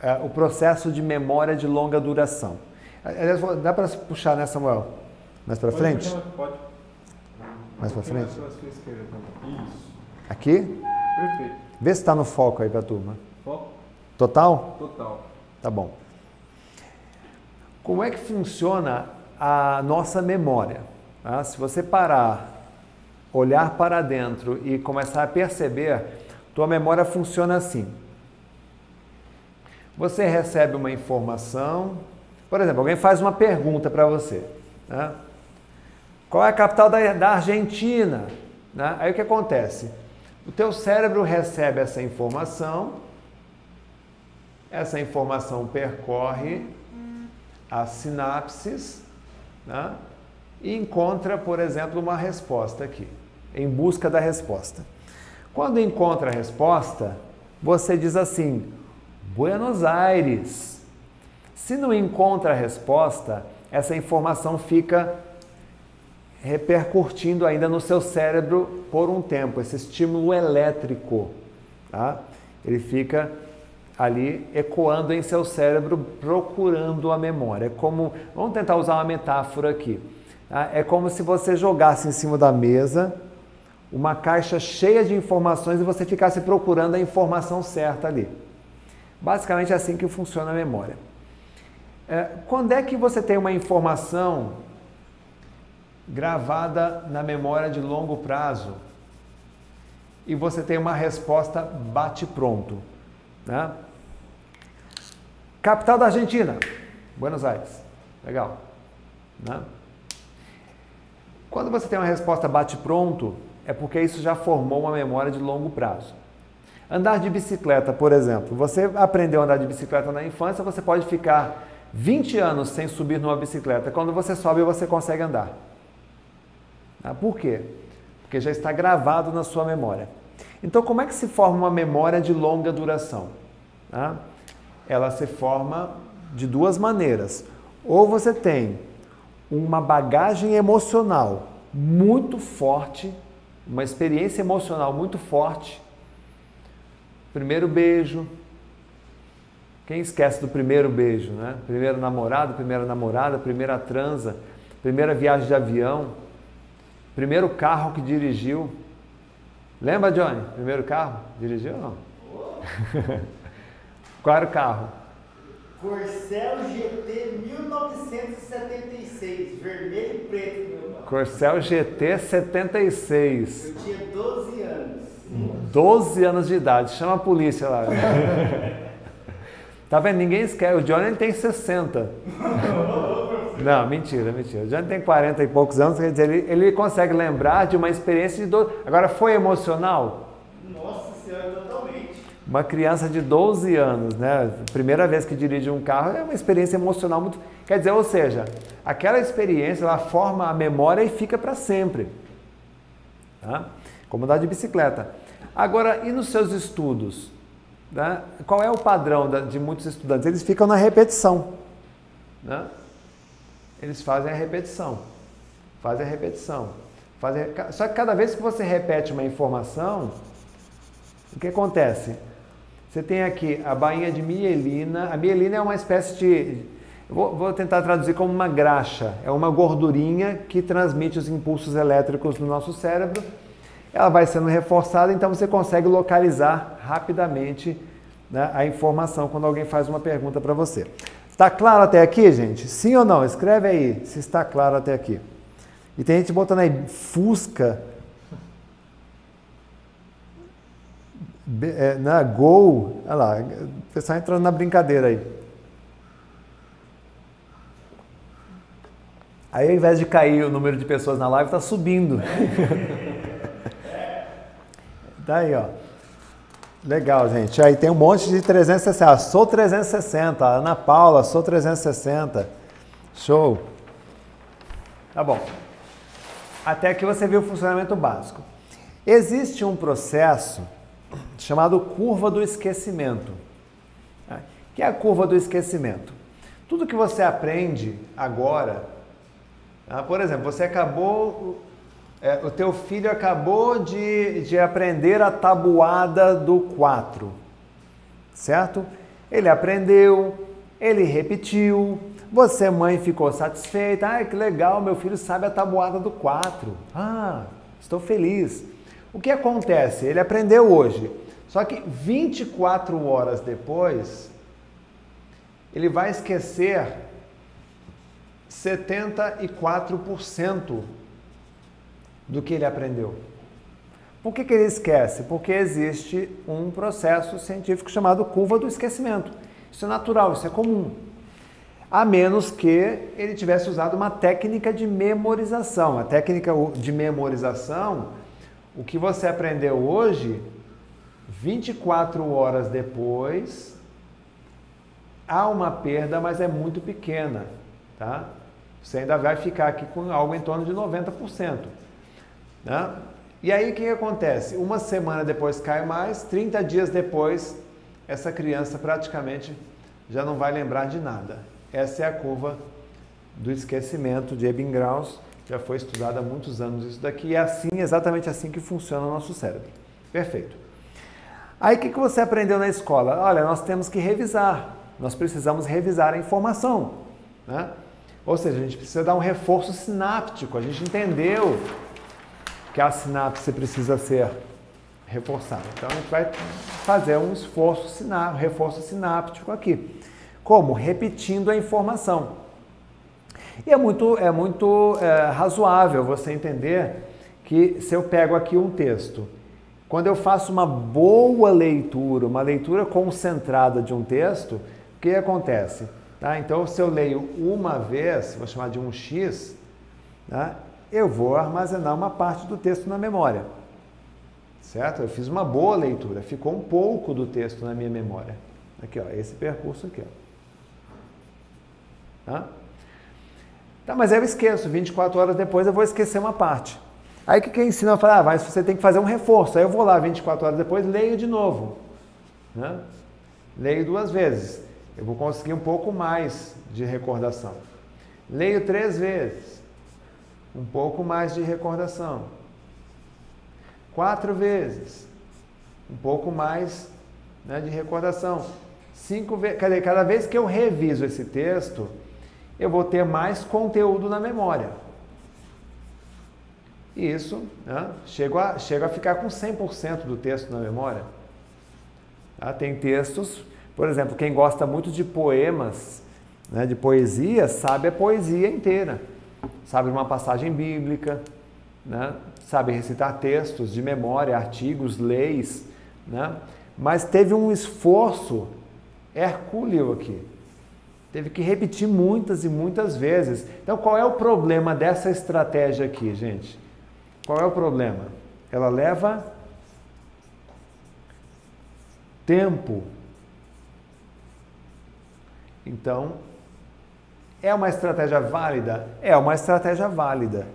[SPEAKER 1] é, o processo de memória de longa duração? Aliás, dá para puxar, né, Samuel? Mais para frente?
[SPEAKER 4] Pode.
[SPEAKER 1] Mais para frente?
[SPEAKER 4] Isso.
[SPEAKER 1] Aqui?
[SPEAKER 4] Perfeito.
[SPEAKER 1] Vê se está no foco aí para a turma.
[SPEAKER 4] Foco
[SPEAKER 1] Total?
[SPEAKER 4] total.
[SPEAKER 1] Tá bom. Como é que funciona a nossa memória? Ah, se você parar, olhar para dentro e começar a perceber, tua memória funciona assim. Você recebe uma informação, por exemplo, alguém faz uma pergunta para você. Né? Qual é a capital da, da Argentina? Né? Aí o que acontece? O teu cérebro recebe essa informação, essa informação percorre as sinapses né? E encontra, por exemplo, uma resposta aqui, em busca da resposta. Quando encontra a resposta, você diz assim: Buenos Aires. Se não encontra a resposta, essa informação fica repercutindo ainda no seu cérebro por um tempo, esse estímulo elétrico, tá? Ele fica ali ecoando em seu cérebro, procurando a memória. É como, vamos tentar usar uma metáfora aqui. Tá? É como se você jogasse em cima da mesa uma caixa cheia de informações e você ficasse procurando a informação certa ali. Basicamente é assim que funciona a memória. É, quando é que você tem uma informação gravada na memória de longo prazo e você tem uma resposta bate-pronto? Né? Capital da Argentina, Buenos Aires. Legal. Né? Quando você tem uma resposta bate-pronto, é porque isso já formou uma memória de longo prazo. Andar de bicicleta, por exemplo. Você aprendeu a andar de bicicleta na infância, você pode ficar 20 anos sem subir numa bicicleta. Quando você sobe, você consegue andar. Ah, por quê? Porque já está gravado na sua memória. Então, como é que se forma uma memória de longa duração? Ah, ela se forma de duas maneiras. Ou você tem uma bagagem emocional muito forte, uma experiência emocional muito forte. Primeiro beijo. Quem esquece do primeiro beijo, né? Primeiro namorado, primeira namorada, primeira transa, primeira viagem de avião, primeiro carro que dirigiu. Lembra, Johnny? Primeiro carro? Dirigiu ou não? [laughs] Qual era o carro?
[SPEAKER 5] Corcel GT 1976, vermelho e preto, meu irmão.
[SPEAKER 1] Corcel GT 76.
[SPEAKER 5] Eu tinha 12 anos.
[SPEAKER 1] 12 anos de idade. Chama a polícia lá. tá vendo? Ninguém esquece. O Johnny tem 60. Não, mentira, mentira. O Johnny tem 40 e poucos anos, quer dizer, ele, ele consegue lembrar de uma experiência de 12. Agora, foi emocional?
[SPEAKER 5] Nossa senhora.
[SPEAKER 1] Uma criança de 12 anos, né? Primeira vez que dirige um carro é uma experiência emocional muito. Quer dizer, ou seja, aquela experiência ela forma a memória e fica para sempre. Tá? Como andar de bicicleta. Agora, e nos seus estudos? Né? Qual é o padrão de muitos estudantes? Eles ficam na repetição. Né? Eles fazem a repetição. Fazem a repetição. Fazem... Só que cada vez que você repete uma informação, o que acontece? Você tem aqui a bainha de mielina. A mielina é uma espécie de. Vou, vou, tentar traduzir como uma graxa. É uma gordurinha que transmite os impulsos elétricos no nosso cérebro. Ela vai sendo reforçada, então você consegue localizar rapidamente né, a informação quando alguém faz uma pergunta para você. Está claro até aqui, gente? Sim ou não? Escreve aí se está claro até aqui. E tem gente botando aí Fusca é, na Gol, olha lá, o pessoal entrando na brincadeira aí. Aí ao invés de cair o número de pessoas na live, está subindo. [laughs] tá aí, ó. Legal, gente. Aí tem um monte de 360. Ah, sou 360. Ana Paula, sou 360. Show. Tá bom. Até aqui você viu o funcionamento básico. Existe um processo chamado curva do esquecimento. Né? Que é a curva do esquecimento? Tudo que você aprende agora, tá? por exemplo, você acabou, é, o teu filho acabou de, de aprender a tabuada do 4, certo? Ele aprendeu, ele repetiu, você, mãe, ficou satisfeita. Ah, que legal, meu filho sabe a tabuada do 4. Ah, estou feliz. O que acontece? Ele aprendeu hoje. Só que 24 horas depois, ele vai esquecer 74% do que ele aprendeu. Por que, que ele esquece? Porque existe um processo científico chamado curva do esquecimento. Isso é natural, isso é comum. A menos que ele tivesse usado uma técnica de memorização. A técnica de memorização, o que você aprendeu hoje, 24 horas depois, há uma perda, mas é muito pequena, tá? Você ainda vai ficar aqui com algo em torno de 90%. Né? E aí o que acontece? Uma semana depois cai mais, 30 dias depois, essa criança praticamente já não vai lembrar de nada. Essa é a curva do esquecimento de Ebbinghaus, já foi estudada há muitos anos isso daqui, é assim, exatamente assim que funciona o nosso cérebro. Perfeito. Aí o que, que você aprendeu na escola? Olha, nós temos que revisar, nós precisamos revisar a informação. Né? Ou seja, a gente precisa dar um reforço sináptico, a gente entendeu que a sinapse precisa ser reforçada. Então a gente vai fazer um esforço, siná reforço sináptico aqui. Como? Repetindo a informação. E é muito, é muito é, razoável você entender que se eu pego aqui um texto quando eu faço uma boa leitura, uma leitura concentrada de um texto, o que acontece? Tá? Então, se eu leio uma vez, vou chamar de um X, tá? eu vou armazenar uma parte do texto na memória. Certo? Eu fiz uma boa leitura, ficou um pouco do texto na minha memória. Aqui, ó, esse percurso aqui. Ó. Tá? Tá, mas eu esqueço, 24 horas depois eu vou esquecer uma parte. Aí o que, que ensina? Eu falo, ah, mas você tem que fazer um reforço. Aí eu vou lá 24 horas depois, leio de novo. Né? Leio duas vezes. Eu vou conseguir um pouco mais de recordação. Leio três vezes. Um pouco mais de recordação. Quatro vezes. Um pouco mais né, de recordação. Cinco vezes. Cada vez que eu reviso esse texto, eu vou ter mais conteúdo na memória. E isso né, chega, a, chega a ficar com 100% do texto na memória. Tá? Tem textos, por exemplo, quem gosta muito de poemas, né, de poesia, sabe a poesia inteira. Sabe uma passagem bíblica, né, sabe recitar textos de memória, artigos, leis. Né, mas teve um esforço hercúleo aqui. Teve que repetir muitas e muitas vezes. Então, qual é o problema dessa estratégia aqui, gente? Qual é o problema? Ela leva tempo. Então, é uma estratégia válida? É uma estratégia válida.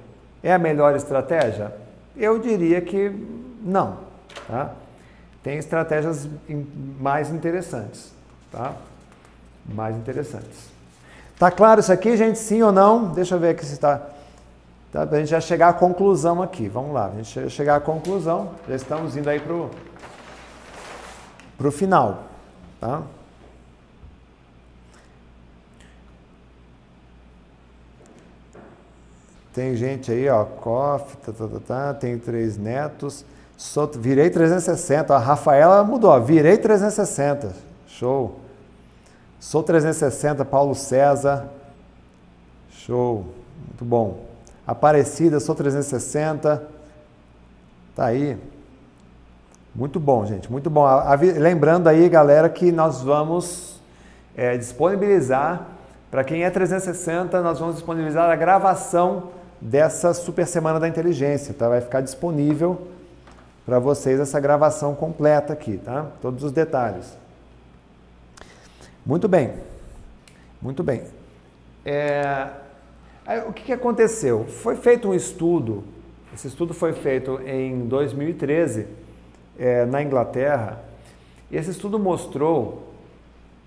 [SPEAKER 1] É a melhor estratégia? Eu diria que não. Tá? Tem estratégias mais interessantes. Tá? Mais interessantes. Tá claro isso aqui, gente? Sim ou não? Deixa eu ver aqui se está. Tá, para a gente já chegar à conclusão aqui. Vamos lá, a gente chegar à conclusão. Já estamos indo aí para o final. Tá? Tem gente aí, ó, Coff, tá, tá, tá, tá, três netos, sou, virei 360. A Rafaela mudou, ó, virei 360. Show. Sou 360, Paulo César. Show. Muito bom. Aparecida, sou 360. Tá aí. Muito bom, gente. Muito bom. Lembrando aí, galera, que nós vamos é, disponibilizar, para quem é 360, nós vamos disponibilizar a gravação dessa Super Semana da Inteligência, tá? Vai ficar disponível para vocês essa gravação completa aqui, tá? Todos os detalhes. Muito bem, muito bem. É, o que, que aconteceu? Foi feito um estudo, esse estudo foi feito em 2013 é, na Inglaterra, e esse estudo mostrou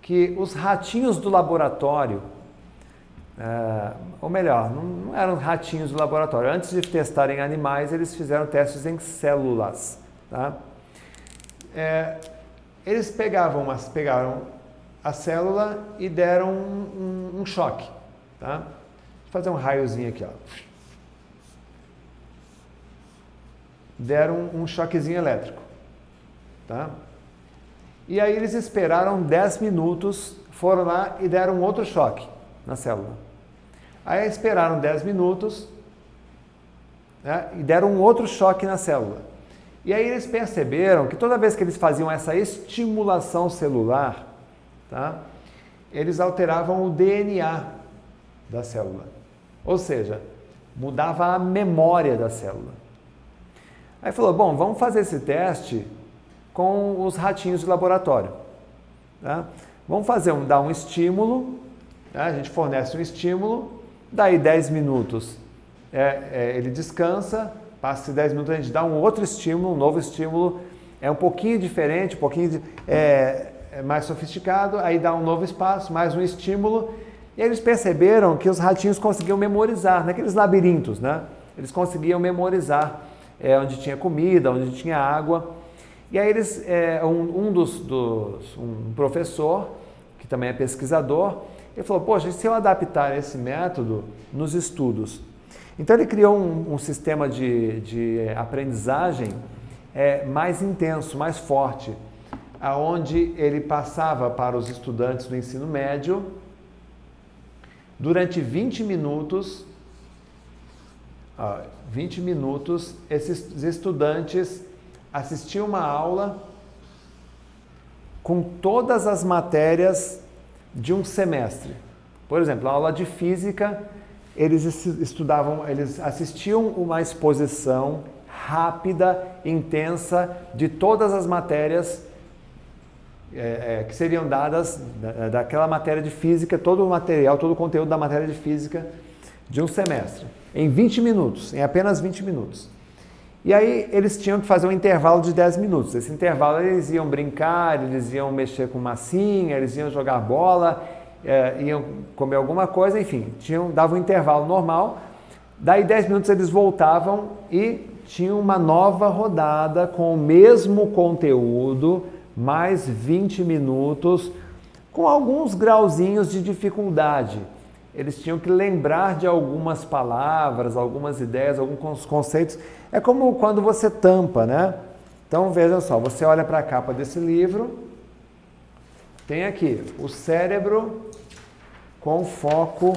[SPEAKER 1] que os ratinhos do laboratório Uh, ou melhor, não, não, eram ratinhos do laboratório. Antes de testarem animais, eles fizeram testes em células. Tá? É, eles pegavam, mas pegaram a célula e deram um, um, um choque. Tá? Vou fazer um raiozinho aqui. Ó. Deram um, choquezinho elétrico. Tá? E aí eles esperaram 10 minutos, foram lá e deram outro choque na célula. Aí esperaram 10 minutos né, e deram um outro choque na célula. E aí eles perceberam que toda vez que eles faziam essa estimulação celular, tá, eles alteravam o DNA da célula. Ou seja, mudava a memória da célula. Aí falou: bom, vamos fazer esse teste com os ratinhos de laboratório. Tá? Vamos fazer um, dar um estímulo, né? a gente fornece um estímulo Daí 10 minutos é, é, ele descansa, passa 10 minutos, a gente dá um outro estímulo, um novo estímulo, é um pouquinho diferente, um pouquinho de, é mais sofisticado, aí dá um novo espaço, mais um estímulo, e eles perceberam que os ratinhos conseguiam memorizar, naqueles labirintos, né? Eles conseguiam memorizar é, onde tinha comida, onde tinha água. E aí eles, é, um, um dos, dos, um professor, que também é pesquisador, ele falou, poxa, se eu adaptar esse método nos estudos? Então ele criou um, um sistema de, de aprendizagem é, mais intenso, mais forte, aonde ele passava para os estudantes do ensino médio, durante 20 minutos, ó, 20 minutos, esses estudantes assistiam uma aula com todas as matérias de um semestre. Por exemplo, a aula de física, eles estudavam, eles assistiam uma exposição rápida, intensa de todas as matérias é, é, que seriam dadas da, daquela matéria de física, todo o material, todo o conteúdo da matéria de física de um semestre, em 20 minutos, em apenas 20 minutos. E aí eles tinham que fazer um intervalo de 10 minutos. Esse intervalo eles iam brincar, eles iam mexer com massinha, eles iam jogar bola, é, iam comer alguma coisa, enfim, tinham, davam um intervalo normal. Daí 10 minutos eles voltavam e tinham uma nova rodada com o mesmo conteúdo, mais 20 minutos, com alguns grauzinhos de dificuldade. Eles tinham que lembrar de algumas palavras, algumas ideias, alguns conceitos é como quando você tampa, né? Então veja só, você olha para a capa desse livro, tem aqui o cérebro com foco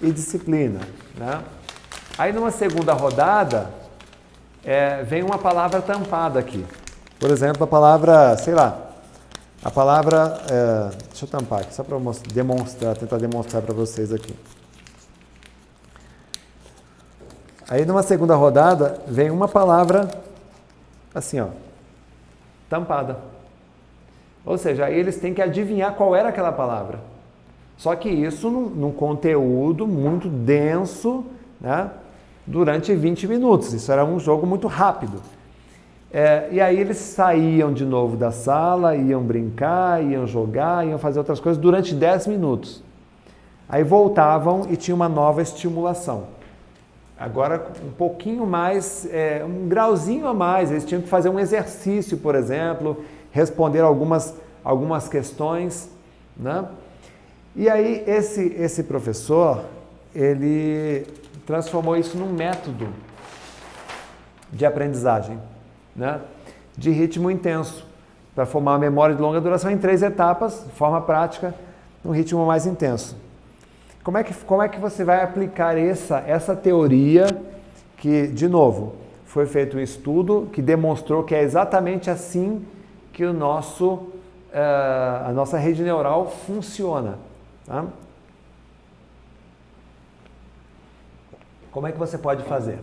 [SPEAKER 1] e disciplina, né? Aí numa segunda rodada é, vem uma palavra tampada aqui. Por exemplo, a palavra, sei lá, a palavra, é, deixa eu tampar aqui só para demonstrar, tentar demonstrar para vocês aqui. Aí numa segunda rodada vem uma palavra assim, ó, tampada. Ou seja, aí eles têm que adivinhar qual era aquela palavra. Só que isso num, num conteúdo muito denso, né? Durante 20 minutos. Isso era um jogo muito rápido. É, e aí eles saíam de novo da sala, iam brincar, iam jogar, iam fazer outras coisas durante 10 minutos. Aí voltavam e tinha uma nova estimulação. Agora, um pouquinho mais, é, um grauzinho a mais, eles tinham que fazer um exercício, por exemplo, responder algumas, algumas questões, né? E aí esse esse professor, ele transformou isso num método de aprendizagem, né? De ritmo intenso, para formar uma memória de longa duração em três etapas, de forma prática, num ritmo mais intenso. Como é que, como é que você vai aplicar essa, essa teoria que, de novo, foi feito um estudo que demonstrou que é exatamente assim que o nosso, uh, a nossa rede neural funciona. Tá? Como é que você pode fazer?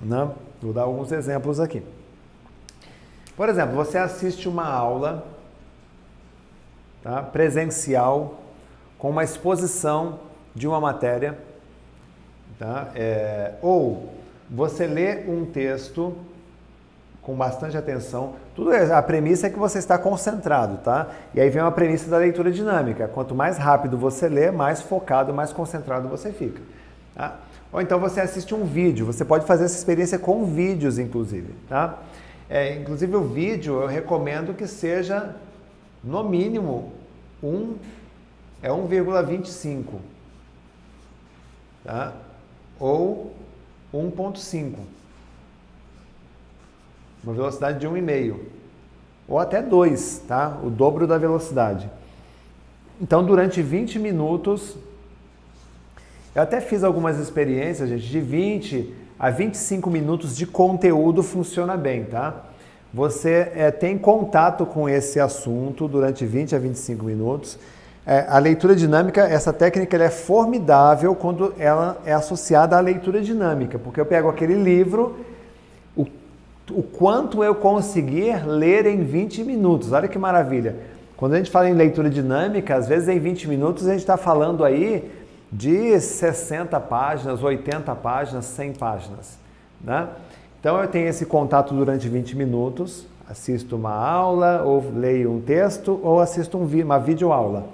[SPEAKER 1] Né? Vou dar alguns exemplos aqui. Por exemplo, você assiste uma aula tá, presencial com uma exposição de uma matéria, tá? É, ou você lê um texto com bastante atenção. Tudo é, a premissa é que você está concentrado, tá? E aí vem uma premissa da leitura dinâmica. Quanto mais rápido você lê, mais focado, mais concentrado você fica. Tá? Ou então você assiste um vídeo. Você pode fazer essa experiência com vídeos, inclusive, tá? É, inclusive o vídeo eu recomendo que seja no mínimo um é 1,25, tá? Ou 1,5. Uma velocidade de 1,5. Ou até 2, tá? O dobro da velocidade. Então, durante 20 minutos, eu até fiz algumas experiências, gente, de 20 a 25 minutos de conteúdo funciona bem, tá? Você é, tem contato com esse assunto durante 20 a 25 minutos. É, a leitura dinâmica, essa técnica é formidável quando ela é associada à leitura dinâmica, porque eu pego aquele livro, o, o quanto eu conseguir ler em 20 minutos. Olha que maravilha. Quando a gente fala em leitura dinâmica, às vezes em 20 minutos a gente está falando aí de 60 páginas, 80 páginas, 100 páginas. Né? Então eu tenho esse contato durante 20 minutos, assisto uma aula, ou leio um texto, ou assisto um, uma videoaula.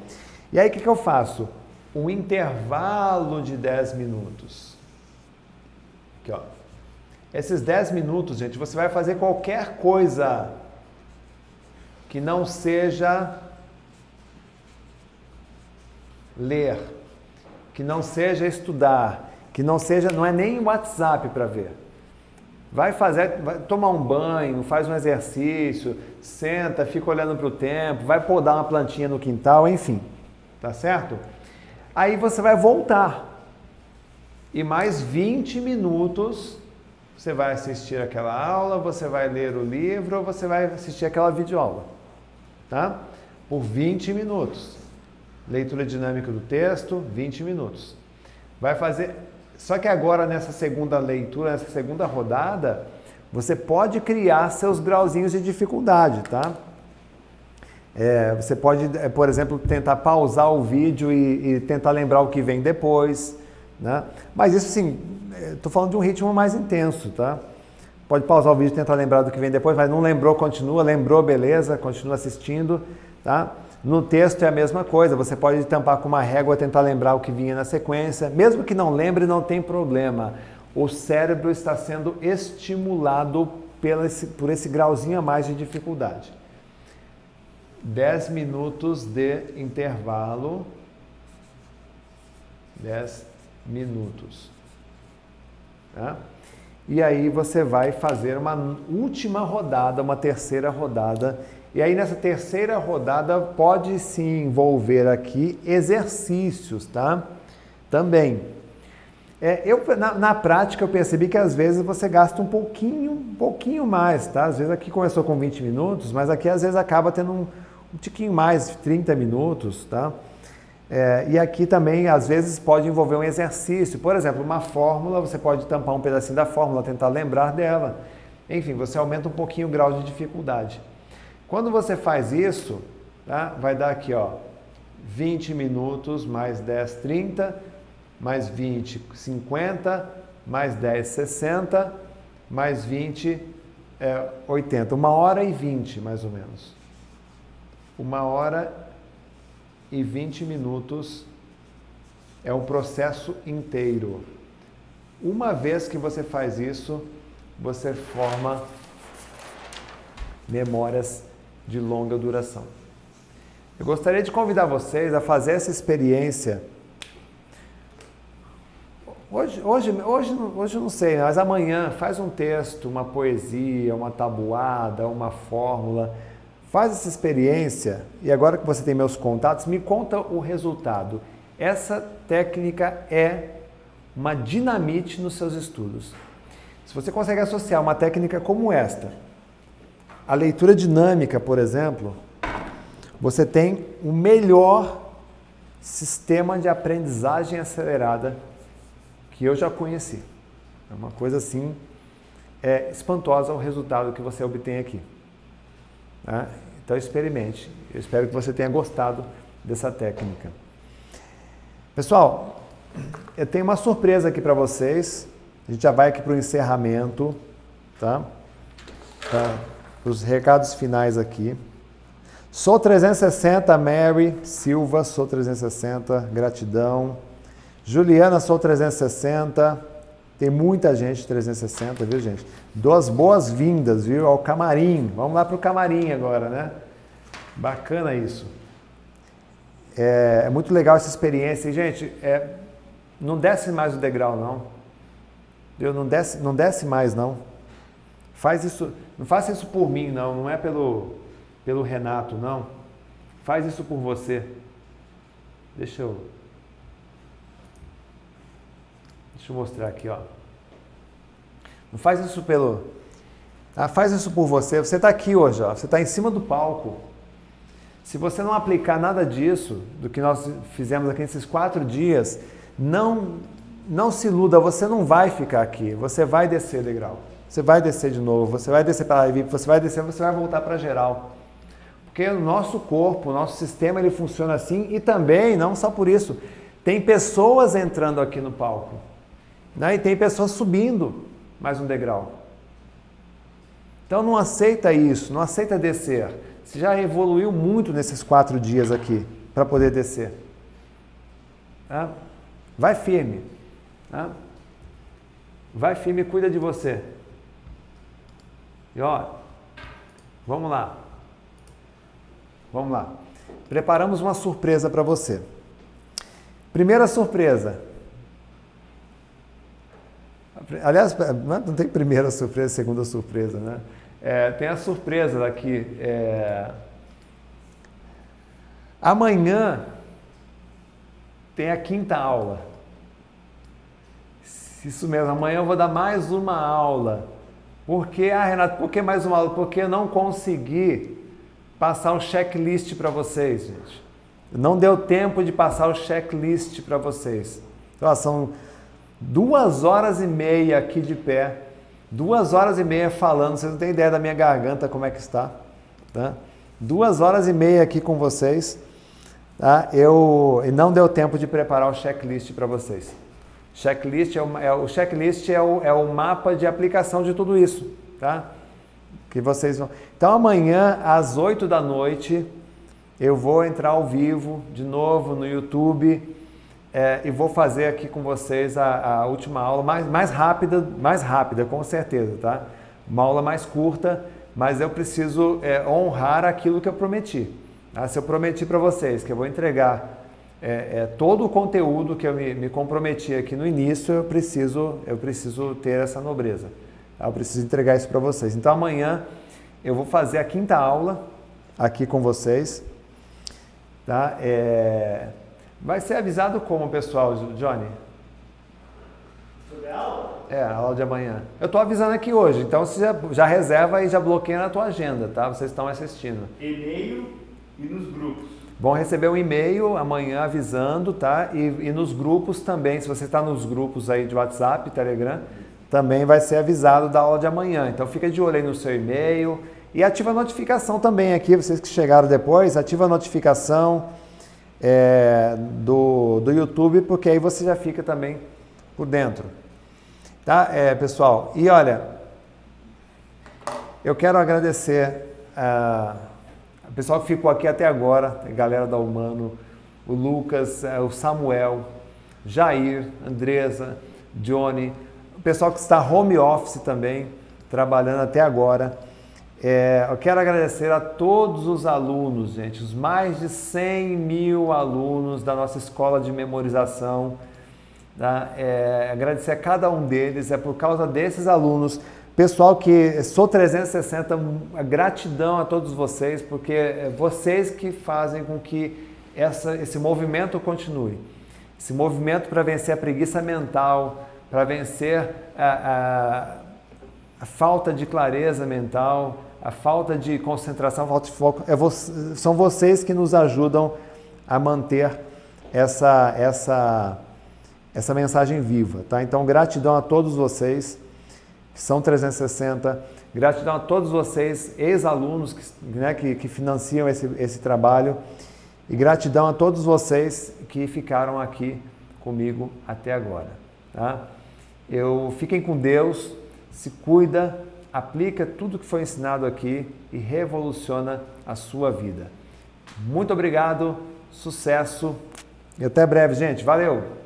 [SPEAKER 1] E aí o que, que eu faço? Um intervalo de 10 minutos. Aqui, ó. Esses 10 minutos, gente, você vai fazer qualquer coisa que não seja ler que não seja estudar, que não seja, não é nem WhatsApp para ver. Vai fazer, vai tomar um banho, faz um exercício, senta, fica olhando para o tempo, vai podar uma plantinha no quintal, enfim, tá certo? Aí você vai voltar e mais 20 minutos você vai assistir aquela aula, você vai ler o livro você vai assistir aquela videoaula, tá? Por 20 minutos. Leitura dinâmica do texto, 20 minutos. Vai fazer. Só que agora, nessa segunda leitura, nessa segunda rodada, você pode criar seus grauzinhos de dificuldade, tá? É, você pode, é, por exemplo, tentar pausar o vídeo e, e, tentar lembrar o que vem depois, né? Mas isso sim, estou falando de um ritmo mais intenso, tá? Pode pausar o vídeo e tentar lembrar do que vem depois, mas não lembrou, continua, lembrou, beleza, continua assistindo, tá? No texto é a mesma coisa, você pode tampar com uma régua, tentar lembrar o que vinha na sequência. Mesmo que não lembre, não tem problema. O cérebro está sendo estimulado esse, por esse grauzinho a mais de dificuldade. 10 minutos de intervalo. 10 minutos. Tá? E aí você vai fazer uma última rodada, uma terceira rodada e aí nessa terceira rodada pode se envolver aqui exercícios, tá? Também. É, eu, na, na, prática eu percebi que às vezes você gasta um pouquinho, um pouquinho mais, tá? Às vezes aqui começou com 20 minutos, mas aqui às vezes acaba tendo um, um tiquinho mais, 30 minutos, tá? É, e aqui também às vezes pode envolver um exercício. Por exemplo, uma fórmula, você pode tampar um pedacinho da fórmula, tentar lembrar dela. Enfim, você aumenta um pouquinho o grau de dificuldade. Quando você faz isso, tá? vai dar aqui ó, 20 minutos mais 10, 30, mais 20, 50, mais 10, 60, mais 20, é, 80. Uma hora e 20, mais ou menos. Uma hora e 20 minutos é um processo inteiro. Uma vez que você faz isso, você forma memórias de longa duração. Eu gostaria de convidar vocês a fazer essa experiência. Hoje, hoje, hoje, hoje não sei, mas amanhã faz um texto, uma poesia, uma tabuada, uma fórmula. Faz essa experiência e agora que você tem meus contatos, me conta o resultado. Essa técnica é uma dinamite nos seus estudos. Se você consegue associar uma técnica como esta, a leitura dinâmica, por exemplo, você tem o melhor sistema de aprendizagem acelerada que eu já conheci. É uma coisa assim é espantosa o resultado que você obtém aqui. Né? Então experimente. Eu espero que você tenha gostado dessa técnica. Pessoal, eu tenho uma surpresa aqui para vocês. A gente já vai aqui para o encerramento, tá? tá? Para os recados finais aqui. Sou 360, Mary Silva, sou 360, gratidão. Juliana, sou 360. Tem muita gente 360, viu, gente? Duas boas-vindas, viu, ao camarim. Vamos lá para o camarim agora, né? Bacana isso. É, é, muito legal essa experiência. E, gente, é, não desce mais o degrau, não. Eu não desce, não desce mais, não. Faz isso, não faça isso por mim, não. Não é pelo, pelo Renato, não. Faz isso por você. Deixa eu Deixa eu mostrar aqui, ó. Não faz isso pelo. Ah, faz isso por você. Você está aqui hoje, ó. Você está em cima do palco. Se você não aplicar nada disso, do que nós fizemos aqui nesses quatro dias, não, não se iluda, você não vai ficar aqui. Você vai descer degrau. Você vai descer de novo. Você vai descer para a VIP, você vai descer, você vai voltar para geral. Porque o nosso corpo, o nosso sistema, ele funciona assim e também, não só por isso, tem pessoas entrando aqui no palco. Né? E tem pessoas subindo mais um degrau. Então não aceita isso, não aceita descer. Você já evoluiu muito nesses quatro dias aqui para poder descer. Tá? Vai firme. Tá? Vai firme cuida de você. E ó, vamos lá. Vamos lá. Preparamos uma surpresa para você. Primeira surpresa. Aliás, não tem primeira surpresa, segunda surpresa, né? É, tem a surpresa daqui. É... Amanhã tem a quinta aula. Isso mesmo, amanhã eu vou dar mais uma aula. Por que, ah, Renato, por que mais uma aula? Porque eu não consegui passar o checklist para vocês, gente. Não deu tempo de passar o checklist para vocês. Então, são duas horas e meia aqui de pé, duas horas e meia falando, vocês não têm ideia da minha garganta como é que está, tá? Duas horas e meia aqui com vocês, tá? Eu e não deu tempo de preparar o checklist para vocês. Checklist é o, é o checklist é o, é o mapa de aplicação de tudo isso, tá? Que vocês vão. Então amanhã às 8 da noite eu vou entrar ao vivo de novo no YouTube é, e vou fazer aqui com vocês a, a, última aula mais, mais rápida, mais rápida, com certeza, tá? Uma aula mais curta, mas eu preciso é, honrar aquilo que eu prometi. Tá? Se eu prometi para vocês que eu vou entregar é, é, todo o conteúdo que eu me, me, comprometi aqui no início, eu preciso, eu preciso ter essa nobreza. Tá? Eu preciso entregar isso para vocês. Então amanhã eu vou fazer a quinta aula aqui com vocês. Tá? É, Vai ser avisado como, pessoal, Johnny?
[SPEAKER 5] Sobre a aula?
[SPEAKER 1] É, a aula de amanhã. Eu estou avisando aqui hoje, então você já, já, reserva e já bloqueia na tua agenda, tá? Vocês estão assistindo.
[SPEAKER 5] E-mail e nos grupos.
[SPEAKER 1] Vão receber um e-mail amanhã avisando, tá? E, e nos grupos também, se você está nos grupos aí de WhatsApp, Telegram, também vai ser avisado da aula de amanhã. Então fica de olho aí no seu e-mail e ativa a notificação também aqui, vocês que chegaram depois, ativa a notificação é, do, do YouTube, porque aí você já fica também por dentro. Tá, é, pessoal? E olha, eu quero agradecer a, a pessoal que ficou aqui até agora, a galera da Humano, o Lucas, é, o Samuel, Jair, Andresa, Johnny, o pessoal que está home office também, trabalhando até agora. É, eu quero agradecer a todos os alunos, gente, os mais de 100 mil alunos da nossa escola de memorização. Tá? É, agradecer a cada um deles, é por causa desses alunos. Pessoal que sou 360, gratidão a todos vocês, porque é vocês que fazem com que essa, esse movimento continue. Esse movimento para vencer a preguiça mental, para vencer a, a, a falta de clareza mental, a falta de concentração, falta de foco, é vo são vocês que nos ajudam a manter essa, essa, essa mensagem viva. Tá? Então, gratidão a todos vocês, são 360, gratidão a todos vocês, ex-alunos que, né, que, que financiam esse, esse trabalho, e gratidão a todos vocês que ficaram aqui comigo até agora. Tá? Eu fiquem com Deus, se cuida aplica tudo que foi ensinado aqui e revoluciona a sua vida. Muito obrigado, sucesso e até breve, gente. Valeu!